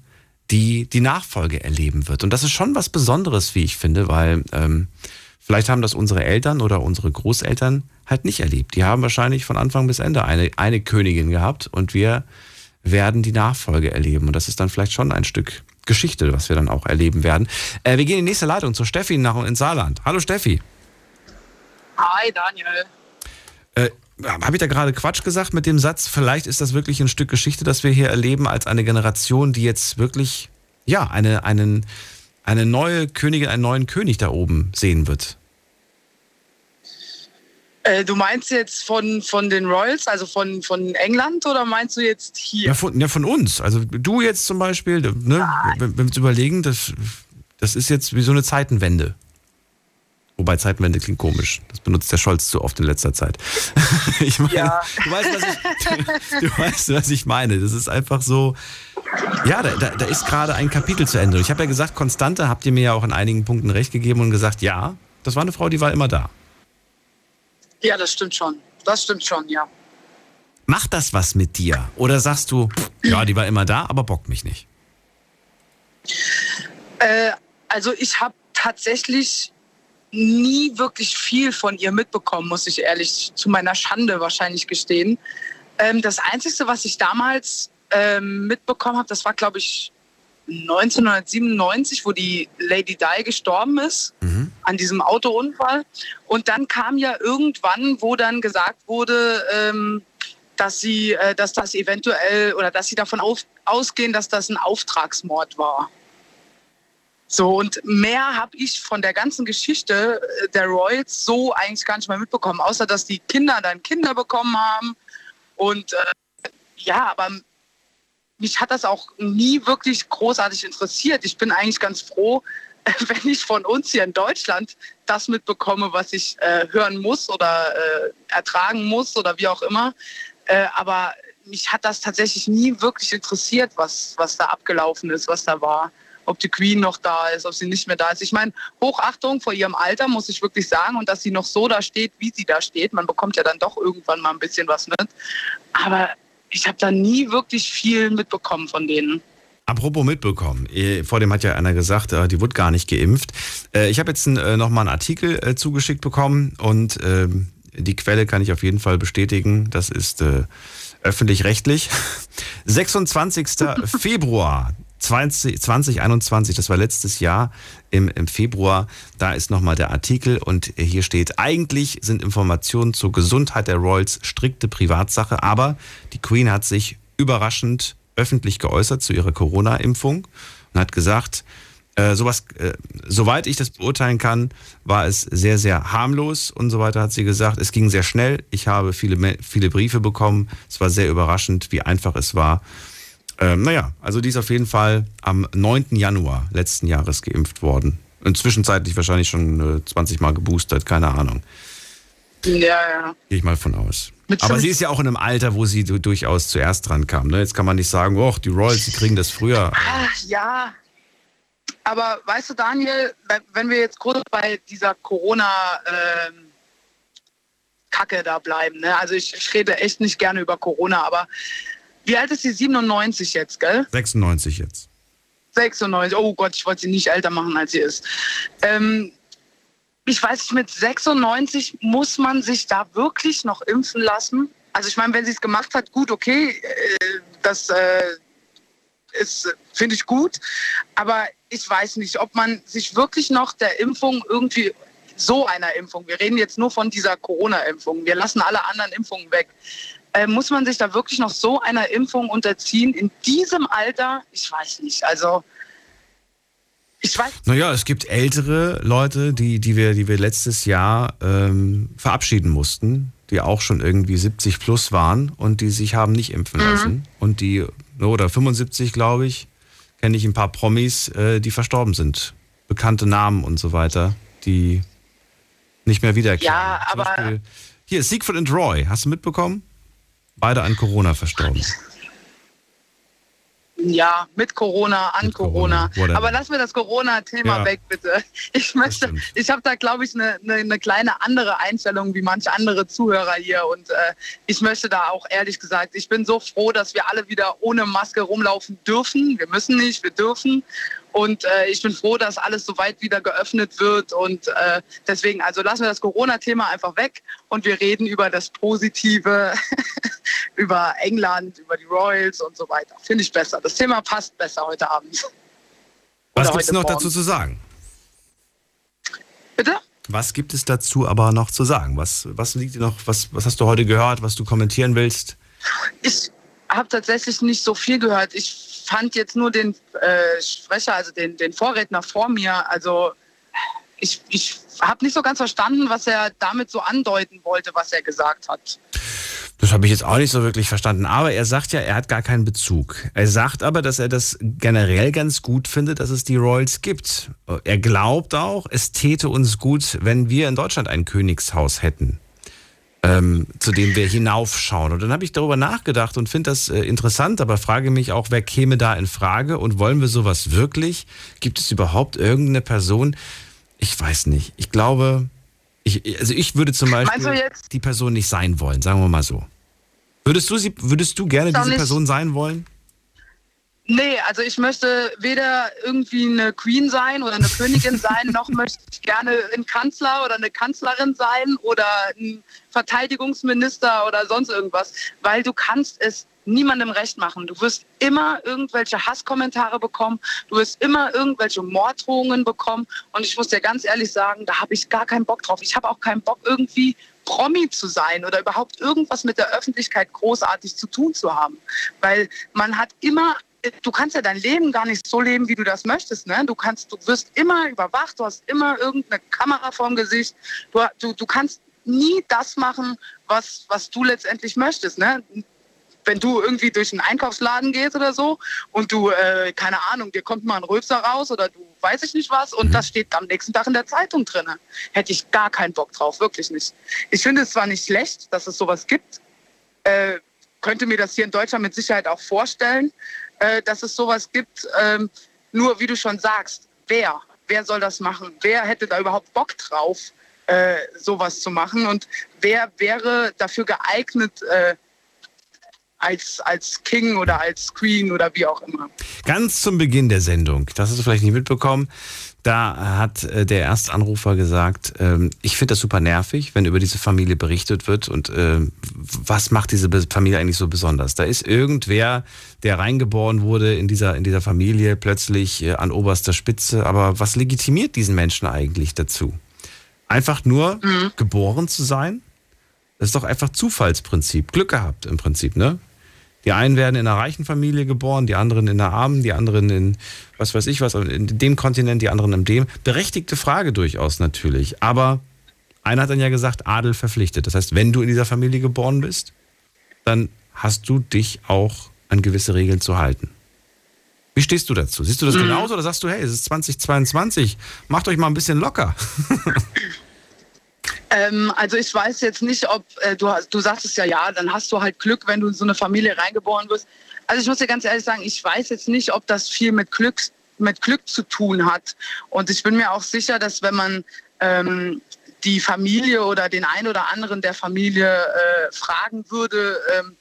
die die Nachfolge erleben wird. Und das ist schon was Besonderes, wie ich finde, weil ähm, vielleicht haben das unsere Eltern oder unsere Großeltern halt nicht erlebt. Die haben wahrscheinlich von Anfang bis Ende eine, eine Königin gehabt und wir werden die Nachfolge erleben. Und das ist dann vielleicht schon ein Stück Geschichte, was wir dann auch erleben werden. Äh, wir gehen in die nächste Leitung zur Steffi nach ins Saarland. Hallo Steffi. Hi, Daniel. Äh, Habe ich da gerade Quatsch gesagt mit dem Satz? Vielleicht ist das wirklich ein Stück Geschichte, das wir hier erleben, als eine Generation, die jetzt wirklich, ja, eine, einen, eine neue Königin, einen neuen König da oben sehen wird. Äh, du meinst jetzt von, von den Royals, also von, von England, oder meinst du jetzt hier? Ja von, ja, von uns. Also du jetzt zum Beispiel, ne, wenn wenn wir uns überlegen, das, das ist jetzt wie so eine Zeitenwende. Wobei Zeitenwende klingt komisch. Das benutzt der Scholz zu oft in letzter Zeit. ich meine, Ja. du, weißt, was ich, du weißt, was ich meine. Das ist einfach so. Ja, da, da, ist gerade ein Kapitel zu Ende. Ich habe ja gesagt, Konstante habt ihr mir ja auch in einigen Punkten recht gegeben und gesagt, ja, das war eine Frau, die war immer da. Ja, das stimmt schon. Das stimmt schon, ja. Macht das was mit dir? Oder sagst du, ja, die war immer da, aber bockt mich nicht? Äh, also ich habe tatsächlich nie wirklich viel von ihr mitbekommen, muss ich ehrlich zu meiner Schande wahrscheinlich gestehen. Ähm, das Einzige, was ich damals ähm, mitbekommen habe, das war, glaube ich, 1997, wo die Lady Di gestorben ist an diesem Autounfall. Und dann kam ja irgendwann, wo dann gesagt wurde, ähm, dass sie, äh, dass das eventuell oder dass sie davon auf, ausgehen, dass das ein Auftragsmord war. So, und mehr habe ich von der ganzen Geschichte äh, der Royals so eigentlich gar nicht mehr mitbekommen, außer dass die Kinder dann Kinder bekommen haben. Und äh, ja, aber mich hat das auch nie wirklich großartig interessiert. Ich bin eigentlich ganz froh, wenn ich von uns hier in Deutschland das mitbekomme, was ich äh, hören muss oder äh, ertragen muss oder wie auch immer. Äh, aber mich hat das tatsächlich nie wirklich interessiert, was, was da abgelaufen ist, was da war. Ob die Queen noch da ist, ob sie nicht mehr da ist. Ich meine, Hochachtung vor ihrem Alter, muss ich wirklich sagen. Und dass sie noch so da steht, wie sie da steht. Man bekommt ja dann doch irgendwann mal ein bisschen was mit. Aber ich habe da nie wirklich viel mitbekommen von denen. Apropos mitbekommen, eh, vor dem hat ja einer gesagt, äh, die wurde gar nicht geimpft. Äh, ich habe jetzt äh, nochmal einen Artikel zugeschickt bekommen und ähm, die Quelle kann ich auf jeden Fall bestätigen. Das ist öffentlich-rechtlich. 26. Februar 20, 2021, das war letztes Jahr im, im Februar, da ist nochmal der Artikel und hier steht, eigentlich sind Informationen zur Gesundheit der Royals strikte Privatsache, aber die Queen hat sich überraschend öffentlich geäußert zu ihrer Corona-Impfung und hat gesagt, äh, sowas, äh, soweit ich das beurteilen kann, war es sehr, sehr harmlos und so weiter, hat sie gesagt. Es ging sehr schnell. Ich habe viele, viele Briefe bekommen. Es war sehr überraschend, wie einfach es war. Ähm, naja, also die ist auf jeden Fall am 9. Januar letzten Jahres geimpft worden. Inzwischenzeitlich wahrscheinlich schon äh, 20 Mal geboostert, keine Ahnung. Ja, ja. Gehe ich mal von aus. Aber sie ist ja auch in einem Alter, wo sie durchaus zuerst dran kam. Ne? Jetzt kann man nicht sagen, oh, die Royals, die kriegen das früher. Ach, ja. Aber weißt du, Daniel, wenn wir jetzt kurz bei dieser Corona-Kacke ähm, da bleiben, ne? also ich, ich rede echt nicht gerne über Corona, aber wie alt ist sie? 97 jetzt, gell? 96 jetzt. 96, oh Gott, ich wollte sie nicht älter machen, als sie ist. Ähm, ich weiß nicht, mit 96 muss man sich da wirklich noch impfen lassen? Also ich meine, wenn sie es gemacht hat, gut, okay, äh, das äh, ist, finde ich gut. Aber ich weiß nicht, ob man sich wirklich noch der Impfung irgendwie, so einer Impfung, wir reden jetzt nur von dieser Corona-Impfung, wir lassen alle anderen Impfungen weg, äh, muss man sich da wirklich noch so einer Impfung unterziehen in diesem Alter? Ich weiß nicht. Also ich weiß. Naja, es gibt ältere Leute, die, die, wir, die wir letztes Jahr ähm, verabschieden mussten, die auch schon irgendwie 70 plus waren und die sich haben nicht impfen mhm. lassen. Und die, oder 75, glaube ich, kenne ich ein paar Promis, äh, die verstorben sind. Bekannte Namen und so weiter, die nicht mehr wiederkehren. Ja, aber. Beispiel, hier, Siegfried und Roy, hast du mitbekommen? Beide an Corona verstorben. Ja, mit Corona, an mit Corona. Corona. Aber lass mir das Corona-Thema ja. weg, bitte. Ich möchte, ich habe da, glaube ich, eine, eine, eine, kleine andere Einstellung wie manche andere Zuhörer hier. Und äh, ich möchte da auch ehrlich gesagt, ich bin so froh, dass wir alle wieder ohne Maske rumlaufen dürfen. Wir müssen nicht, wir dürfen. Und äh, ich bin froh, dass alles so weit wieder geöffnet wird. Und äh, deswegen, also lassen wir das Corona-Thema einfach weg und wir reden über das Positive, über England, über die Royals und so weiter. Finde ich besser. Das Thema passt besser heute Abend. Was gibt es noch morgen. dazu zu sagen? Bitte? Was gibt es dazu aber noch zu sagen? Was, was liegt dir noch, was, was hast du heute gehört, was du kommentieren willst? Ich habe tatsächlich nicht so viel gehört. Ich fand jetzt nur den äh, Sprecher, also den, den Vorredner vor mir, also ich, ich habe nicht so ganz verstanden, was er damit so andeuten wollte, was er gesagt hat. Das habe ich jetzt auch nicht so wirklich verstanden. Aber er sagt ja, er hat gar keinen Bezug. Er sagt aber, dass er das generell ganz gut findet, dass es die Royals gibt. Er glaubt auch, es täte uns gut, wenn wir in Deutschland ein Königshaus hätten, ähm, zu dem wir hinaufschauen. Und dann habe ich darüber nachgedacht und finde das äh, interessant, aber frage mich auch, wer käme da in Frage und wollen wir sowas wirklich? Gibt es überhaupt irgendeine Person? Ich weiß nicht. Ich glaube, ich, also ich würde zum Beispiel die Person nicht sein wollen, sagen wir mal so. Würdest du, sie, würdest du gerne diese Person sein wollen? Nee, also ich möchte weder irgendwie eine Queen sein oder eine Königin sein, noch möchte ich gerne ein Kanzler oder eine Kanzlerin sein oder ein Verteidigungsminister oder sonst irgendwas, weil du kannst es niemandem recht machen. Du wirst immer irgendwelche Hasskommentare bekommen, du wirst immer irgendwelche Morddrohungen bekommen. Und ich muss dir ganz ehrlich sagen, da habe ich gar keinen Bock drauf. Ich habe auch keinen Bock, irgendwie Promi zu sein oder überhaupt irgendwas mit der Öffentlichkeit großartig zu tun zu haben. Weil man hat immer du kannst ja dein Leben gar nicht so leben, wie du das möchtest. Ne? Du kannst, du wirst immer überwacht, du hast immer irgendeine Kamera vorm Gesicht. Du, du, du kannst nie das machen, was, was du letztendlich möchtest. Ne? wenn du irgendwie durch einen Einkaufsladen gehst oder so und du, äh, keine Ahnung, dir kommt mal ein Rülpser raus oder du weiß ich nicht was und das steht am nächsten Tag in der Zeitung drin. Hätte ich gar keinen Bock drauf, wirklich nicht. Ich finde es zwar nicht schlecht, dass es sowas gibt, äh, könnte mir das hier in Deutschland mit Sicherheit auch vorstellen, äh, dass es sowas gibt. Ähm, nur wie du schon sagst, wer? Wer soll das machen? Wer hätte da überhaupt Bock drauf, äh, sowas zu machen? Und wer wäre dafür geeignet, äh, als, als King oder als Queen oder wie auch immer? Ganz zum Beginn der Sendung, das hast du vielleicht nicht mitbekommen, da hat äh, der Erstanrufer gesagt, ähm, ich finde das super nervig, wenn über diese Familie berichtet wird und äh, was macht diese Familie eigentlich so besonders? Da ist irgendwer, der reingeboren wurde in dieser, in dieser Familie, plötzlich äh, an oberster Spitze, aber was legitimiert diesen Menschen eigentlich dazu? Einfach nur geboren zu sein? Das ist doch einfach Zufallsprinzip. Glück gehabt im Prinzip, ne? Die einen werden in einer reichen Familie geboren, die anderen in einer armen, die anderen in was weiß ich was, in dem Kontinent, die anderen in dem. Berechtigte Frage durchaus natürlich. Aber einer hat dann ja gesagt, Adel verpflichtet. Das heißt, wenn du in dieser Familie geboren bist, dann hast du dich auch an gewisse Regeln zu halten. Wie stehst du dazu? Siehst du das Mhm. genauso oder sagst du, hey, es ist 2022, macht euch mal ein bisschen locker? Ähm, also ich weiß jetzt nicht, ob äh, du, du sagtest ja, ja, dann hast du halt Glück, wenn du in so eine Familie reingeboren wirst. Also ich muss dir ganz ehrlich sagen, ich weiß jetzt nicht, ob das viel mit Glück, mit Glück zu tun hat. Und ich bin mir auch sicher, dass wenn man ähm, die Familie oder den einen oder anderen der Familie äh, fragen würde, ähm,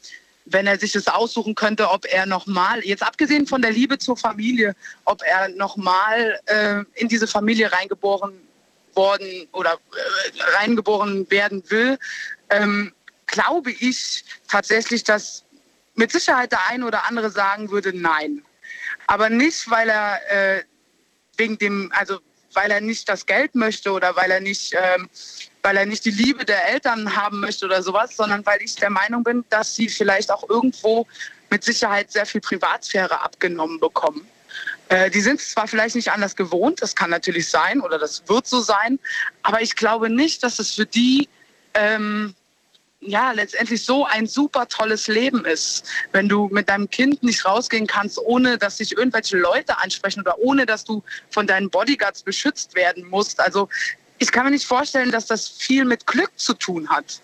wenn er sich das aussuchen könnte, ob er nochmal, jetzt abgesehen von der Liebe zur Familie, ob er nochmal äh, in diese Familie reingeboren worden oder äh, reingeboren werden will, ähm, glaube ich tatsächlich, dass mit Sicherheit der eine oder andere sagen würde, nein. Aber nicht, weil er äh, wegen dem, also weil er nicht das Geld möchte oder weil er nicht, ähm, weil er nicht die Liebe der Eltern haben möchte oder sowas, sondern weil ich der Meinung bin, dass sie vielleicht auch irgendwo mit Sicherheit sehr viel Privatsphäre abgenommen bekommen. Äh, die sind es zwar vielleicht nicht anders gewohnt, das kann natürlich sein oder das wird so sein, aber ich glaube nicht, dass es für die ähm, ja letztendlich so ein super tolles Leben ist, wenn du mit deinem Kind nicht rausgehen kannst, ohne dass sich irgendwelche Leute ansprechen oder ohne dass du von deinen Bodyguards beschützt werden musst. Also ich kann mir nicht vorstellen, dass das viel mit Glück zu tun hat.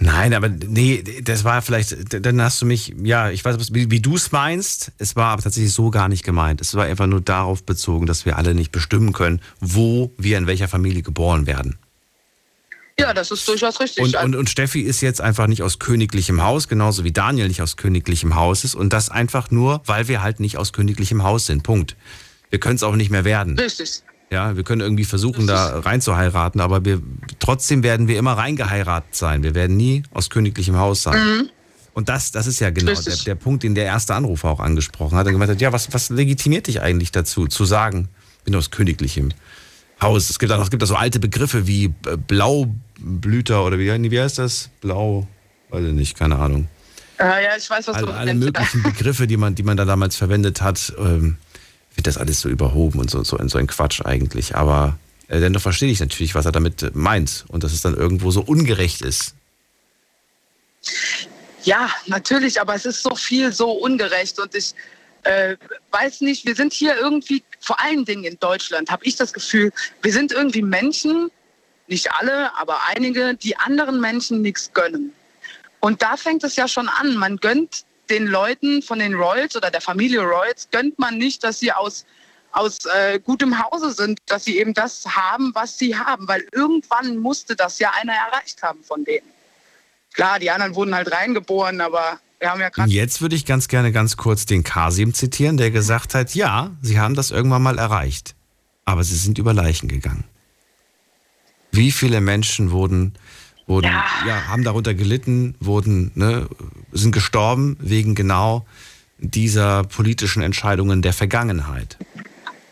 Nein, aber nee, das war vielleicht, dann hast du mich, ja, ich weiß, wie, wie du es meinst. Es war aber tatsächlich so gar nicht gemeint. Es war einfach nur darauf bezogen, dass wir alle nicht bestimmen können, wo wir in welcher Familie geboren werden. Ja, das ist durchaus richtig. Und, und, und Steffi ist jetzt einfach nicht aus königlichem Haus, genauso wie Daniel nicht aus königlichem Haus ist. Und das einfach nur, weil wir halt nicht aus königlichem Haus sind. Punkt. Wir können es auch nicht mehr werden. Richtig. Ja, wir können irgendwie versuchen, da rein zu heiraten, aber wir, trotzdem werden wir immer reingeheiratet sein. Wir werden nie aus königlichem Haus sein. Mhm. Und das, das ist ja genau der, der Punkt, den der erste Anrufer auch angesprochen hat. Er gemeint hat, ja, was, was legitimiert dich eigentlich dazu, zu sagen, ich bin aus königlichem Haus? Es gibt auch es gibt auch so alte Begriffe wie äh, Blaublüter oder wie, wie heißt das? Blau, weiß ich nicht, keine Ahnung. Äh, ja, ich weiß, was Alle, du alle möglichen Begriffe, die man, die man da damals verwendet hat, ähm, wird das alles so überhoben und so, so, so ein Quatsch eigentlich. Aber äh, dennoch verstehe ich natürlich, was er damit äh, meint und dass es dann irgendwo so ungerecht ist. Ja, natürlich, aber es ist so viel so ungerecht und ich äh, weiß nicht, wir sind hier irgendwie, vor allen Dingen in Deutschland, habe ich das Gefühl, wir sind irgendwie Menschen, nicht alle, aber einige, die anderen Menschen nichts gönnen. Und da fängt es ja schon an. Man gönnt den Leuten von den Royals oder der Familie Royals, gönnt man nicht, dass sie aus, aus äh, gutem Hause sind, dass sie eben das haben, was sie haben. Weil irgendwann musste das ja einer erreicht haben von denen. Klar, die anderen wurden halt reingeboren, aber wir haben ja gerade. Jetzt würde ich ganz gerne ganz kurz den Kasim zitieren, der gesagt hat, ja, sie haben das irgendwann mal erreicht, aber sie sind über Leichen gegangen. Wie viele Menschen wurden, wurden ja. haben darunter gelitten, wurden, ne, sind gestorben wegen genau dieser politischen Entscheidungen der Vergangenheit.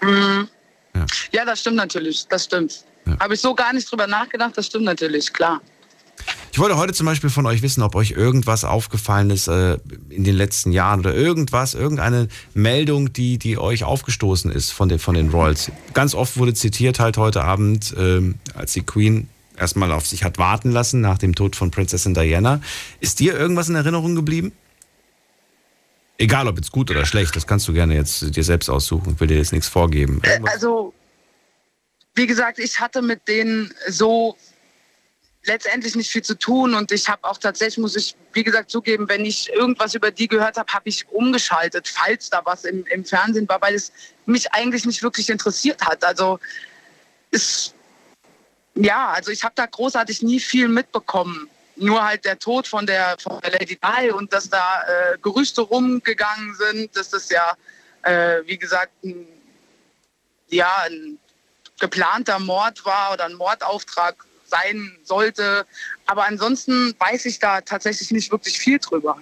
Mhm. Ja. Ja. das stimmt natürlich, das stimmt. Habe ich so gar nicht drüber nachgedacht, das stimmt natürlich, klar. Ich wollte heute zum Beispiel von euch wissen, ob euch irgendwas aufgefallen ist äh, in den letzten Jahren oder irgendwas, irgendeine Meldung, die, die euch aufgestoßen ist von den, von den Royals. Ganz oft wurde zitiert halt heute Abend, ähm, als die Queen erstmal auf sich hat warten lassen nach dem Tod von Prinzessin Diana. Ist dir irgendwas in Erinnerung geblieben? Egal ob jetzt gut oder schlecht, das kannst du gerne jetzt dir selbst aussuchen. Ich will dir jetzt nichts vorgeben. Äh, Also, wie gesagt, ich hatte mit denen so letztendlich nicht viel zu tun und ich habe auch tatsächlich, muss ich wie gesagt zugeben, wenn ich irgendwas über die gehört habe, habe ich umgeschaltet, falls da was im, im Fernsehen war, weil es mich eigentlich nicht wirklich interessiert hat. Also ist ja, also ich habe da großartig nie viel mitbekommen. Nur halt der Tod von der, von der Lady Di und dass da äh, Gerüchte rumgegangen sind, dass das ja, äh, wie gesagt, ein, ja, ein geplanter Mord war oder ein Mordauftrag sein sollte. Aber ansonsten weiß ich da tatsächlich nicht wirklich viel drüber.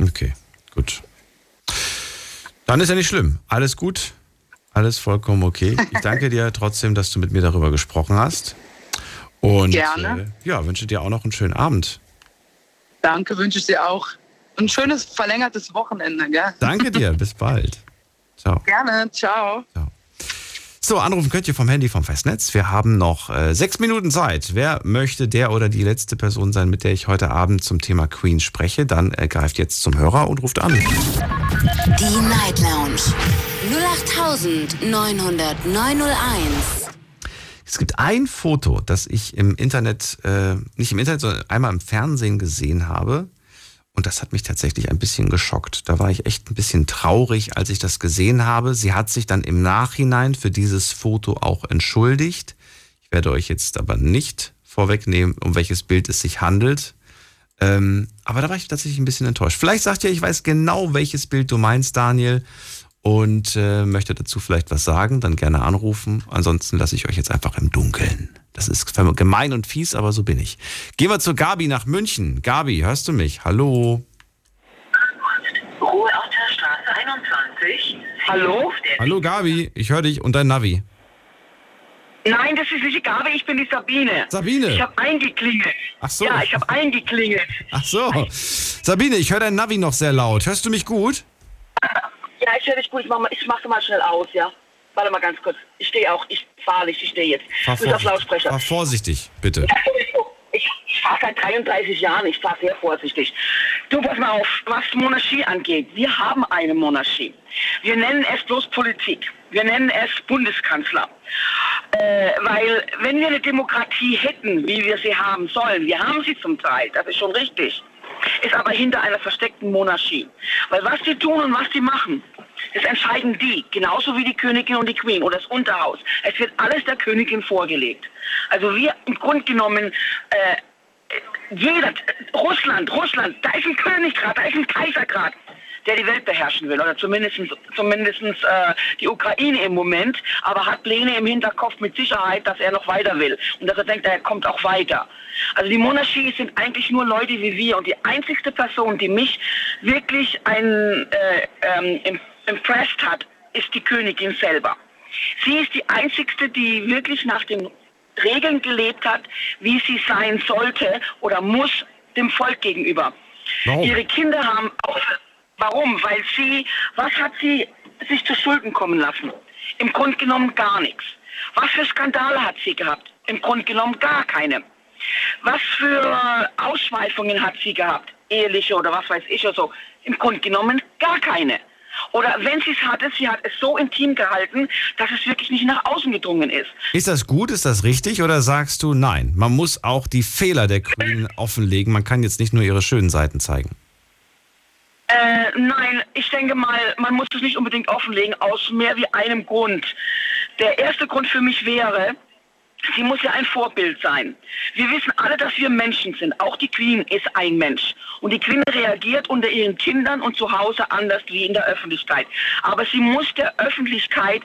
Okay, gut. Dann ist ja nicht schlimm. Alles gut. Alles vollkommen okay. Ich danke dir trotzdem, dass du mit mir darüber gesprochen hast. Und Gerne. Äh, ja, wünsche dir auch noch einen schönen Abend. Danke, wünsche ich dir auch. Ein schönes verlängertes Wochenende, gell? Danke dir, bis bald. Ciao. Gerne, ciao. So, anrufen könnt ihr vom Handy vom Festnetz. Wir haben noch äh, sechs Minuten Zeit. Wer möchte der oder die letzte Person sein, mit der ich heute Abend zum Thema Queen spreche, dann äh, greift jetzt zum Hörer und ruft an. Die Night Lounge 0890901. Es gibt ein Foto, das ich im Internet, äh, nicht im Internet, sondern einmal im Fernsehen gesehen habe. Und das hat mich tatsächlich ein bisschen geschockt. Da war ich echt ein bisschen traurig, als ich das gesehen habe. Sie hat sich dann im Nachhinein für dieses Foto auch entschuldigt. Ich werde euch jetzt aber nicht vorwegnehmen, um welches Bild es sich handelt. Ähm, aber da war ich tatsächlich ein bisschen enttäuscht. Vielleicht sagt ihr, ich weiß genau, welches Bild du meinst, Daniel, und äh, möchte dazu vielleicht was sagen, dann gerne anrufen. Ansonsten lasse ich euch jetzt einfach im Dunkeln. Das ist gemein und fies, aber so bin ich. Gehen wir zu Gabi nach München. Gabi, hörst du mich? Hallo. Ruhe auf der Straße 21. Hallo? Hallo Gabi, ich höre dich und dein Navi. Nein, das ist nicht die Gabe, ich bin die Sabine. Sabine? Ich habe eingeklingelt. Ach so. Ja, ich habe eingeklingelt. Ach so. Sabine, ich höre dein Navi noch sehr laut. Hörst du mich gut? Ja, ich höre dich gut. Ich mache ich mach mal schnell aus, ja? Warte mal ganz kurz. Ich stehe auch. Ich fahre nicht. Ich stehe jetzt. Fahr, Du bist auf vorsichtig, Lautsprecher. fahr vorsichtig, bitte. Ich, ich fahre seit 33 Jahren. Ich fahre sehr vorsichtig. Du, pass mal auf, was Monarchie angeht. Wir haben eine Monarchie. Wir nennen es bloß Politik. Wir nennen es Bundeskanzler. Äh, weil wenn wir eine Demokratie hätten, wie wir sie haben sollen, wir haben sie zum Teil, das ist schon richtig, ist aber hinter einer versteckten Monarchie. Weil was die tun und was die machen, das entscheiden die, genauso wie die Königin und die Queen oder das Unterhaus. Es wird alles der Königin vorgelegt. Also wir im Grunde genommen, äh, jeder, Russland, Russland, da ist ein König gerade, da ist ein Kaiser gerade, der die Welt beherrschen will. Oder zumindest, zumindest äh, die Ukraine im Moment, aber hat Pläne im Hinterkopf mit Sicherheit, dass er noch weiter will. Und dass er denkt, er kommt auch weiter. Also die Monarchie sind eigentlich nur Leute wie wir. Und die einzigste Person, die mich wirklich ein, äh, ähm, im- impressed hat, ist die Königin selber. Sie ist die einzigste, die wirklich nach den Regeln gelebt hat, wie sie sein sollte oder muss dem Volk gegenüber. Warum? Ihre Kinder haben auch, warum? Weil sie, was hat sie sich zu Schulden kommen lassen? Im Grunde genommen gar nichts. Was für Skandale hat sie gehabt? Im Grunde genommen gar keine. Was für Ausschweifungen hat sie gehabt? Eheliche oder was weiß ich oder so? Im Grunde genommen gar keine. Oder wenn sie es hatte, sie hat es so intim gehalten, dass es wirklich nicht nach außen gedrungen ist. Ist das gut, ist das richtig oder sagst du nein? Man muss auch die Fehler der Queen offenlegen. Man kann jetzt nicht nur ihre schönen Seiten zeigen. Äh, nein, ich denke mal, man muss es nicht unbedingt offenlegen, aus mehr wie einem Grund. Der erste Grund für mich wäre, sie muss ja ein Vorbild sein. Wir wissen alle, dass wir Menschen sind. Auch die Queen ist ein Mensch. Und die Queen reagiert unter ihren Kindern und zu Hause anders wie in der Öffentlichkeit. Aber sie muss der Öffentlichkeit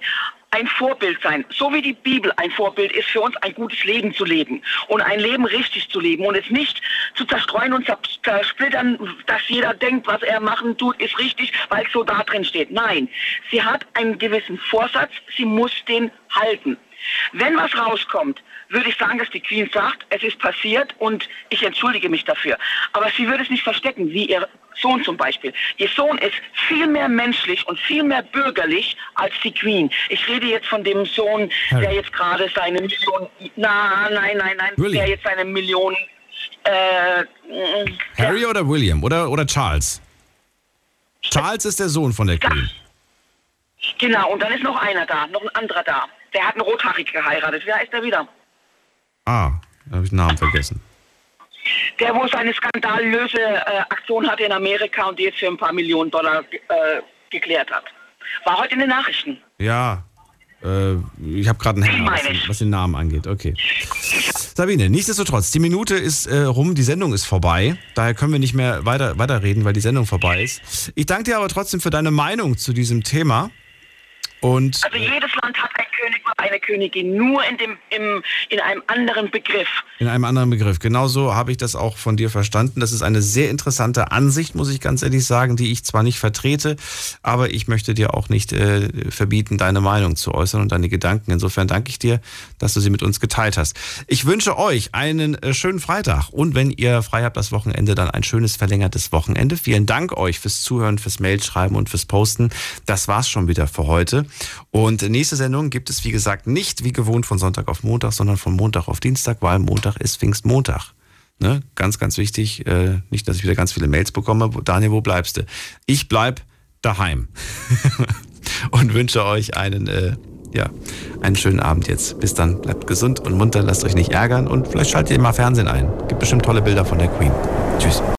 ein Vorbild sein. So wie die Bibel ein Vorbild ist für uns, ein gutes Leben zu leben und ein Leben richtig zu leben und es nicht zu zerstreuen und zer- zersplittern, dass jeder denkt, was er machen tut, ist richtig, weil es so da drin steht. Nein, sie hat einen gewissen Vorsatz, sie muss den halten. Wenn was rauskommt, würde ich sagen, dass die Queen sagt, es ist passiert und ich entschuldige mich dafür. Aber sie würde es nicht verstecken, wie ihr Sohn zum Beispiel. Ihr Sohn ist viel mehr menschlich und viel mehr bürgerlich als die Queen. Ich rede jetzt von dem Sohn, der jetzt gerade seine Million, na, nein, nein, nein, William. der jetzt seine Million, äh, Harry oder William oder, oder Charles? Charles ist der Sohn von der Queen. Genau, und dann ist noch einer da, noch ein anderer da. Der hat einen Rothaarigen geheiratet. Wer ist der wieder? Ah, da habe ich den Namen vergessen. Der, wo seine skandalöse äh, Aktion hatte in Amerika und die jetzt für ein paar Millionen Dollar äh, geklärt hat. War heute in den Nachrichten. Ja, äh, ich habe gerade einen Hänger, was, den- was den Namen angeht. Okay. Sabine, nichtsdestotrotz, die Minute ist äh, rum, die Sendung ist vorbei. Daher können wir nicht mehr weiter, weiterreden, weil die Sendung vorbei ist. Ich danke dir aber trotzdem für deine Meinung zu diesem Thema. Und Also jedes Land hat einen König und eine Königin, nur in, dem, im, in einem anderen Begriff. in einem anderen Begriff. Genauso habe ich das auch von dir verstanden. Das ist eine sehr interessante Ansicht, muss ich ganz ehrlich sagen, die ich zwar nicht vertrete, aber ich möchte dir auch nicht äh, verbieten, deine Meinung zu äußern und deine Gedanken. Insofern danke ich dir, dass du sie mit uns geteilt hast. Ich wünsche euch einen äh, schönen Freitag und wenn ihr frei habt das Wochenende, dann ein schönes verlängertes Wochenende. Vielen Dank euch fürs Zuhören, fürs Mailschreiben und fürs Posten. Das war's schon wieder für heute. Und nächste Sendung gibt es, wie gesagt, nicht wie gewohnt von Sonntag auf Montag, sondern von Montag auf Dienstag, weil Montag ist Pfingstmontag. Ne? Ganz, ganz wichtig. Äh, nicht, dass ich wieder ganz viele Mails bekomme. Daniel, wo bleibst du? Ich bleib daheim. und wünsche euch einen, äh, ja, einen schönen Abend jetzt. Bis dann. Bleibt gesund und munter, lasst euch nicht ärgern und vielleicht schaltet ihr mal Fernsehen ein. Gibt bestimmt tolle Bilder von der Queen. Tschüss.